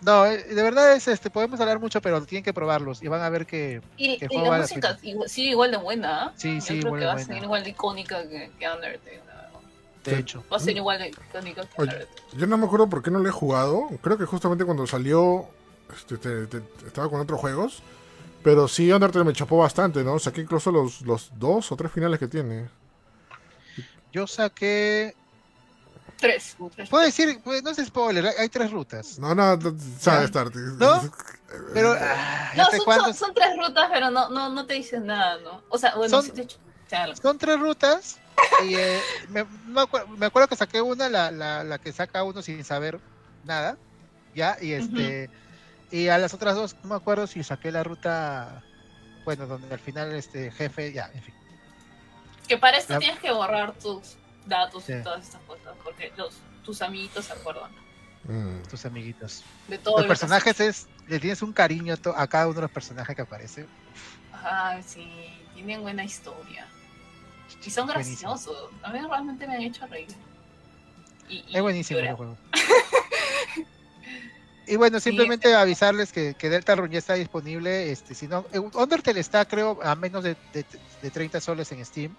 S3: No, eh, de verdad es este, podemos hablar mucho, pero tienen que probarlos y van a ver que
S4: Y,
S3: que
S4: y
S3: juego
S4: la música igual- sigue igual de buena. ¿ah?
S3: Sí,
S4: Yo
S3: sí,
S4: creo
S3: igual
S4: que
S3: de
S4: va a seguir igual de icónica que, que Undertale.
S3: de
S2: Sí.
S3: hecho.
S4: Va a ser igual de icónica que
S2: Oye,
S4: Undertale.
S2: Yo no me acuerdo por qué no lo he jugado. Creo que justamente cuando salió este, te- te- estaba con otros juegos. Pero sí, Undertale me chapó bastante, ¿no? Saqué incluso los, los dos o tres finales que tiene.
S3: Yo saqué,
S4: Tres. tres.
S3: puedo decir, pues, no es spoiler, hay, hay tres rutas.
S2: No, no, no, sabe estar.
S3: ¿No? *laughs* Pero, ah,
S4: No,
S3: ¿hasta
S4: son, son, son tres rutas, pero no, no, no te dicen nada, ¿no? O sea, bueno,
S3: Son-
S4: sí te claro.
S3: Son tres rutas. Y eh, me, me acuer- me acuerdo que saqué una, la, la, la que saca uno sin saber nada. Ya, y este. Y a las otras dos, no me acuerdo si saqué la ruta. Bueno, donde al final este jefe, ya, en fin.
S4: Que para esto
S3: La-
S4: tienes que borrar tus datos
S3: Sí.
S4: y todas estas cosas, porque los, tus amiguitos se acuerdan
S2: Mm.
S3: Tus amiguitos.
S4: de todo.
S3: Los personajes es. Le tienes un cariño a, cada uno de los personajes que aparece.
S4: Ajá, sí, tienen buena historia. Y son
S3: Buenísimo.
S4: graciosos. A mí realmente me han hecho reír. Y, y
S3: Es buenísimo el juego. *laughs* Y bueno,
S4: Sí,
S3: simplemente avisarles que, que Deltarune ya está disponible. Este, si no, eh, Undertale está, creo, a menos de, de, de 30 soles en Steam.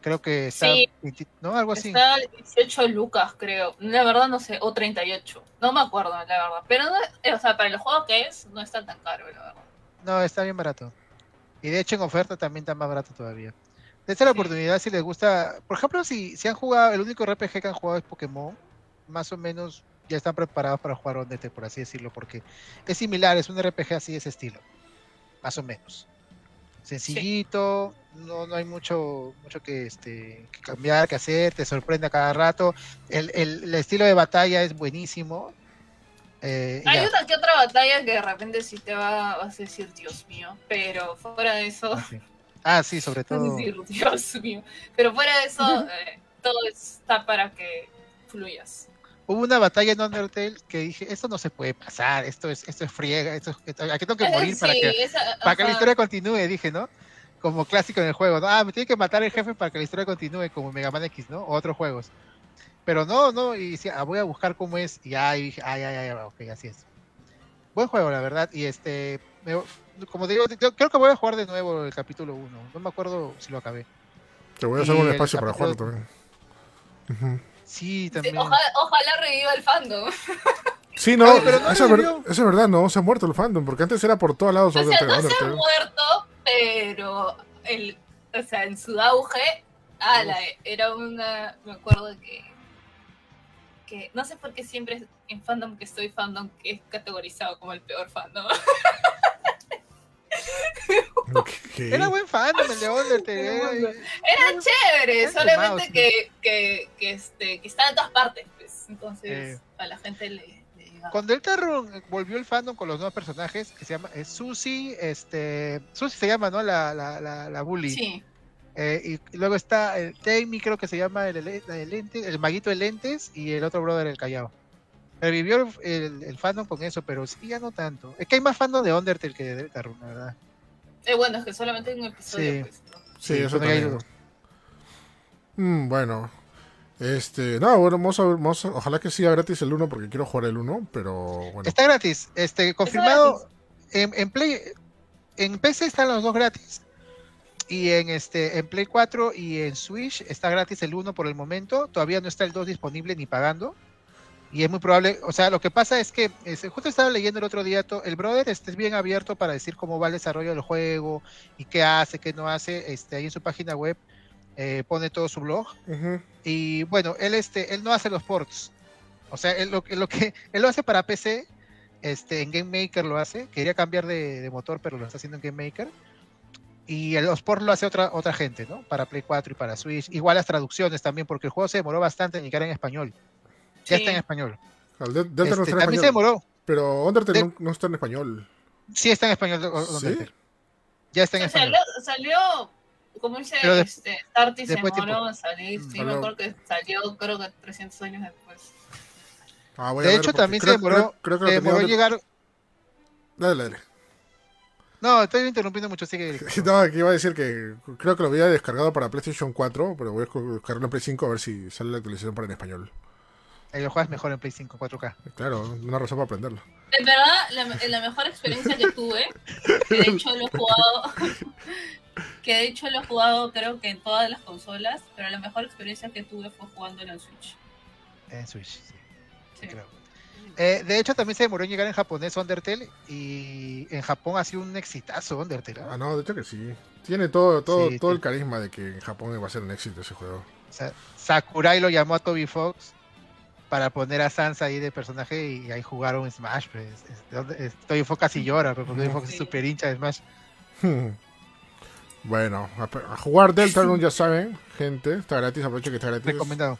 S3: Creo que está,
S4: Sí.
S3: 20 ¿no? Algo así.
S4: Está 18 lucas, creo. La verdad no sé, o 38. No me acuerdo, la verdad. Pero, no, eh, o sea, para el juego que es, no está tan caro, la verdad.
S3: No, está bien barato. Y de hecho en oferta también está más barato todavía. Dense la
S4: Sí.
S3: oportunidad si les gusta. Por ejemplo, si, si han jugado, el único RPG que han jugado es Pokémon, más o menos ya están preparados para jugar Undertale, por así decirlo, porque es similar, es un RPG así de ese estilo. Más o menos. Sencillito, no, no hay mucho, mucho que, este, que cambiar, que hacer, te sorprende a cada rato. El, el- el estilo de batalla es buenísimo. Eh,
S4: Hay
S3: ya.
S4: una que otra batalla que de repente sí te va, vas a decir, Dios mío. Pero fuera de eso,
S3: Ah, sí. Ah, sí, *laughs* sobre todo.
S4: decir, Dios mío. Pero fuera de eso, eh, todo está para que fluyas.
S3: Hubo una batalla en Undertale que dije, esto no se puede pasar, esto es, esto es friega, esto, es- esto- aquí tengo que morir para, que,
S4: esa-
S3: para que la historia continúe, dije, ¿no? Como clásico en el juego, ¿no? Ah, me tiene que matar el jefe para que la historia continúe, como Mega Man X, ¿no? O otros juegos. Pero no, no, y decía, ah, voy a buscar cómo es, y y dije, ay, ay, ay, ok, así es. Buen juego, la verdad, y este, me- como digo, yo creo que voy a jugar de nuevo el capítulo 1, no me acuerdo si lo acabé.
S2: Te voy a hacer
S3: Y
S2: un espacio para jugarlo
S3: capítulo-
S2: también.
S3: Sí,
S4: Sí,
S3: también.
S4: ojalá, ojalá reviva el fandom. *laughs*
S2: Sí, no,
S3: Oye, pero no
S2: eso, es ver-
S3: revivió.
S2: eso es verdad, no, se ha muerto el fandom, porque antes era por todos lados.
S4: O sea, no se ha muerto, pero el, o sea, en su auge, ala, era una, me acuerdo que, que no sé por qué siempre en fandom que estoy fandom que es categorizado como el peor fandom. *laughs*
S2: ¿Qué?
S3: Era buen fan el de Undertale.
S4: Era buen
S3: eh.
S4: Era chévere,
S3: Era
S4: solamente que, que, que, este, que está en todas partes, pues. Entonces,
S3: Eh.
S4: a la gente le, le.
S3: Cuando Deltarune volvió el fandom con los nuevos personajes, que se llama eh, Susie, este, Susie se llama, ¿no? La, la, la, la bully.
S4: Sí,
S3: Eh, y luego está el Tammy, creo que se llama el, el, el lente, el maguito de lentes, y el otro brother, el callao. Revivió el, el, el fandom con eso, pero sí, ya no tanto. Es que hay más fandom de Undertale que de Deltarune, la verdad.
S4: Eh, bueno, es que solamente hay un episodio,
S3: Sí.
S4: pues. ¿no?
S2: Sí,
S3: Sí,
S2: eso también.
S3: ayudó.
S2: Mm, bueno. Este, no, bueno, vamos a ver, vamos a- ojalá que siga gratis el 1 porque quiero jugar el 1, pero bueno.
S3: Está gratis, este, confirmado en, en Play, en PC están los dos gratis. Y en este, en Play 4 y en Switch está gratis el 1 por el momento. Todavía no está el 2 disponible ni pagando. Y es muy probable, o sea, lo que pasa es que justo estaba leyendo el otro día, el brother este, es bien abierto para decir cómo va el desarrollo del juego y qué hace, qué no hace. Este, ahí en su página web eh, pone todo su blog. Y bueno, él este, él no hace los ports. O sea, él lo, que- lo que *laughs* él lo hace para PC Este, en Game Maker lo hace. Quería cambiar de, de motor, pero lo está haciendo en Game Maker. Y el- los ports lo hace otra, otra gente, ¿no? Para Play 4 y para Switch. Igual las traducciones también, porque el juego se demoró bastante en llegar en español. Ya
S4: Sí.
S3: está en español.
S2: El de- Delta no
S3: Este,
S2: está en
S3: también se
S2: español.
S3: demoró.
S2: Pero Undertale
S3: De-
S2: no, no está en español.
S3: Sí está en español. o- o-
S2: ¿Sí?
S3: Ya está en
S4: O sea,
S3: español.
S4: salió, salió, como dice,
S3: de-
S4: este, Starty se demoró en salir. Sí,
S2: Salió-
S4: me acuerdo que salió, creo que 300 años después.
S2: Ah,
S3: De hecho, también se
S2: creo-
S3: demoró,
S2: creo- creo que lo
S3: se demoró
S2: donde-
S3: llegar.
S2: Dale, dale.
S3: No, estoy interrumpiendo mucho, sigue. *laughs*
S2: No, aquí iba a decir que creo que lo había descargado para PlayStation 4, pero voy a descargarlo en Play 5 a ver si sale la actualización para en español.
S3: El juego es mejor en Play 5 4K.
S2: Claro, una razón para aprenderlo.
S4: En verdad, la, la mejor experiencia que tuve, que de hecho lo he jugado, *laughs* que de hecho lo he jugado creo que en todas las consolas, pero la mejor experiencia que tuve fue jugando en Switch.
S3: En Switch, sí,
S4: Sí.
S3: creo. Eh, de hecho, también se demoró en llegar en japonés Undertale. Y en Japón ha sido un exitazo Undertale. ¿ah?
S2: Ah, no, de hecho que sí. Tiene todo, todo,
S3: Sí,
S2: todo
S3: sí.
S2: el carisma de que en Japón va a ser un éxito ese juego.
S3: O sea, Sakurai lo llamó a Toby Fox para poner a Sansa ahí de personaje y ahí jugaron Smash. Pues. Es- Toby Fox casi llora, pero Toby Fox es
S4: Sí.
S3: super hincha de Smash. *laughs*
S2: Bueno, a, a jugar Deltarune *laughs* ya saben, gente, está gratis, aprovecho que está gratis.
S3: Recomendado.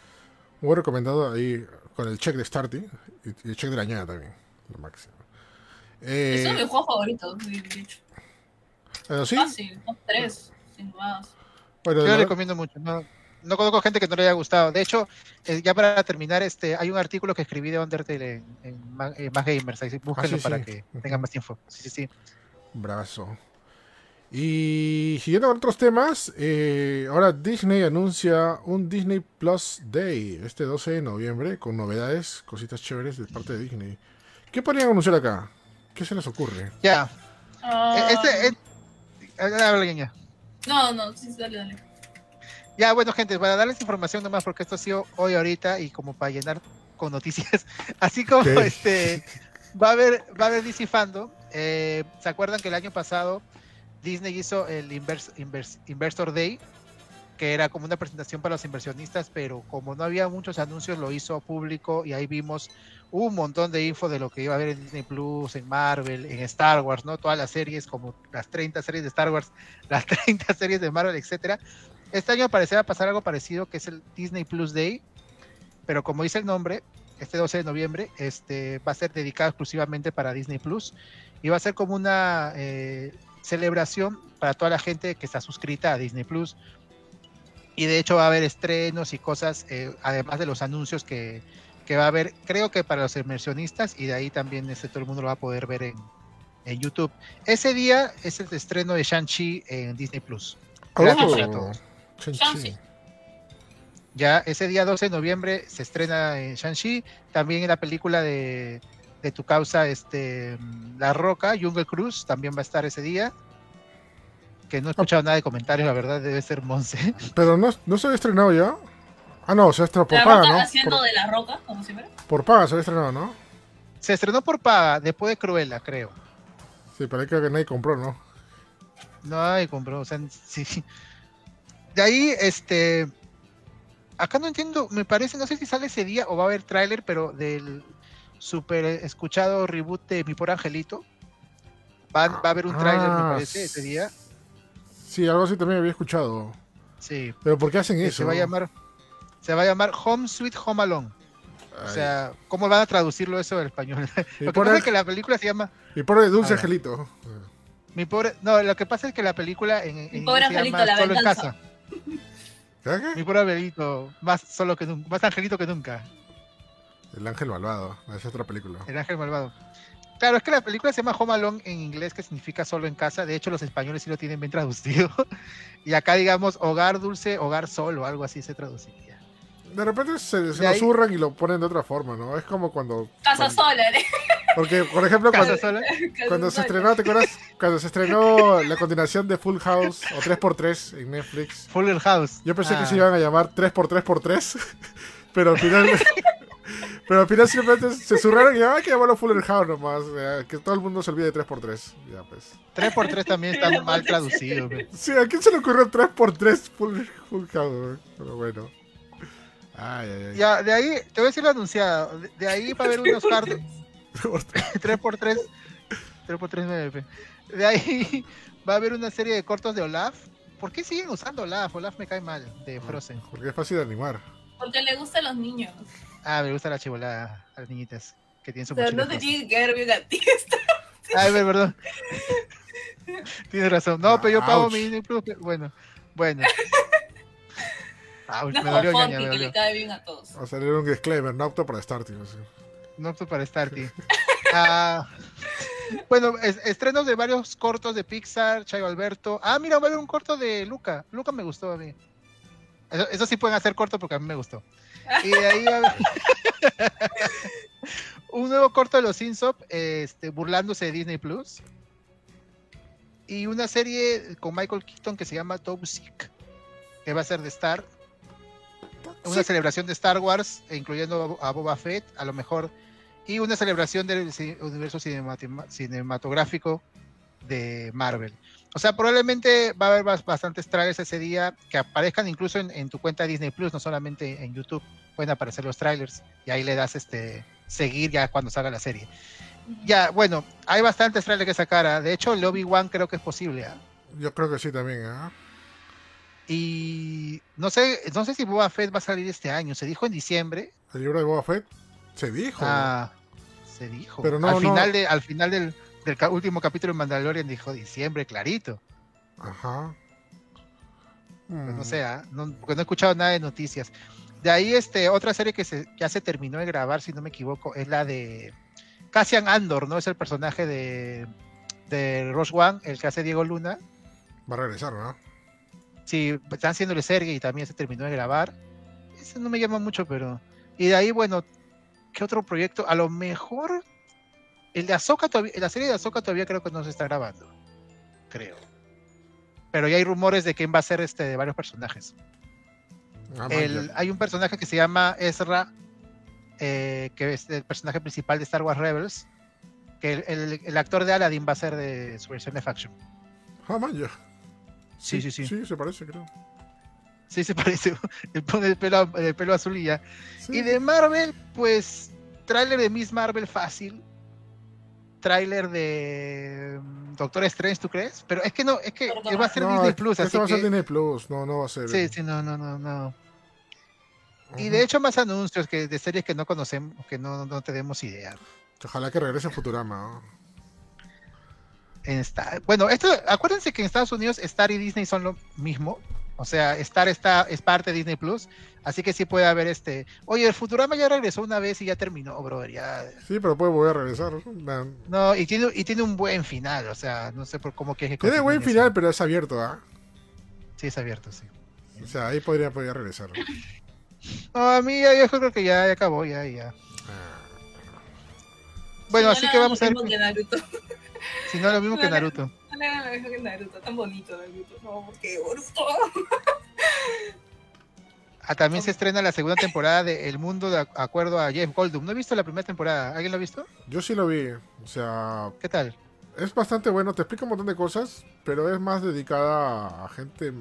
S2: Muy recomendado ahí con el check de starting y, y el check de la ñada también, lo máximo. Eh,
S4: Ese es mi juego favorito, de hecho.
S2: bueno, sí,
S4: Fácil, top 3, sin más.
S2: bueno,
S3: Yo lo recomiendo mucho. No, no conozco gente que no le haya gustado. De hecho, eh, ya para terminar, este, hay un artículo que escribí de Undertale en, en, Ma- en Más Gamers. Ahí, búsquenlo
S2: Ah, sí,
S3: para
S2: sí.
S3: que tengan más info. Sí, sí, sí.
S2: Brazo. Y siguiendo con otros temas, eh, ahora Disney anuncia un Disney Plus Day este 12 de noviembre con novedades, cositas chéveres de parte de Disney. ¿Qué podrían anunciar acá? ¿Qué se les ocurre?
S3: Ya.
S4: Ah,
S3: Eh, Este, eh, Ñaña.
S4: No, no, sí, dale, dale.
S3: Ya, bueno, gente, para darles información nomás, porque esto ha sido hoy, ahorita, y como para llenar con noticias. *laughs* Así como
S2: Ok.
S3: este va a haber, va a haber DC Fandom. Eh, ¿Se acuerdan que el año pasado Disney hizo el Invers- Invers- Investor Day? Que era como una presentación para los inversionistas, pero como no había muchos anuncios, lo hizo público y ahí vimos un montón de info de lo que iba a haber en Disney Plus, en Marvel, en Star Wars, ¿no? Todas las series, como las 30 series de Star Wars, *laughs* las 30 series de Marvel, etcétera. Este año parecerá pasar algo parecido, que es el Disney Plus Day, pero como dice el nombre, este 12 de noviembre, este va a ser dedicado exclusivamente para Disney Plus y va a ser como una eh, celebración para toda la gente que está suscrita a Disney Plus. Y de hecho va a haber estrenos y cosas, eh, además de los anuncios que, que va a haber, creo que para los inversionistas, y de ahí también este, todo el mundo lo va a poder ver en, en YouTube. Ese día es el estreno de Shang-Chi en Disney Plus. Gracias
S2: Oh,
S3: para todos.
S2: Shang-Chi.
S3: Ya ese día 12 de noviembre se estrena en Shang-Chi, también en la película de, de tu causa, este, La Roca, Jungle Cruise, también va a estar ese día. Que no he escuchado nada de comentarios, la verdad debe ser Monse. *laughs*
S2: Pero no, no se había estrenado ya. Ah, no, se ha estrenado por
S4: La
S2: paga, ¿no?
S4: haciendo
S2: Por,
S4: de la roca, como siempre.
S2: por paga se había estrenado, ¿no?
S3: Se estrenó por paga, después de Cruella, creo.
S2: Sí, pero ahí creo que nadie compró, ¿no?
S3: No hay compró, o sea, *laughs* sí. De ahí, este. Acá no entiendo, me parece, no sé si sale ese día o va a haber tráiler, pero del super escuchado reboot de Mi Por Angelito. Va, va a haber un tráiler, me
S2: Ah,
S3: parece, ese día.
S2: Sí, algo así también había escuchado.
S3: Sí.
S2: Pero ¿por qué hacen
S3: que
S2: eso?
S3: se va a llamar. Se va a llamar Home Sweet Home Alone. O sea, ¿cómo van a traducirlo eso en español? *laughs* Lo que pasa
S2: el,
S3: es que la película se llama
S2: por el dulce angelito.
S3: Mi pobre. No, lo que pasa es que la película en, en
S4: Mi pobre
S3: inglés se
S4: angelito,
S3: llama
S4: la
S3: Solo en casa.
S2: ¿Qué?
S3: Mi pobre angelito, más solo que nunca, más angelito que nunca.
S2: El ángel malvado. Es otra película.
S3: El ángel malvado. Claro, es que la película se llama Home Alone en inglés, que significa solo en casa. De hecho, los españoles sí lo tienen bien traducido. *laughs* y acá, digamos, hogar dulce, hogar solo, algo así se traduciría.
S2: De repente se, se
S3: De
S2: lo
S3: ahí-
S2: y lo ponen de otra forma, ¿no? Es como cuando.
S4: Casa
S2: cuando-
S4: sola, ¿eh?
S2: Porque, por ejemplo, cuando, cuando se estrenó, ¿te acuerdas? Cuando se estrenó la continuación de Full House o 3x3 en Netflix.
S3: Fuller House.
S2: Yo pensé que
S3: Ah,
S2: se iban a llamar 3x3x3, *laughs* pero al final. *laughs* pero al final simplemente se zurraron y ya hay que llamarlo Fuller House nomás. ya, que todo el mundo se olvide de 3x3. Ya pues.
S3: 3x3 también está mal traducido. güey.
S2: Sí, ¿a quién se le ocurrió 3x3 Full, full House? güey? Pero bueno. Ay, ay, ay.
S3: Ya, de ahí, te voy a decir lo anunciado. De, de ahí va a haber unos hard, 3x3. 3x3 9. De ahí *laughs* va a haber una serie de cortos de Olaf. ¿Por qué siguen usando Olaf? Olaf me cae mal, de Frozen.
S2: Porque es fácil de animar.
S4: Porque le gusta a los niños.
S3: Ah, me gusta la chivolada a las niñitas que tienen su
S4: O sea, no
S3: mochila
S4: te
S3: rosa.
S4: tiene que quedar bien a ti. *laughs*
S3: Ay, ver, perdón. *laughs* Tienes razón. No, pero yo pago
S2: Ouch.
S3: mi Disney Plus. Bueno, bueno. Ouch,
S4: No
S3: me dolió ñaña, me
S4: que
S3: dolió.
S4: le cae bien a todos.
S2: Va a salir un disclaimer, no apto para starting.
S3: No apto para Starty. Ah, bueno, es- estrenos de varios cortos de Pixar, Chayo Alberto. Ah, mira, va a haber un corto de Luca. Luca me gustó a mí. Eso, eso sí pueden hacer corto porque a mí me gustó. Y de ahí va a haber- *laughs* un nuevo corto de los Sinsop, este, burlándose de Disney Plus. Y una serie con Michael Keaton que se llama Toxic, que va a ser de Star. Una celebración de Star Wars, e incluyendo a Boba Fett, a lo mejor. Y una celebración del universo cinematográfico de Marvel. O sea, probablemente va a haber bas- bastantes trailers ese día que aparezcan incluso en, en tu cuenta Disney Plus, no solamente en YouTube. Pueden aparecer los trailers y ahí le das este seguir ya cuando salga la serie. Ya, bueno, hay bastantes trailers que sacar. ¿ah? De hecho, el Obi-Wan creo que es posible. ¿ah?
S2: Yo creo que sí también, ¿ah?
S3: Y no sé, no sé si Boba Fett va a salir este año. Se dijo en diciembre.
S2: El libro de Boba Fett se dijo.
S3: Ah, se dijo.
S2: Pero no,
S3: al
S2: no.
S3: final de, al final del, último capítulo de Mandalorian dijo diciembre, clarito.
S2: Ajá.
S3: Pues
S2: Mm.
S3: no sé, ¿ah? no, porque no he escuchado nada de noticias. De ahí, este, otra serie que se, ya se terminó de grabar, si no me equivoco, es la de Cassian Andor, ¿no? Es el personaje de, de Rogue One, el que hace Diego Luna.
S2: Va a regresar, ¿no?
S3: Sí, están haciéndole serie y también se terminó de grabar. Ese no me llama mucho, pero. Y de ahí, bueno, ¿qué otro proyecto? A lo mejor. El de Ahsoka todavía, la serie de Ahsoka todavía creo que no se está grabando. Creo. Pero ya hay rumores de quién va a ser este de varios personajes.
S2: Ah,
S3: El- hay un personaje que se llama Ezra, eh, que es el personaje principal de Star Wars Rebels. Que el, el- el actor de Aladdin va a ser de su versión de Faction.
S2: Ah, man, ya.
S3: Sí, sí, sí.
S2: Sí, se parece, creo.
S3: Sí, se parece. *laughs* Pone el pelo, el pelo azul y ya.
S2: Sí.
S3: Y de Marvel, pues, tráiler de Miss Marvel fácil. Tráiler de mm, Doctor Strange, ¿tú crees? Pero es que no, es que
S4: Perdón.
S3: va a ser
S2: No,
S3: Disney Plus, así
S2: va a ser
S3: que...
S2: Disney Plus, no, no va a ser.
S3: Sí, sí, no, no, no, no. Y de hecho más anuncios que de series que no conocemos, que no, no tenemos idea.
S2: Ojalá que regrese Futurama. ¿no?
S3: En Star- Bueno, esto, acuérdense que en Estados Unidos Star y Disney son lo mismo. O sea, Star está, es parte de Disney Plus. Así que sí puede haber este. Oye, el Futurama ya regresó una vez y ya terminó, brother. Ya.
S2: Sí, pero puede volver a regresar. ¿no?
S3: Y tiene, y tiene un buen final. O sea, no sé por cómo que
S2: Tiene buen
S3: eso.
S2: final, pero es abierto, ¿ah?
S3: Sí, es abierto, sí.
S2: O sea, ahí podría, podría regresar. ¿no? *laughs*
S3: A mí ya, yo creo que ya, ya acabó, ya, ya.
S2: Ah,
S3: Bueno,
S4: No
S3: así que vamos a
S4: lo
S3: ver.
S4: mismo que Naruto. *laughs*
S3: Si no, lo mismo que Naruto.
S4: Le hagan que Naruto. Tan bonito Naruto. No, porque Boruto.
S3: Ah, también se estrena la segunda temporada de El Mundo de ac- acuerdo a Jeff Goldblum. No he visto la primera temporada. ¿Alguien lo ha visto?
S2: Yo sí lo vi. O sea,
S3: ¿Qué tal?
S2: es bastante bueno. Te explica un montón de cosas, pero es más dedicada a gente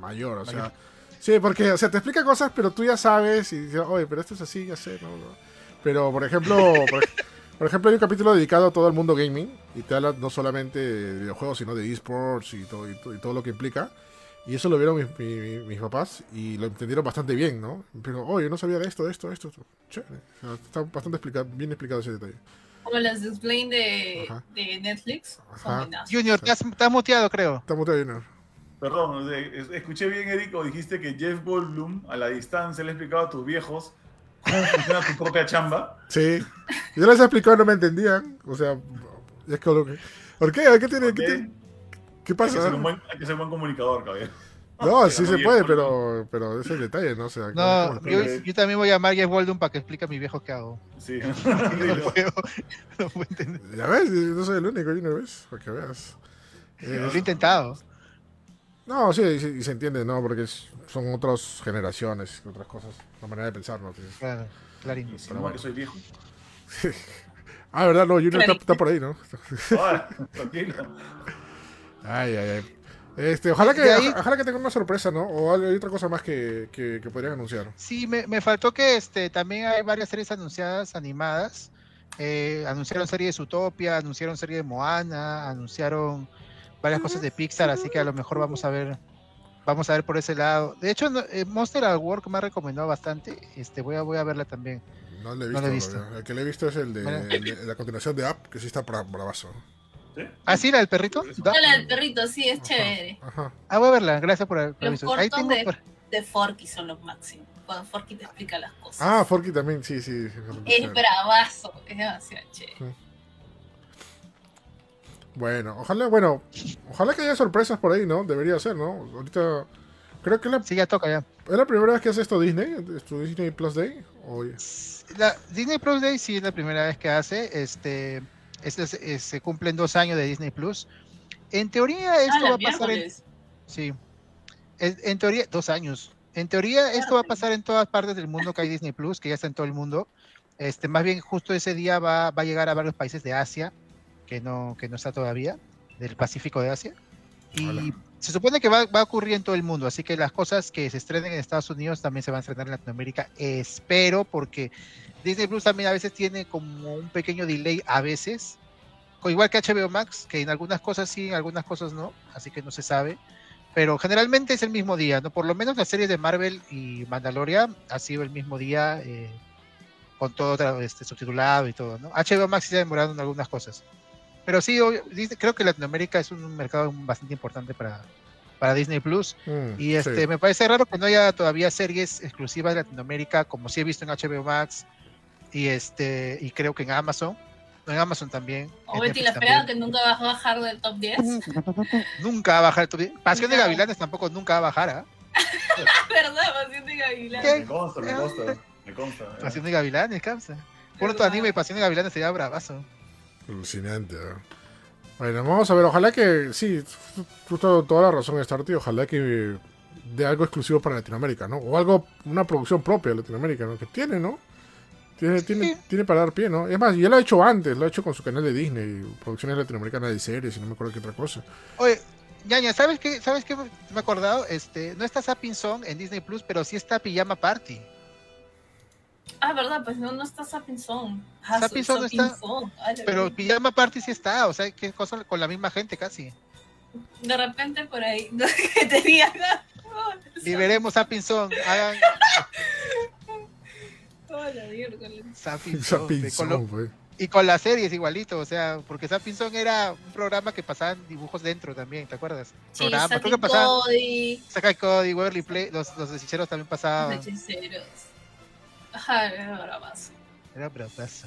S2: mayor. O sea, sí, porque o sea, te explica cosas, pero tú ya sabes y dices, oye, pero esto es así, ya sé, ¿no? no". Pero, por ejemplo, por, por ejemplo, hay un capítulo dedicado a todo el mundo gaming y te habla no solamente de videojuegos, sino de esports y todo, y, to- y todo lo que implica. Y eso lo vieron mis, mi- mi- mis papás y lo entendieron bastante bien, ¿no? Pero, oye, no sabía de esto, de esto, de esto. Chévere. O sea, está bastante explicado, bien explicado ese detalle.
S4: Como las de Explain de,
S2: Ajá.
S4: de Netflix.
S2: Ajá.
S3: Junior, te has, te has muteado, creo.
S2: Está muteado, Junior.
S1: Perdón, es- escuché bien, Eric, dijiste que Jeff Goldblum a la distancia le ha explicado a tus viejos cómo funciona tu propia chamba.
S2: Sí. Yo les he explicado y no me entendían. O sea, es que lo que- ¿Por qué? ¿Qué tiene? ¿Qué, tiene- qué
S1: Hay que, ser
S2: pasa?
S1: un buen, hay que ser un buen comunicador, caballero.
S2: No, *laughs* sí se puede, pero, pero ese es el detalle, ¿no? O sea,
S3: No,
S2: ¿cómo- cómo
S3: yo, yo también voy a llamar a Jeff para que explique a mis viejos qué hago.
S1: Sí. *laughs* *laughs*
S3: No puedo, no puedo entender.
S2: Ya ves, no soy el único, Junior, ¿ves? Para que veas. Eh,
S3: Lo he intentado.
S2: No, sí, sí, y se entiende, ¿no? Porque es- son otras generaciones, otras cosas, la manera de pensar, ¿no?
S3: Claro, clarín.
S1: Insinúa que soy viejo. *laughs*
S2: Ah, ¿verdad? No, Junior está, está por ahí, ¿no?
S1: Ahora, *laughs* tranquilo.
S2: Ay, ay, ay. Este, ojalá que,
S3: ahí-
S2: ojalá que tenga una sorpresa, ¿no? O hay otra cosa más que, que, que podrían anunciar.
S3: Sí, me, me faltó que este también hay varias series anunciadas, animadas. Eh, anunciaron serie de Zootopia, anunciaron serie de Moana, anunciaron varias cosas de Pixar, así que a lo mejor vamos a ver vamos a ver por ese lado. De hecho, no- eh, Monster at Work me ha recomendado bastante. Este, voy a, voy a verla también.
S2: No lo he
S3: No
S2: visto.
S3: lo he visto.
S2: El que le he visto es el de, el de- la continuación de Up, que sí está bra- bravazo.
S1: ¿Sí?
S3: ¿Ah, sí, la del perrito? Da-
S4: Hola, el perrito, sí, es
S2: Ajá,
S4: chévere.
S2: Ajá.
S3: Ah, voy a verla. Gracias por el el
S4: Los.
S3: Ahí
S4: cortos
S3: tengo
S4: de-
S3: por-
S4: De Forky son los máximos. Cuando Forky te explica las cosas.
S2: Ah, Forky también, sí, sí. sí,
S4: es bravazo, es demasiado chévere.
S2: Bueno, ojalá, bueno, ojalá que haya sorpresas por ahí, ¿no? Debería ser, ¿no? Ahorita creo que la,
S3: Sí, ya toca ya.
S2: es la primera vez que hace esto Disney, esto Disney Plus Day.
S3: La Disney Plus Day sí es la primera vez que hace. Este, este es- es- se cumplen dos años de Disney Plus. En teoría esto
S4: Ah,
S3: va
S4: la
S3: a pasar en, sí, en, en teoría dos años. En teoría esto va a pasar en todas partes del mundo que hay Disney Plus, que ya está en todo el mundo. Este, más bien justo ese día va, va a llegar a varios países de Asia que no que no está todavía, del Pacífico de Asia. Y
S2: Hola.
S3: se supone que va, va a ocurrir en todo el mundo, así que las cosas que se estrenen en Estados Unidos también se van a estrenar en Latinoamérica. Espero, porque Disney Plus también a veces tiene como un pequeño delay a veces, igual que HBO Max, que en algunas cosas sí, en algunas cosas no, así que no se sabe. Pero generalmente es el mismo día, ¿no? Por lo menos las series de Marvel y Mandalorian ha sido el mismo día, eh, con todo este, subtitulado y todo, ¿no? HBO Max se ha demorado en algunas cosas. Pero sí, obvio, Disney- creo que Latinoamérica es un mercado bastante importante para, para Disney Plus.
S2: Mm,
S3: Y este,
S2: sí.
S3: me parece raro que no haya todavía series exclusivas de Latinoamérica, como sí he visto en HBO Max y este y creo que en Amazon. En Amazon también.
S4: O Betty la Fea,
S3: también.
S4: que nunca va a bajar del top 10. *laughs*
S3: Nunca va a bajar. tu- Pasión de
S4: No.
S3: Gavilanes tampoco nunca va a bajar. ¿ah? *laughs*
S4: ¿Verdad? Pasión de Gavilán.
S3: ¿Qué?
S1: Me consta, me consta. Me consta.
S3: Pasión de Gavilanes, causa. Por anime, Pasión de Gavilanes sería bravazo.
S2: Alucinante. ¿no? Bueno, vamos a ver, ojalá que, sí, tú- toda, la razón, Starty, ojalá que de algo exclusivo para Latinoamérica, ¿no? O algo, una producción propia de Latinoamérica, ¿no? Que tiene, ¿no? Tiene, tiene, tiene para dar pie, ¿no? Es más, ya lo ha hecho antes, lo ha hecho con su canal de Disney, producciones latinoamericanas de series y no me acuerdo qué otra cosa.
S3: Oye, ñaña, ¿sabes qué? ¿Sabes qué me he acordado? Este, no está Sapping Song en Disney Plus, pero sí está Pijama Party.
S4: Ah, ¿verdad? Pues no, no está Sapping Song. Ah,
S3: Sapping no
S4: Sapping
S3: está.
S4: Ay,
S3: Pero
S4: verdad.
S3: Pijama Party sí está, o sea, qué cosa con la misma gente casi.
S4: De repente por ahí, *laughs* no, que te digan. Oh,
S3: Liberemos Sapping Song, hagan
S4: oh, la miércoles.
S3: Sapping *laughs*
S2: Esa
S3: Song, de- con lo-. Y con las series igualito, o sea, porque Sapping Song era un programa que pasaban dibujos dentro también, ¿te acuerdas?
S4: Sí,
S3: Programa, creo que pasaban
S4: Cody,
S3: Sakai Cody, Waverly Play, los, los hechiceros también
S4: los
S3: pasaban.
S4: hechiceros. Ajá, era bravazo.
S3: Era bravazo.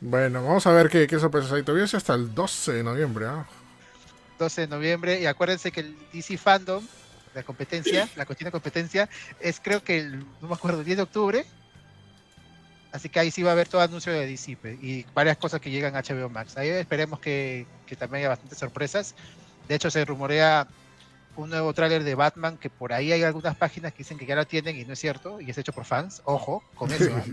S2: Bueno, vamos a ver qué, qué sorpresas hay. Todavía es hasta el 12 de noviembre, ¿ah?
S3: 12 de noviembre, y acuérdense que el DC Fandom, la competencia, la cuestión de competencia, es creo que el, no me acuerdo, el 10 de octubre. Así que ahí sí va a haber todo anuncio de DC y varias cosas que llegan a HBO Max. Ahí esperemos que, que también haya bastantes sorpresas. De hecho, se rumorea un nuevo tráiler de Batman que por ahí hay algunas páginas que dicen que ya lo tienen y no es cierto, y es hecho por fans. Ojo con eso. ¿eh?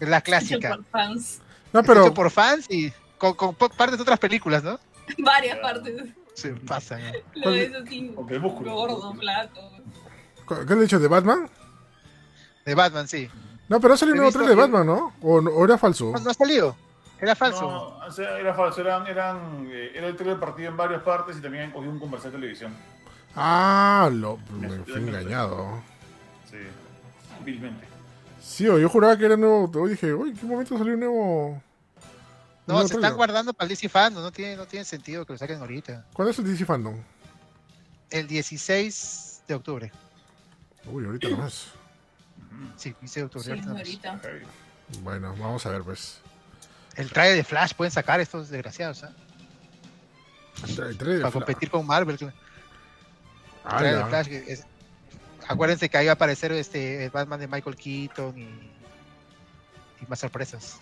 S3: Es *laughs* la clásica.
S4: Por fans.
S2: No,
S3: Es
S2: pero
S3: hecho por fans y con, partes de otras películas, ¿no? *laughs*
S4: Varias partes.
S3: Se pasan. ¿no?
S4: Lo
S2: ¿Cuál-
S4: ves así,
S1: Con el músculo.
S4: gordo, flaco.
S2: ¿qué le dicho de Batman?
S3: De Batman, sí.
S2: No, pero ha salido un nuevo trailer de Batman, ¿no? ¿O, o era falso?
S3: No, no ha salido. Era falso.
S1: No, o sea, era falso. Eran, eran, eh, era el trailer partido en varias partes y también cogió un comercial de televisión.
S2: Ah, lo, me fui engañado.
S1: Sí, vilmente.
S2: Sí, o yo juraba que era nuevo. Yo dije, uy, ¿en qué momento salió un nuevo?
S3: No,
S2: nuevo
S3: se están guardando para el DC Fandom, no tiene, no tiene sentido que lo saquen ahorita.
S2: ¿Cuándo es el DC Fandom?
S3: El 16 de octubre.
S2: Uy, ahorita nomás.
S3: Sí, 16 de octubre.
S4: Sí,
S3: ahorita nomás.
S4: ahorita.
S1: Ok.
S2: Bueno, vamos a ver, pues.
S3: El trailer de Flash pueden sacar estos desgraciados, ¿ah?
S2: El tra- el trailer de
S3: Para competir con Marvel. El
S2: Ah.
S3: Flash, es- Acuérdense que ahí va a aparecer este el Batman de Michael Keaton y, y más sorpresas.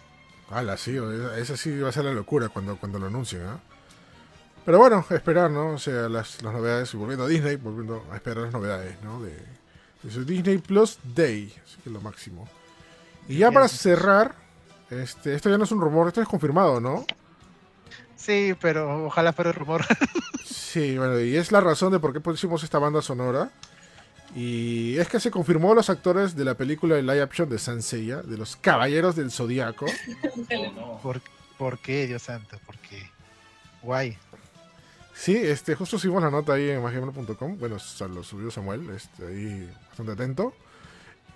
S2: Ala, sí, esa, sí va a ser la locura cuando, cuando lo anuncien, ¿ah? Pero bueno, esperar, ¿no? O sea, las, las novedades, y volviendo a Disney, volviendo a esperar las novedades, ¿no? De, de su Disney Plus Day, así que es lo máximo. Y ya para cerrar, este, esto ya no es un rumor, esto es confirmado, ¿no?
S3: Sí, pero ojalá fuera el rumor. *laughs*
S2: Sí, bueno, y es la razón de por qué pusimos esta banda sonora. Y es que se confirmó los actores de la película de live action de Sanseiya, de los Caballeros del Zodíaco. *laughs*
S1: Oh, no.
S3: ¿Por, ¿Por qué, Dios santo? ¿Por qué? Guay.
S2: Sí, este, justo subimos la nota ahí en magiamelo.com. Bueno, lo subió Samuel, este, ahí bastante atento.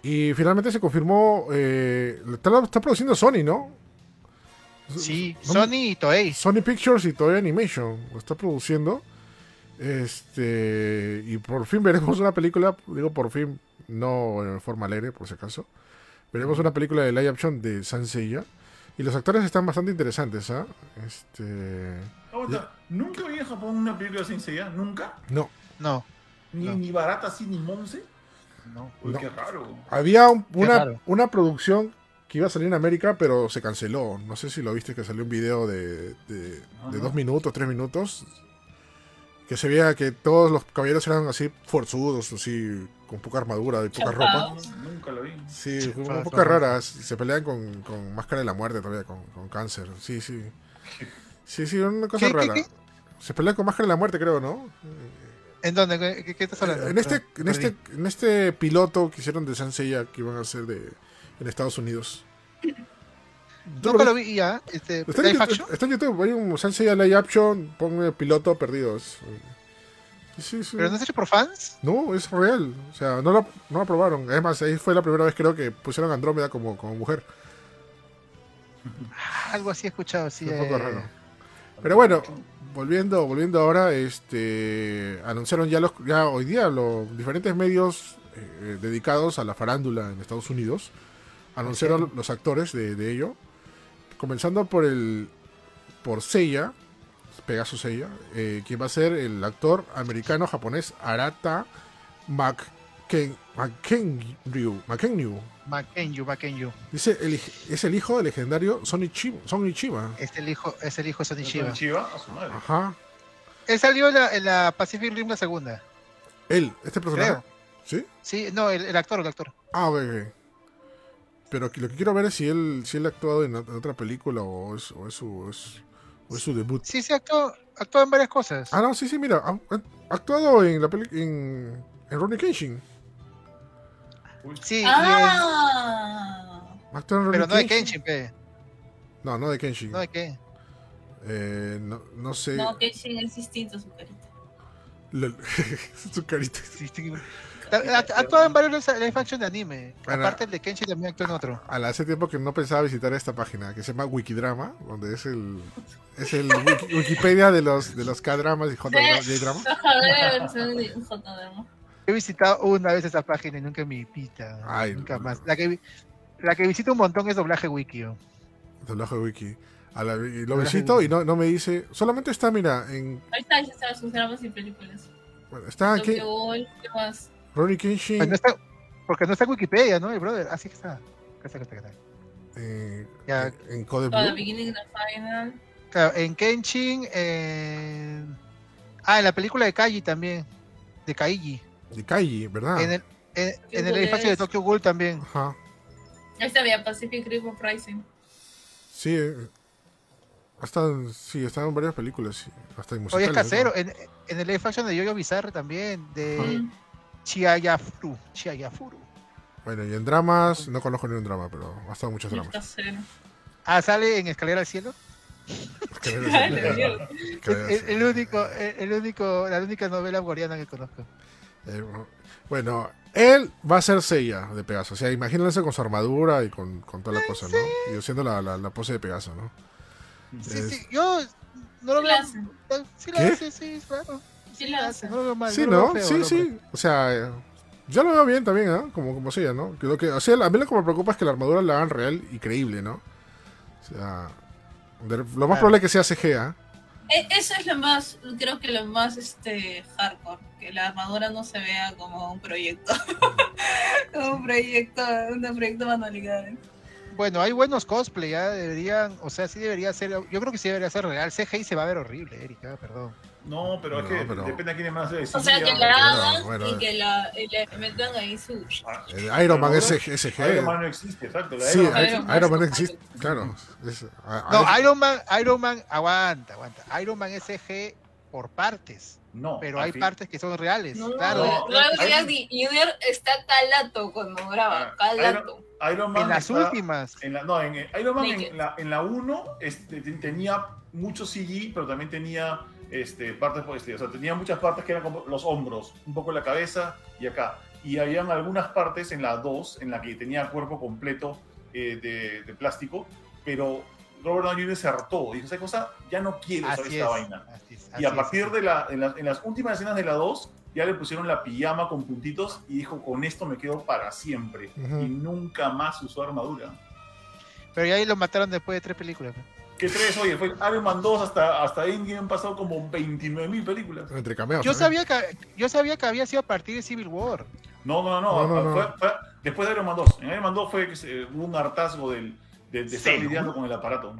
S2: Y finalmente se confirmó, eh, está, está produciendo Sony, ¿no?
S3: Sí, *laughs*
S2: No-
S3: Sony y Toei.
S2: Sony Pictures y Toei Animation lo está produciendo. Este, y por fin veremos una película, digo por fin, no en forma alegre, por si acaso. Veremos una película de live action de Sanseiya. Y los actores están bastante interesantes, ¿ah? Este.
S1: Aguanta, ¿Nunca vi en Japón una película sin Seiya? ¿Nunca?
S2: No.
S3: No,
S1: Ni,
S3: No.
S1: ni barata así, ni monce.
S3: no.
S1: Uy,
S2: No.
S1: qué raro.
S2: Había un- una,
S3: raro.
S2: una producción que iba a salir en América, pero se canceló. No sé si lo viste, que salió un video de, de,
S1: Ah,
S2: de dos minutos, tres minutos. Que se veía que todos los caballeros eran así forzudos, así, con poca armadura y poca ropa.
S1: Nunca lo vi.
S2: Sí, un poco raras. Se pelean con, con máscara de la muerte todavía, con, con cáncer. Sí, sí. Sí, sí, una cosa
S3: ¿Qué, qué,
S2: rara.
S3: qué?
S2: Se pelean con máscara de la muerte, creo, ¿no?
S3: ¿En dónde? ¿Qué, estás hablando?
S2: En este, en este, en este piloto que hicieron de Sanseiya que iban a hacer de, en Estados Unidos. ¿Tú
S3: Nunca
S2: lo
S3: lo vi ya. Este,
S2: Está en, YouTube, está en YouTube, hay un Sanseiya Live Action, ponme piloto perdidos. Sí, sí.
S3: ¿Pero no es hecho por fans?
S2: No, es real. O sea, no lo, no lo aprobaron. Es más, ahí fue la primera vez creo que pusieron Andrómeda como, como mujer.
S3: Ah, Algo así he escuchado, sí.
S2: un poco
S3: eh,
S2: raro. Pero bueno, volviendo, volviendo ahora, este anunciaron ya los ya hoy día los diferentes medios eh, dedicados a la farándula en Estados Unidos anunciaron los actores de, de ello, comenzando por el por Seiya, Pegasus Seiya, eh, quien va a ser el actor americano japonés Arata McKen, McKenryu, McKenryu.
S3: Makenyu, Makenyu.
S2: Dice el es el hijo del legendario Sonichi- Sonichiba.
S3: Es el hijo, es el hijo de. Chiba.
S1: a su madre.
S2: Ajá.
S3: Él salió en la, en la Pacific Rim la segunda.
S2: Él, este personaje.
S3: Creo.
S2: ¿Sí?
S3: Sí, no, el, el actor, el actor.
S2: Ah, ok, ok. Pero aquí- lo que quiero ver es si él, si él ha actuado en, ot- en otra película o es, o es su, es- o es su debut.
S3: Sí, sí, actuó, actuó en varias cosas.
S2: Ah, no, sí, sí, mira. Ha, ha actuado en la peli en, en Ronnie Kenshin.
S3: Sí,
S4: Ah,
S2: Ha actuado en
S3: pero no de Kenshin, pe.
S2: No, no de Kenshin.
S3: No de qué.
S2: Eh, no, no sé.
S4: no, Kenshin es distinto su carita. *laughs*
S2: Su carita.
S3: Actuado en varios live action de anime.
S2: Bueno.
S3: Aparte el de Kenshin también actuó en otro.
S2: Hace tiempo que no pensaba visitar esta página que se llama Wikidrama, donde es el es el wiki- *laughs* Wikipedia de los de los K-dramas y *laughs* J-dramas.
S3: He visitado una vez esa página y nunca en mi pita.
S2: Ay,
S3: nunca
S2: no.
S3: más. La que, vi- la que visito un montón es doblaje wikio.
S2: Doblaje wiki. A la- y lo visito y no, no me dice. Solamente está, mira, en.
S4: Ahí está, ya están sus dramas y películas.
S2: Bueno, está aquí.
S4: ¿qué más?
S2: Ronnie Kenshin.
S3: Pues no está- porque no está en Wikipedia, ¿no? El brother. Así que está. Acá está, acá está, acá está.
S2: eh,
S3: Ya.
S2: en Code
S4: Oh, the
S2: Blue.
S4: beginning final.
S3: Claro, en Kenshin. en- Ah, en la película de Kaiji también. De Kaiji.
S2: De Kaiji, ¿verdad?
S3: En el, en, en el
S4: Ghoul
S3: espacio de
S4: es-
S3: Tokyo Ghoul también.
S2: Ajá.
S4: Ahí está, Pacific Rim Uprising.
S2: Sí. eh, Hasta, sí, están en varias películas. sí, Hasta en
S3: Hoy
S2: musicales.
S3: es
S2: ¿no?
S3: casero. En, en el live action de Yoyo Bizarre también. De
S4: Mm.
S3: Chiayafuru. Chiayafuru.
S2: Bueno, y en dramas, no conozco ni un drama, pero ha estado en muchos dramas.
S3: Ah, sale en Escalera al Cielo.
S4: Mierda. *laughs*
S2: que debe
S3: El, único, el, el único, la única novela coreana que conozco.
S2: Eh, bueno, él va a ser Seiya de Pegaso. O sea, imagínense con su armadura y con, con toda la cosa, ¿no? Y haciendo la, la, la pose de Pegaso, ¿no?
S3: Sí,
S2: Es-
S3: sí, yo no lo
S4: Sí
S3: veo. Sí la hace, sí, claro.
S4: Sí.
S3: No lo veo mal.
S2: Sí,
S3: no
S2: ¿no?
S3: feo,
S2: Sí, sí. O sea, eh, yo lo veo bien también, ¿ah? Como, como Seiya, ¿no? Lo que, o sea, a mí lo que me preocupa es que la armadura la hagan real y creíble, ¿no? O sea, de- lo más
S3: Claro.
S2: probable es que sea CGA.
S4: E- Eso es lo más, creo que lo más este hardcore, que la armadura no se vea como un proyecto. *laughs* como un proyecto, un proyecto manualidades.
S3: Bueno, hay buenos cosplay, ya deberían, o sea, sí debería ser, yo creo que sí debería ser real. CGI se va a ver horrible, Erika, perdón.
S1: No, pero es
S2: No,
S1: que
S2: pero-
S1: depende a quién es más de
S4: O sea, que la hagan
S2: bueno.
S4: y que la, le metan ahí su...
S1: Ah,
S2: El Iron Man es CG.
S1: Iron Man no existe, exacto. la
S2: Sí,
S1: Iron Man-
S4: Iron
S2: Iron,
S4: Man
S2: Iron existe, claro. Es-
S3: No,
S2: a-
S3: Iron Man, Iron Man, aguanta, aguanta. Iron Man es CG por partes.
S1: No.
S3: Pero hay
S1: fin-
S3: partes que son reales.
S4: No,
S3: claro.
S1: no, hay-
S4: Downey Jr. está calato cuando graba,
S1: Ah,
S4: calato.
S1: Iron Man
S3: en las
S1: está-
S3: últimas.
S1: En la, no, en Iron Man en la, en la 1 este, te- tenía mucho CG, pero también tenía este, partes, este, o sea, tenía muchas partes que eran como los hombros, un poco la cabeza y acá. Y habían algunas partes en la 2 en la que tenía cuerpo completo eh, de, de plástico, pero Robert Downey Jr. se hartó. Dijo, esa cosa, ya no quiero usar
S3: Así
S1: esta
S3: es.
S1: vaina.
S3: así es,
S1: Y a partir de la, en, la- en las últimas escenas de la 2, ya le pusieron la pijama con puntitos y dijo, con esto me quedo para siempre.
S2: Ujú.
S1: Y nunca más usó armadura.
S3: Pero ya ahí lo mataron después de tres películas. ¿no?
S1: ¿Qué tres? Oye, fue Iron Man 2 hasta, hasta Endgame han pasado como 29 mil películas.
S2: Entre cameos.
S3: Yo sabía, que, yo sabía que había sido a partir de Civil War.
S1: No, no, no,
S2: No, no, no.
S1: fue- fue después de Iron Man 2. En Iron Man 2 fue un hartazgo del, de, de estar lidiando con el aparato.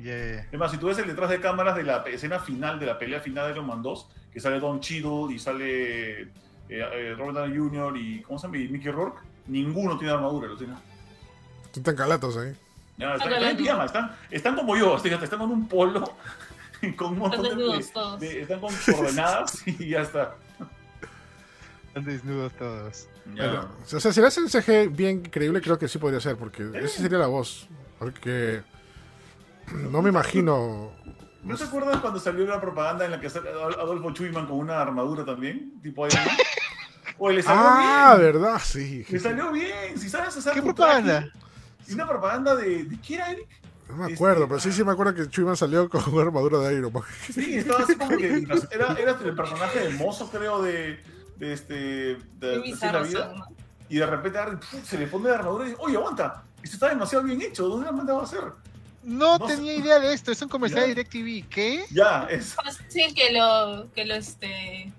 S3: Yeah.
S1: Es más, si tú ves el detrás de cámaras de la escena final, de la pelea final de Iron Man 2, que sale Don Cheadle y sale eh, eh, Robert Downey Jr. y ¿cómo se llama? Y Mickey Rourke, ninguno tiene armadura, lo tiene.
S2: Están calatos ahí.
S1: Ya, están, están en pijama, están, están como yo, están con un polo, con un montón de,
S4: desnudos todos.
S1: de- están con coordenadas y ya está.
S3: Están desnudos todos.
S2: Bueno, o sea, si le hacen CG bien creíble, creo que sí podría ser, porque esa sería la voz. Porque no me imagino.
S1: ¿No te acuerdas cuando salió la propaganda en la que sale Adolfo Chuyman con una armadura también? Tipo Man? Oye, le salió
S2: Ah,
S1: bien.
S2: verdad, sí.
S1: Le salió bien. Si sabes hacer
S3: ¿Qué propaganda?
S1: traje. Y una propaganda de. ¿De qué era, Eric?
S2: No me acuerdo, pero sí, sí me acuerdo que Chuyman salió con una armadura de Iron Man.
S1: Sí, estaba así como que. Era, era el personaje de mozo, creo, de. De este. De, de la vida.
S4: son, ¿no?
S1: Y de repente se le pone la armadura y dice: Oye, aguanta. Esto está demasiado bien hecho. ¿Dónde lo han mandado a hacer?
S3: No,
S1: No
S3: tenía
S1: sé.
S3: idea de esto. Es un comercial
S1: Ya.
S3: de DirecTV. ¿Qué?
S1: Ya, es.
S4: Sí, que lo, que lo este.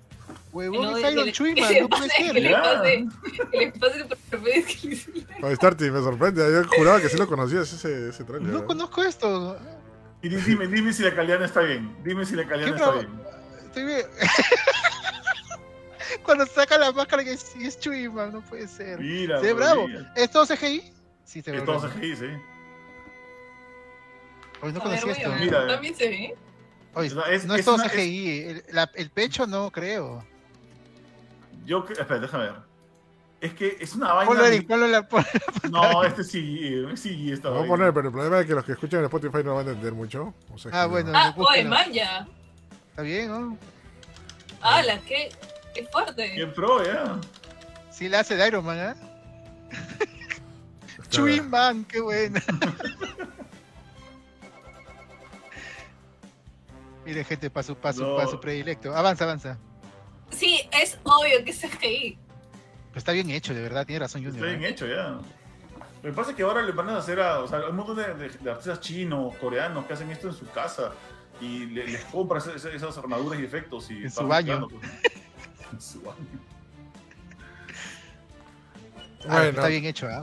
S3: Huevón,
S4: no,
S3: es Iron *laughs*
S4: que le
S3: no puede
S4: pase-
S3: ser.
S4: Que le pase, que le pase por vez que le.
S2: Para Starty, me sorprende. Yo juraba que sí lo conocías ese, ese trailer.
S3: No conozco esto.
S1: Y di- dime, dime si la calidad está bien. Dime si la calidad
S3: ¿Qué
S1: está bien.
S3: Estoy bien. *laughs* Cuando saca la máscara que es, es Chuyman, no puede ser.
S1: Mira,
S3: Se ve bravo. ¿Es todo CGI? Sí, se ve
S1: Es todo. CGI, sí.
S3: Oye, no conocía esto.
S1: Mira.
S4: También se ve.
S3: Oye,
S1: O sea, es-
S3: no es
S1: es
S3: todo
S1: una-
S3: CGI. El, la- el pecho no creo.
S1: Yo, espera, déjame ver. Es que es una vaina.
S3: Ponlo, Eric, ponlo en la. pon-
S1: No, este sí, sí, esta
S2: Lo voy a poner, pero el problema es que los que escuchan en Spotify no van a entender mucho. O sea,
S3: Ah, bueno.
S2: no.
S4: Ah,
S3: búsquelo.
S4: oye, Maya.
S3: Está bien, ¿no?
S4: ¡Hala! ¡Qué, qué
S1: Qué
S4: fuerte!
S1: pro, ya.
S3: Sí, la hace de Iron Man.
S2: Está-
S3: Chuyman, qué buena. *laughs* Mire, gente, para su, pa' su,
S1: No.
S3: pa' su predilecto. Avanza, avanza.
S4: Sí, es obvio que es CGI.
S3: Pero está bien hecho, de verdad, tiene razón
S1: Está
S3: Junior.
S1: bien
S3: ¿eh?
S1: hecho, ya. Lo que pasa es que ahora le van a hacer a. O sea, hay un montón de, de- de artistas chinos, coreanos que hacen esto en su casa y le- les compran esas, esas armaduras y efectos. Y
S3: En su baño.
S1: pues. *laughs* en su baño.
S3: Ah,
S2: Bueno,
S3: está bien hecho, ¿ah?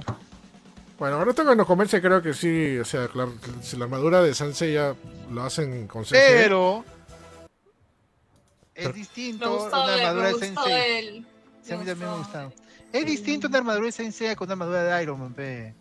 S2: Bueno, ahora esto que nos convence, creo que sí. O sea, claro, si la armadura de Sansei ya lo hacen con CG.
S3: Pero. Es
S2: Pero-
S3: distinto
S4: gustó,
S3: una
S4: él,
S3: armadura
S4: me
S3: de
S4: gustó
S3: Sensei.
S4: él.
S3: Sí, a mí también me
S4: gustó.
S3: gustaba. Es distinto una armadura de Sensei con una armadura de Iron Man, pe.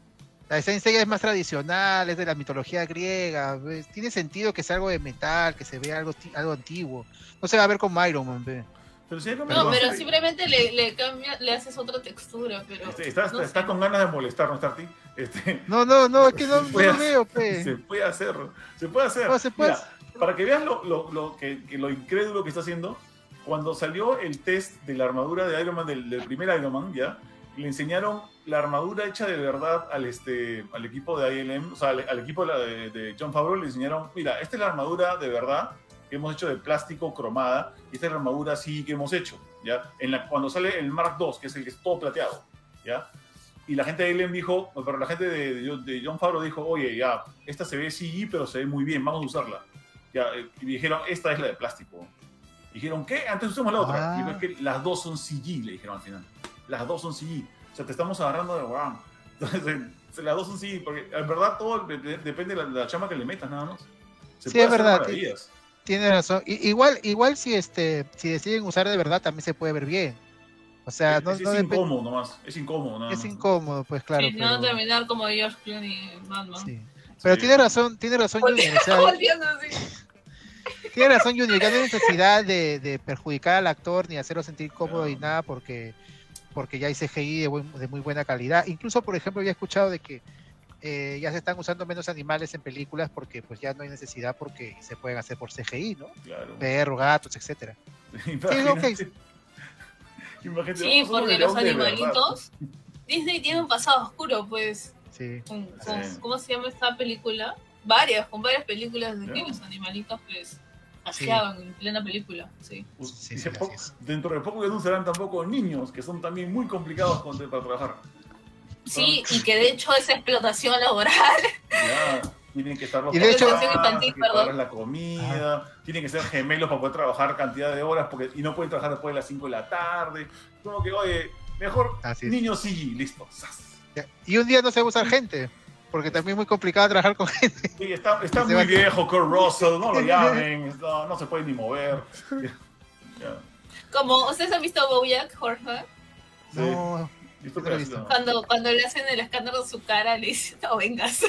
S3: La de Sensei es más tradicional, es de la mitología griega. pe. Tiene sentido que sea algo de metal, que se vea algo, algo antiguo. No se va a ver como Iron Man, pe.
S1: Pero si
S4: No, pero simplemente le, le cambia, le haces otra textura, pero.
S1: Este,
S4: no sé.
S1: estás con ganas de molestar, ¿no, Starty? Este,
S3: No, no, no, es que no, *laughs* no lo veo,
S1: se
S3: pe.
S1: puede hacer. Se puede hacer.
S3: No, se puede
S1: Mira, para que veas lo, lo, lo que, que lo incrédulo que está haciendo, cuando salió el test de la armadura de Iron Man, del, del primer Iron Man, ya, le enseñaron la armadura hecha de verdad al, este, al equipo de ILM, o sea, al, al equipo de- de John Favreau, le enseñaron, mira, esta es la armadura de verdad que hemos hecho de plástico cromada, y esta es la armadura así que hemos hecho, ¿ya? En la, cuando sale el Mark II, que es el que es todo plateado, ¿ya? Y la gente de ILM dijo, pero la gente de, de- John Favreau dijo, oye, ya, esta se ve CG, pero se ve muy bien, vamos a usarla. Ya, eh, y dijeron, esta es la de plástico. Dijeron, ¿qué? Antes usemos la otra.
S3: Ah.
S1: Dijo, es que las dos son CG, le dijeron al final. Las dos son CG. O sea, te estamos agarrando de wow. *laughs* Entonces, las dos son CG, porque en verdad todo de- de- depende de la, de la chama que le metas, nada más. Se
S3: Sí, es verdad. Tienes razón. Igual, igual si este, si deciden usar de verdad, también se puede ver bien. O sea, no,
S1: es,
S3: no
S1: es incómodo nomás. Es incómodo, nada
S3: es incómodo, pues claro.
S4: Sí, no
S3: pero,
S4: terminar como George Clooney Batman.
S3: sí. Pero
S1: Sí.
S3: tiene razón, tiene razón Junior. O sea. *laughs* Tiene razón, Junior. Ya no hay necesidad de, de perjudicar al actor ni hacerlo sentir cómodo y nada porque, porque ya hay CGI de, buen- de muy buena calidad. Incluso, por ejemplo, había escuchado de que eh, ya se están usando menos animales en películas porque pues ya no hay necesidad porque se pueden hacer por CGI, ¿no?
S1: Claro.
S3: Perros, gatos, etcétera. *laughs*
S1: Imagínate. Imagínate,
S4: Sí, porque los animalitos. Disney tiene un pasado oscuro, pues.
S3: Sí.
S4: Con, con-
S1: Sí.
S4: ¿Cómo se llama esta película? Varias, con varias películas de que los animalitos, pues,
S3: Sí.
S4: paseaban en plena película. Sí.
S1: Pues,
S3: Sí,
S1: dentro de poco ya no serán tampoco niños, que son también muy complicados con- para trabajar.
S4: Sí, y que de hecho es explotación laboral. *laughs*
S1: Ya, tienen que estar los
S3: Y de hecho-
S4: Infantil, perdón.
S1: la comida, tienen que ser gemelos para poder trabajar cantidad de horas porque, y no pueden trabajar después de las 5 de la tarde. Como que, oye, mejor
S3: Así es.
S1: niños CG, listo.
S3: Ya. Y un día no se va a usar gente, porque también es muy complicado trabajar con gente.
S1: Sí, está, está muy
S3: va-
S1: viejo Kurt Russell, no lo *laughs* llamen, no, no se puede ni mover. Ya,
S4: Como, ¿ustedes han visto Bojack Horseman?
S1: sí.
S3: No,
S4: Cuando, cuando le hacen el escándalo en su cara, le dicen, no vengas.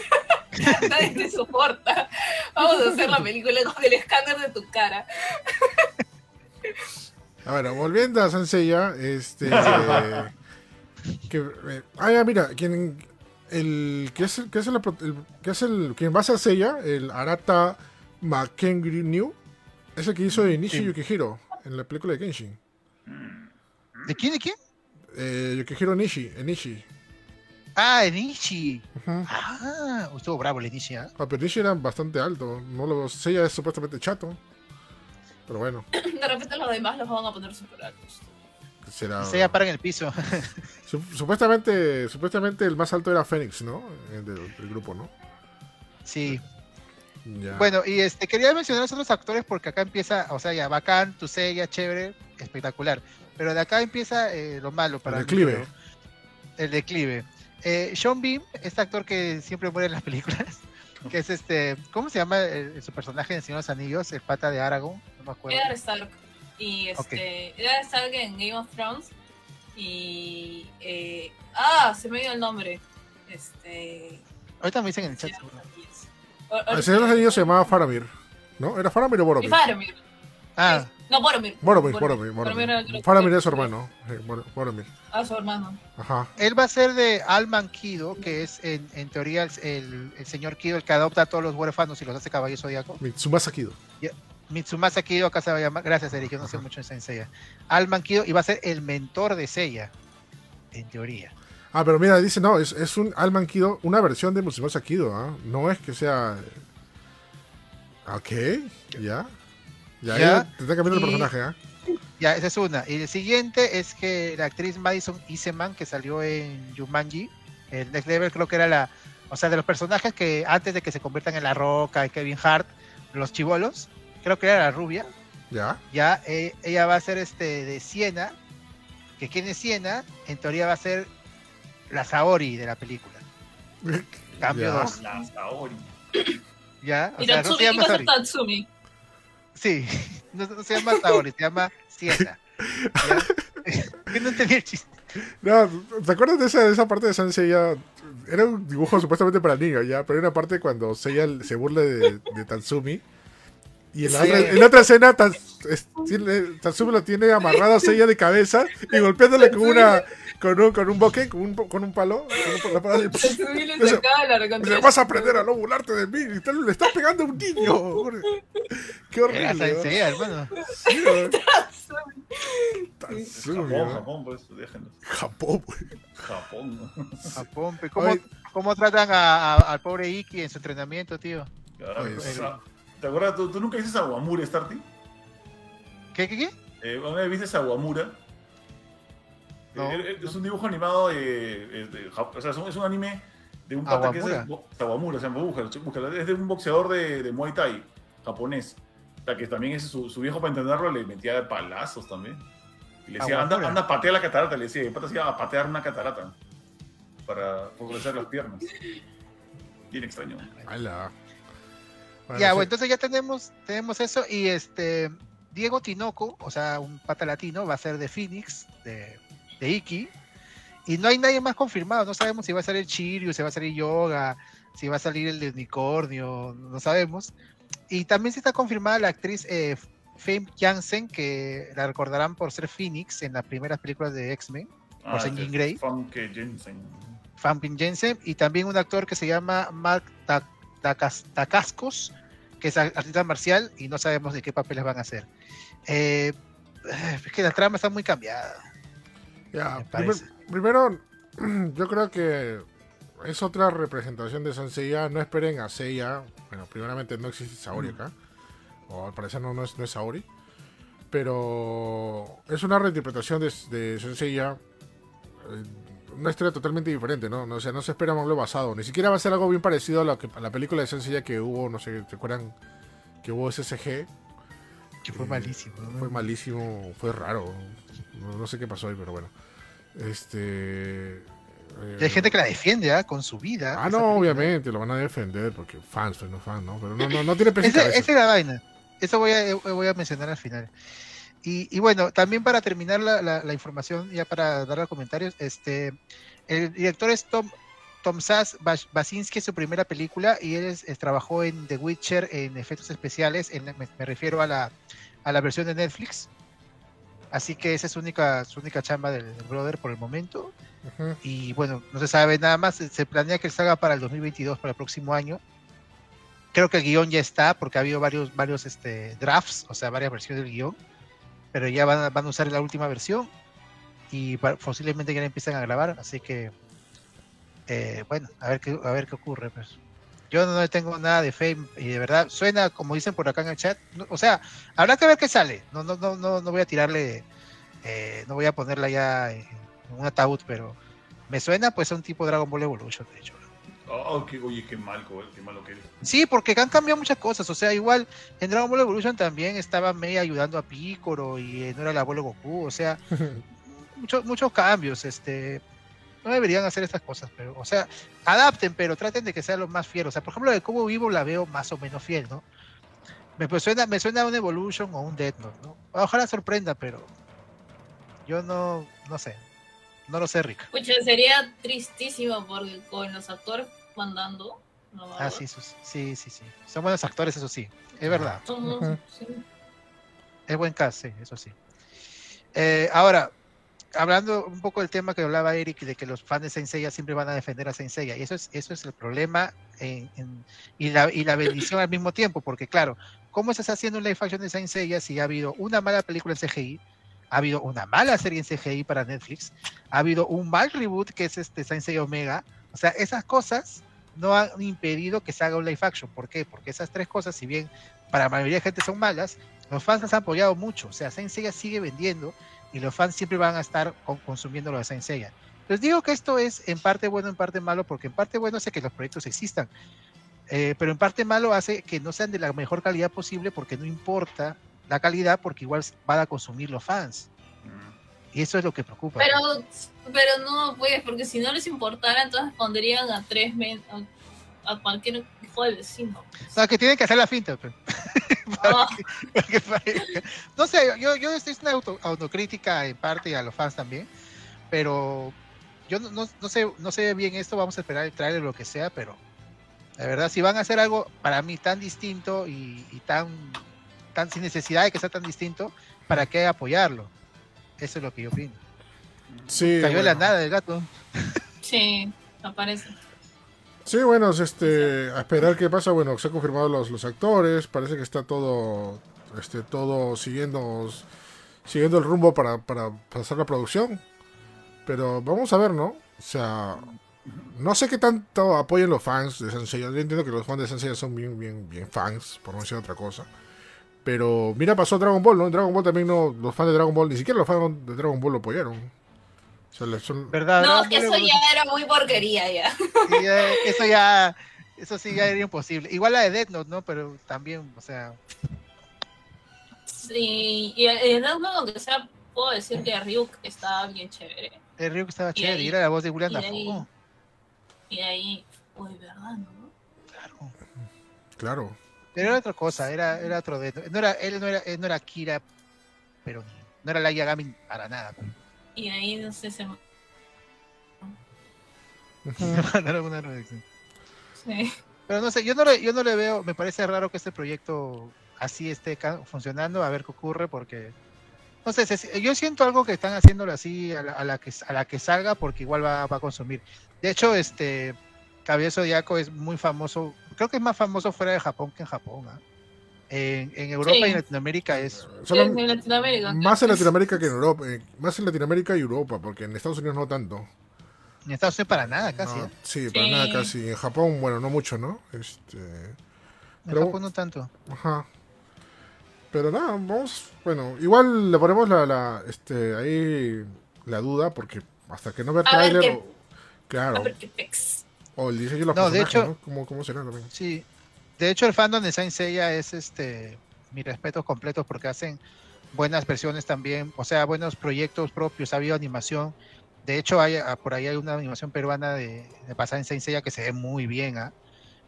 S4: *laughs* Nadie te soporta. Vamos a hacer la película con el escáner de tu cara.
S2: A ver, volviendo a Sanseiya, este. *laughs* que, eh, ah, ya, mira, quien. El que es el que es el, el- que es el quien va a ser Seiya, el Arata Makengri New, es el que hizo de Nishi
S3: Sí.
S2: Yukihiro en la película de Kenshin.
S3: ¿De quién? ¿De quién?
S2: Eh, Yukihiro Nishi, en Nishi.
S3: Ah, Enichi.
S2: Ujú.
S3: Ah, estuvo bravo el Enichi, ¿ah?
S2: Ah, pero Nishi era bastante alto. No lo, Seiya es supuestamente chato. Pero bueno, *coughs*
S4: De repente los demás los van a poner super altos.
S2: será.
S3: Se ya para en el piso. *laughs*
S2: Su- supuestamente, supuestamente el más alto era Fénix, ¿no? El del, del grupo, ¿no?
S3: Sí.
S2: Ya.
S3: Bueno, y este quería mencionar a los otros actores porque acá empieza, o sea, ya bacán, tu ya chévere, espectacular. Pero de acá empieza eh, lo malo para
S2: El declive.
S3: El declive. Eh, Sean Bean, este actor que siempre muere en las *laughs* películas, que es este, ¿cómo se llama el- su personaje en El Señor de los Anillos? El pata de Aragorn, no me acuerdo.
S4: Eddard Stark. Y este. Eddard Stark en Game of Thrones. Y. eh, ah, se me dio el nombre. Este.
S3: Ahorita me dicen en el chat.
S2: El Señor de los Anillos se llamaba Faramir, ¿no? ¿Era Faramir o
S4: Y
S2: Boromir?
S4: Faramir.
S3: Ah,
S4: No, Boromir.
S2: Boromir, Boromir, Boromir.
S4: el-
S2: Faramir es su hermano. Bor- Boromir.
S4: Ah, su hermano.
S2: Ajá.
S3: él va a ser de Alman Kido, que es en, en teoría el, el- el señor Kido, el que adopta a todos los huérfanos y los hace caballo zodiaco.
S2: Mitsumasa Kido.
S3: Mitsumasa Kido, acá se va a llamar. Gracias, Eric, yo no sé mucho de Seiya. Alman Kido y va a ser el mentor de Seiya, en teoría.
S2: Ah, pero mira, dice, no, es, es un Alman Kido, una versión de Mitsumasa Kido, ¿ah? No es que sea... Ok, ya. Ya,
S3: Ya,
S2: ya te está cambiando el personaje, ¿ah?
S3: Ya, esa es una. Y el siguiente es que la actriz Madison Iseman, que salió en Jumanji, el Next Level, creo que era la. O sea, de los personajes que antes de que se conviertan en La Roca y Kevin Hart, los chivolos, creo que era la rubia.
S2: Ya.
S3: Ya, eh, ella va a ser este de Siena, que quien es Siena, en teoría va a ser la Saori de la película. *laughs* Cambio
S2: Ya.
S3: 2.
S1: La Saori.
S3: Ya, o
S4: Y
S3: sea, no se
S4: Tatsumi,
S3: llama
S4: ¿qué pasa
S3: Saori.
S4: Tatsumi?
S3: Sí, *laughs* no, no se llama Saori, se llama Siena. ¿Ya? *laughs* No entendí el chiste.
S2: No, ¿te acuerdas de esa, de esa parte de Sanseiya? Era un dibujo supuestamente para niños, ya, pero hay una parte cuando Seiya se burla de, de Tatsumi. Y en la,
S3: Sí.
S2: otra, en la otra escena, Tatsumi lo tiene amarrado a Seiya de cabeza y golpeándole con una con un, con un boque, con un, con un palo. Con un palo, Dice, vas a aprender a no burlarte de mí. y tal, le estás pegando a un niño. Qué
S3: Era
S2: horrible. ¿no?
S3: Hermano.
S2: Sí, ¿no? *laughs*
S1: Japón. Japón, pues.
S2: Japón, güey.
S1: Japón. ¿no?
S3: Japón, pe, ¿Cómo,
S2: Oye.
S3: cómo tratan a- a- al pobre Iki en su entrenamiento, tío?
S1: Claro,
S2: Oye,
S1: o
S2: sí.
S1: sea, ¿Te acuerdas? ¿Tú, tú nunca dices Aguamura, Starty?
S3: ¿Qué, qué, qué?
S1: Eh, ¿Una vez viste Aguamura?
S3: No,
S1: Eh, eh, es un dibujo animado de, eh, de o sea, es un, es un anime de un pata que es
S3: Aguamura.
S1: de- bo- Aguamura, se llama, búscalo, búscalo, es de un boxeador de, de Muay Thai japonés. O sea, que también ese, su, su viejo para entenderlo le metía palazos también. Y le decía, anda,
S3: Aguamura.
S1: anda, patea la catarata, le decía, y el pata se iba a patear una catarata para fortalecer las piernas. Bien extraño.
S2: Bueno,
S3: ya,
S2: sí.
S3: bueno, entonces ya tenemos, tenemos eso y este Diego Tinoco, o sea, un pata latino, va a ser de Phoenix, de, de Iki, y no hay nadie más confirmado, no sabemos si va a salir Chiryu, si va a salir Yoga, si va a salir el de unicornio, no sabemos, Y también se está confirmada la actriz eh, Fame Jansen, que la recordarán por ser Phoenix en las primeras películas de X-Men, por ser
S1: este
S3: Jean Grey.
S1: Famke Jensen.
S3: Famke Jensen, y también un actor que se llama Mark Ta- Takas- Takascos, que es artista marcial y no sabemos de qué papeles van a hacer. Eh, es que la trama está muy cambiada.
S2: Ya,
S3: Me
S2: primer- primero, *clears throat* yo creo que es otra representación de Sanseiya. No esperen a Seiya. Bueno, primeramente no existe Saori acá. O al parecer no, no es, no es Saori. Pero es una reinterpretación de, de Senseiya. eh, Una historia totalmente diferente, ¿no? O sea, no se espera algo basado. Ni siquiera va a ser algo bien parecido a, lo que, a la película de Senseiya que hubo, no sé, ¿te acuerdan? Que hubo SSG.
S3: Que fue
S2: Eh,
S3: malísimo. ¿no?
S2: Fue malísimo, fue raro. No, no sé qué pasó ahí, pero bueno. Este.
S3: Y hay gente que la defiende ¿ah? con su vida.
S2: Ah, no,
S3: película.
S2: obviamente, lo van a defender porque fans, pues no fans, ¿no? Pero no, no, no tiene
S3: Esa es la vaina. Eso voy a, eh, voy a mencionar al final. Y, y bueno, también para terminar la, la- la información, ya para dar los comentarios, este, el director es Tom, Tom Sass Bas- Basinski, es su primera película, y él es- es- trabajó en The Witcher en efectos especiales, en- me, me refiero a la, a la versión de Netflix. Así que esa es su única, su única chamba del, del brother por el momento. Y bueno, no se sabe nada más. Se se planea que salga para el 2022, para el próximo año. Creo que el guion ya está, porque ha habido varios, varios este, drafts, o sea, varias versiones del guion. Pero ya van, a- van a usar la última versión y posiblemente ya la empiezan a grabar. Así que, eh, bueno, a ver qué, a ver qué ocurre. Pues. Yo no tengo nada de fe y de verdad suena, como dicen por acá en el chat. no- o sea, habrá que ver qué sale. No, no, no, no, no voy a tirarle, eh, no voy a ponerla ya en, un ataúd, pero me suena pues a un tipo Dragon Ball Evolution, de hecho.
S1: Oh, qué, oye, qué mal, Joel, qué malo que eres.
S3: Sí, porque han cambiado muchas cosas. O sea, igual en Dragon Ball Evolution también estaba Mei ayudando a Piccolo y eh, no era el abuelo Goku. O sea, *laughs* muchos muchos cambios. Este, no deberían hacer estas cosas, pero, o sea, adapten, pero traten de que sea lo más fiel. O sea, por ejemplo, de Cubo Vivo la veo más o menos fiel, ¿no? Me pues, suena, me suena a un Evolution o un Death Note, ¿no? Ojalá sorprenda, pero yo no, no sé. No lo sé, Rick.
S4: Pucha, sería tristísimo porque con los actores mandando. No,
S3: Ah, sí, sí, sí, sí, sí. Son buenos actores, eso sí. Es verdad.
S4: Ujú, sí.
S3: Es buen cast, sí, eso sí. Eh, ahora, hablando un poco del tema que hablaba Eric, de que los fans de Saint Seiya siempre van a defender a Saint Seiya, y eso es, eso es el problema y, la, y la bendición al mismo tiempo, porque claro, ¿cómo estás haciendo un live action de Saint Seiya si ha habido una mala película en CGI, ha habido una mala serie en CGI para Netflix, ha habido un mal reboot que es este Saint Omega, o sea, esas cosas no han impedido que se haga un live action, ¿por qué? Porque esas tres cosas, si bien para la mayoría de gente son malas, los fans las han apoyado mucho, o sea, Saint Seiya sigue vendiendo y los fans siempre van a estar con- consumiendo lo de Saint Seiya. Les digo que esto es en parte bueno, en parte malo, porque en parte bueno hace que los proyectos existan, eh, pero en parte malo hace que no sean de la mejor calidad posible porque no importa la calidad, porque igual van a consumir los fans. Y eso es lo que preocupa.
S4: Pero, pero no, pues, porque si no les importara, entonces pondrían a tres men, a cualquier hijo de vecino. pues.
S3: No, que tienen que hacer la finta. pues. *laughs*
S4: Ah,
S3: que. No sé, yo, yo estoy una auto- autocrítica en parte y a los fans también, pero yo no, no- no sé, no sé bien esto, vamos a esperar el trailer o lo que sea, pero la verdad, si van a hacer algo para mí tan distinto y, y tan, tan sin necesidad de que sea tan distinto, ¿para qué apoyarlo? Eso es lo que yo opino.
S2: Sí,
S3: Cayó de la
S2: bueno.
S3: nada el gato.
S4: sí, aparece.
S2: Sí, bueno, es este, a esperar qué pasa. Bueno, se han confirmado los, los actores. Parece que está todo, este, todo siguiendo, siguiendo el rumbo para, para pasar la producción. Pero vamos a ver, ¿no? O sea, no sé qué tanto apoyen los fans de Sensei. Yo entiendo que los fans de Sensei son bien, bien, bien fans, por no decir otra cosa. Pero mira, pasó Dragon Ball, ¿no? Dragon Ball también no, los fans de Dragon Ball, ni siquiera los fans de Dragon Ball lo apoyaron. O sea, le- son,
S3: ¿Verdad?
S4: No,
S3: Dragon
S4: que eso ya era muy porquería ya.
S3: Sí, ya- eso ya, eso sí ya era imposible. Igual la de Death Note, ¿no? Pero también, o sea,
S4: Sí, y el Death Note, aunque sea, puedo decir que Ryuk está bien chévere.
S3: el Ryuk estaba
S4: Y
S3: chévere,
S4: ahí-
S3: y era la voz de William
S4: y
S3: Dafoe.
S4: Y ahí, uy, ¿verdad? No?
S3: Claro.
S2: claro.
S3: Pero era otra cosa, era, era otro Death Note. No era, él no era, él no era Kira, pero ni- no era la Yagami para nada.
S4: Y ahí, no sé, se... *laughs*
S3: Mandaron una redacción.
S4: sí.
S3: Pero no sé, yo no le, yo no le veo, me parece raro que este proyecto así esté funcionando, a ver qué ocurre, porque no sé, se- yo siento algo que están haciéndolo así a la, a la que a la que salga, porque igual va, va a consumir. De hecho, este Cabello Zodiaco es muy famoso, creo que es más famoso fuera de Japón que en Japón. ¿ah? En, en Europa
S4: Sí.
S3: y en Latinoamérica es
S2: Solo-
S4: en Latinoamérica.
S2: más en Latinoamérica que en Europa. eh, más en Latinoamérica y Europa, porque en Estados Unidos no tanto.
S3: en Estados Unidos para nada casi.
S2: No,
S3: ¿eh?
S2: sí, para
S4: Sí.
S2: nada casi. En Japón, bueno, no mucho, ¿no? Este.
S3: En
S2: Pero-
S3: Japón no tanto.
S2: Ajá. Pero nada, vamos. Bueno, igual le ponemos la, la este, ahí la duda, porque hasta que no vea
S4: ver
S2: o- Claro.
S4: A ver qué pex.
S2: O el diseño de los
S3: No, de hecho-
S2: ¿no? ¿Cómo, ¿Cómo será también?
S3: Sí. De hecho, el fandom de Saint Seiya es este mis respetos completos porque hacen buenas versiones también, o sea, buenos proyectos propios, ha habido animación. De hecho, hay ah, por ahí hay una animación peruana de, de pasar en Saint Seiya que se ve muy bien. ¿ah?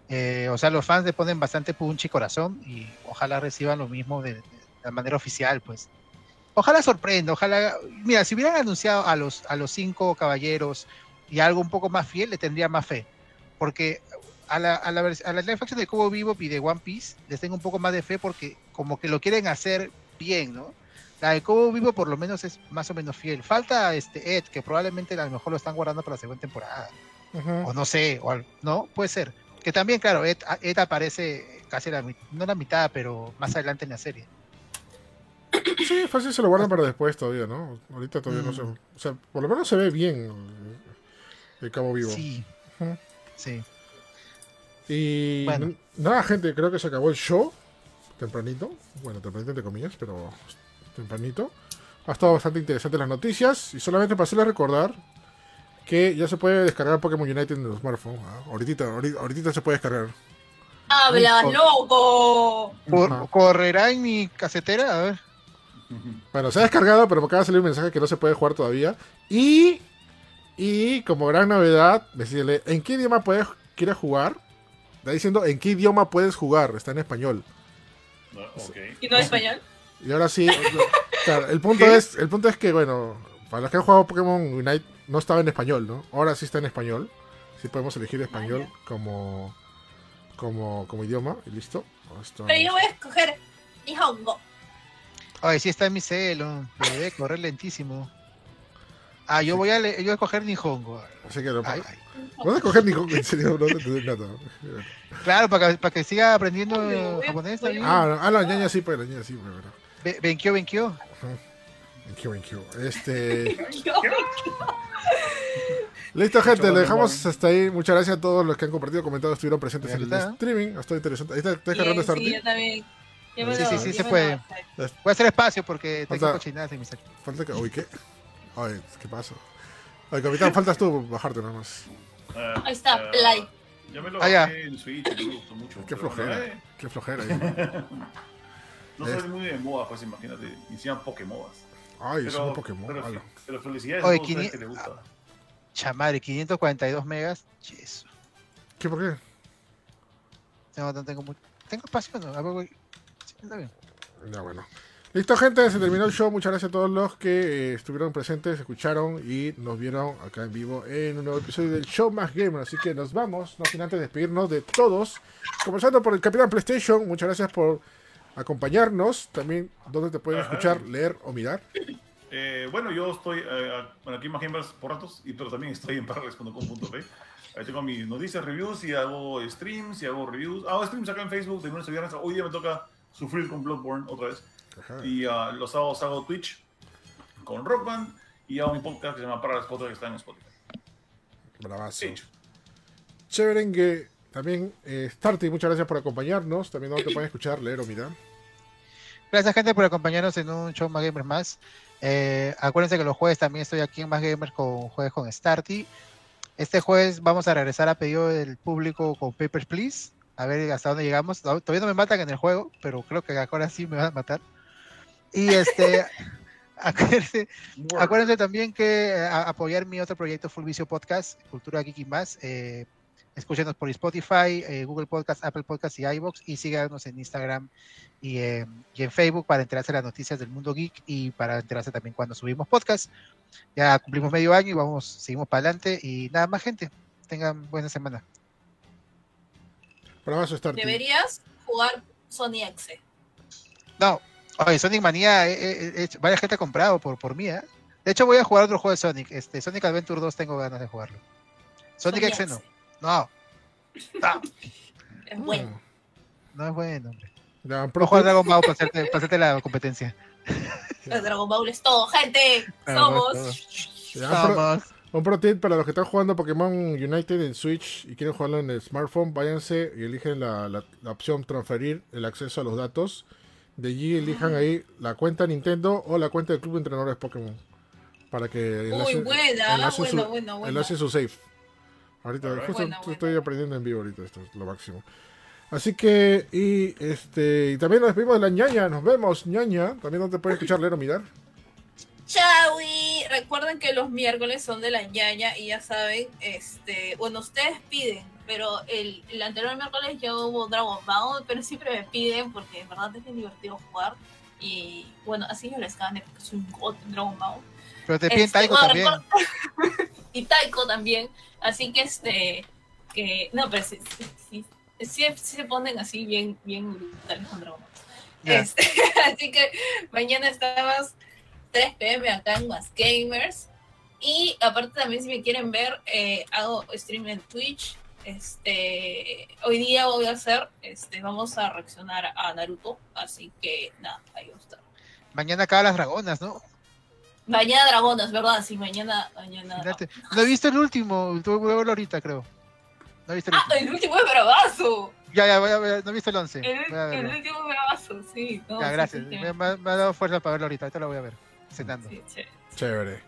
S3: Eh, o sea, los fans le ponen bastante punch y corazón y ojalá reciban lo mismo de, manera oficial, pues. Ojalá sorprenda, ojalá. Mira, si hubieran anunciado a los, a los cinco caballeros y algo un poco más fiel, le tendría más fe. Porque a la, a la, a la live action de Kobo Vivo y de One Piece les tengo un poco más de fe porque como que lo quieren hacer bien, ¿no? La de Kobo Vivo por lo menos es más o menos fiel. Falta este Ed, que probablemente a lo mejor lo están guardando para la segunda temporada. O no sé, o al- no, puede ser. Que también, claro, Ed, Ed aparece casi la, no la mitad, pero más adelante en la serie.
S2: Sí, fácil se lo guardan para después todavía, ¿no? Ahorita todavía no
S3: Mm.
S2: se. O sea, por lo menos se ve bien el, el Cabo Vivo.
S3: Sí, sí.
S2: Y
S3: Bueno.
S2: nada, gente, creo que se acabó el show. Tempranito. Bueno, tempranito entre comillas, pero tempranito. Ha estado bastante interesante las noticias. Y solamente para hacerles recordar que ya se puede descargar Pokémon United en el smartphone. ¿ah? Ahorita, ahorita, ahorita se puede descargar.
S4: ¡Hablas,
S2: Uy,
S4: loco!
S3: Cor-. ¿Correrá en mi casetera? A ver.
S2: Bueno, se ha descargado, pero me acaba de salir un mensaje que no se puede jugar todavía. Y, y como gran novedad, decirle, ¿en qué idioma puedes, quieres jugar? Está diciendo, ¿en qué idioma puedes jugar? Está en español.
S1: No, ok.
S4: ¿Y no español?
S2: Y ahora sí, *laughs* claro, el punto
S3: ¿Qué?
S2: es, el punto es que, bueno, para los que han jugado Pokémon Unite no estaba en español, ¿no? Ahora sí está en español. Sí podemos elegir español
S4: Vaya.
S2: como, como, como idioma y listo. Esto
S4: Pero yo voy a escoger Nihongo.
S3: Ay, sí está en mi celo, pero debe correr lentísimo. Ah, yo voy a, yo voy a coger Nihongo.
S2: Así que
S3: Ay, ay.
S2: ¿Vas a coger Nihongo? En serio, no te.
S3: Claro, para que, para que siga aprendiendo
S4: Uy,
S3: eh,
S4: voy a-
S3: japonés también.
S2: Ah, no, ah, la ñaña sí, pues la ñaña sí, pues, bueno.
S3: Be- Benkyo, Benkyo.
S2: Thank you, thank you. Este. Listo, gente,
S1: Mucho
S2: le dejamos hasta ahí. Muchas gracias a todos los que han compartido, comentado, estuvieron presentes en el
S3: ¿Verdad?
S2: streaming. Ha estado interesante. Ahí está, está
S4: Bien,
S2: descargando
S4: sí, yo también.
S3: Sí,
S4: lo-
S3: sí, sí, se puede.
S4: lo-
S3: Voy a hacer espacio porque tengo
S2: Falta-
S3: cochinadas en mi cel.
S2: Falta que. Uy, ¿qué? Ay, ¿qué pasa? Ay, capitán, faltas tú bajarte nada
S1: Ah,
S4: Ahí está, play.
S1: Yo me lo
S3: Ah, ya.
S1: en Switch, me gustó mucho.
S2: Qué flojera.
S1: eh,
S2: Qué flojera. ahí. *laughs*
S1: No
S2: Es-
S1: soy muy de moda, pues imagínate. Hicieron Pokémon.
S2: Ay,
S1: Pero,
S2: son Pokémon.
S1: pero, pero felicidades
S3: Oye,
S1: a todos que les gusta.
S3: Chamadre, 542 megas. Yes.
S2: ¿Qué por qué?
S3: No, no tengo mucho. ¿Tengo espacio no? A ver, voy. Sí, está bien.
S2: Ya, bueno. Listo, gente, se terminó el show. Muchas gracias a todos los que eh, estuvieron presentes, escucharon y nos vieron acá en vivo en un nuevo episodio del Show Más Gamer. Así que nos vamos, no sin antes despedirnos de todos. Comenzando por el Capitán PlayStation. Muchas gracias por acompañarnos. También, donde te pueden
S1: Ajá.
S2: escuchar, *laughs* leer o mirar.
S1: Eh, bueno, yo estoy eh, bueno, aquí en Más Gamers por ratos, y, pero también estoy en parales.com.p. Ahí tengo mis noticias, reviews y hago streams y hago reviews. Hago streams acá en Facebook de lunes a viernes. Hoy día me toca sufrir con Bloodborne otra vez.
S2: Ajá.
S1: Y ah, los sábados hago Twitch con Rock Band y hago mi podcast que se llama Parales Podcast que está en Spotify.
S2: Bravazo.
S1: Hecho.
S2: Chéverengue. También, eh, Starty, muchas gracias por acompañarnos. También donde te pueden escuchar, leer o mirar.
S3: Gracias, gente, por acompañarnos en un show más gamers más. Eh, acuérdense que los jueves también estoy aquí en Más Gamers con jueves con Starty. Este jueves vamos a regresar a pedido del público con Papers, Please. A ver hasta dónde llegamos. Todavía no me matan en el juego, pero creo que ahora sí me van a matar. Y este, *laughs* acuérdense, Acuérdense también que eh, a- apoyar mi otro proyecto Full Vicio Podcast, Cultura Geek y más. Eh, escúchenos por Spotify, eh, Google Podcast, Apple Podcast y iBox y síganos en Instagram y, eh, y en Facebook para enterarse de las noticias del mundo geek y para enterarse también cuando subimos podcast. Ya cumplimos medio año y vamos, seguimos para adelante y nada más gente. Tengan buena semana.
S4: Deberías jugar Sony X.
S3: No, oye, Sonic Manía, eh, eh, eh, varias gente ha comprado por, por mí, ¿eh? De hecho, voy a jugar otro juego de Sonic. Este, Sonic Adventure 2 tengo ganas de jugarlo. Sonic X no. No. No, *laughs*
S4: Es bueno.
S3: no es bueno, hombre.
S2: Pro
S3: a jugar Dragon Ball para hacerte, para hacerte la competencia.
S4: El Dragon Ball es todo, gente. Somos.
S3: Vamos.
S2: Un pro tip para los que están jugando Pokémon United en Switch y quieren jugarlo en el smartphone, váyanse y eligen la, la- la opción transferir el acceso a los datos. De allí elijan ahí la cuenta Nintendo o la cuenta del Club de Entrenadores Pokémon. Para que
S4: Muy buena,
S2: enlacen
S4: buena,
S2: su,
S4: buena, buena.
S2: enlacen su save. Ahorita, justo
S4: Buena,
S2: estoy aprendiendo en vivo ahorita, esto es lo máximo. Así que, y este, y también nos despedimos de la ñaña, nos vemos, ñaña. También no te puede escuchar, leer o mirar.
S4: Chawi, recuerden que los miércoles son de la ñaña y ya saben, este, bueno, ustedes piden, pero el, el anterior miércoles ya hubo Dragon Ball, pero siempre me piden porque en verdad es bien divertido jugar. Y bueno, así yo les gane porque soy un god en Dragon Ball.
S3: Pero te piden
S4: Este,
S3: Taiko
S4: bueno,
S3: también. *laughs*
S4: y Taiko también. Así que este, que, no, pero sí, sí, sí, sí- se ponen así bien, bien brutales con Dragon Ball. Este, *laughs* así que mañana estamos 3 pm acá en Más Gamers. Y aparte también si me quieren ver, eh, hago stream en Twitch. Este, hoy día voy a hacer, este, vamos a reaccionar a Naruto. Así que nada, ahí va a estar.
S3: Mañana acá las dragonas, ¿no?
S4: Mañana Dragonas, ¿verdad? Sí, mañana, mañana.
S3: No he visto el último, tuve que verlo ahorita, creo. No he visto el
S4: Ah,
S3: último.
S4: el último es bravazo.
S3: Ya, ya, voy a ver, no he visto el 11.
S4: El, último es bravazo, sí. no,
S3: Ya, gracias.
S4: sí, sí.
S3: Me, me- me ha dado fuerza para verlo ahorita, ahorita lo voy a ver. Cenando.
S4: Sí, sí.
S2: Chévere.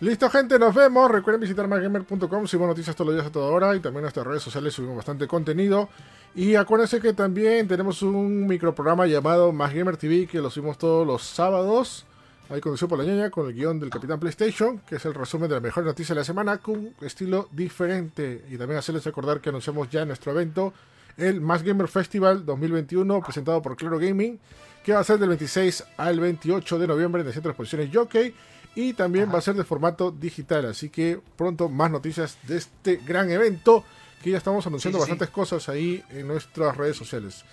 S2: Listo, gente, nos vemos. Recuerden visitar masgamer.com, subimos noticias todos los días a toda hora y también en nuestras redes sociales subimos bastante contenido. Y acuérdense que también tenemos un microprograma llamado Más Gamer TV que lo subimos todos los sábados. Ahí conducido por la ñaña con el guion del Capitán PlayStation, que es el resumen de las mejores noticias de la semana con un estilo diferente. Y también hacerles recordar que anunciamos ya nuestro evento, el Más Gamer Festival 2021, presentado por Claro Gaming, que va a ser del 26 al 28 de noviembre en el Centro de Exposiciones Jockey. Y también
S3: Ajá.
S2: va a ser de formato digital, así que pronto más noticias de este gran evento que ya estamos anunciando
S3: Sí, sí, sí.
S2: bastantes cosas ahí en nuestras redes sociales.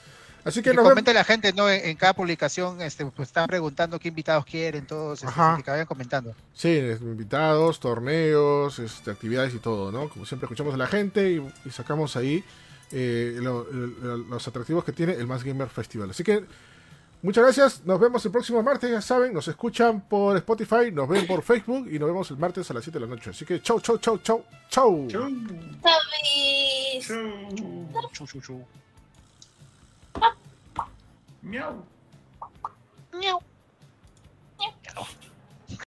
S2: Así que
S3: Que
S2: nos vemos.
S3: comente la gente, ¿no? En, en cada publicación, este, pues están preguntando qué invitados quieren, todos, este, que vayan comentando.
S2: Sí, invitados, torneos, este, actividades y todo, ¿no? Como siempre escuchamos a la gente y, y sacamos ahí eh, lo- lo- los atractivos que tiene el Más Gamer Festival. Así que muchas gracias, nos vemos el próximo martes, ya saben, nos escuchan por Spotify, nos ven por Facebook y nos vemos el martes a las 7 de la noche. Así que chau, chau, chau, chau, chau.
S1: Chau.
S4: Chavis.
S1: Chau.
S3: Chu, chu, chu.
S1: Miau.
S3: Miau.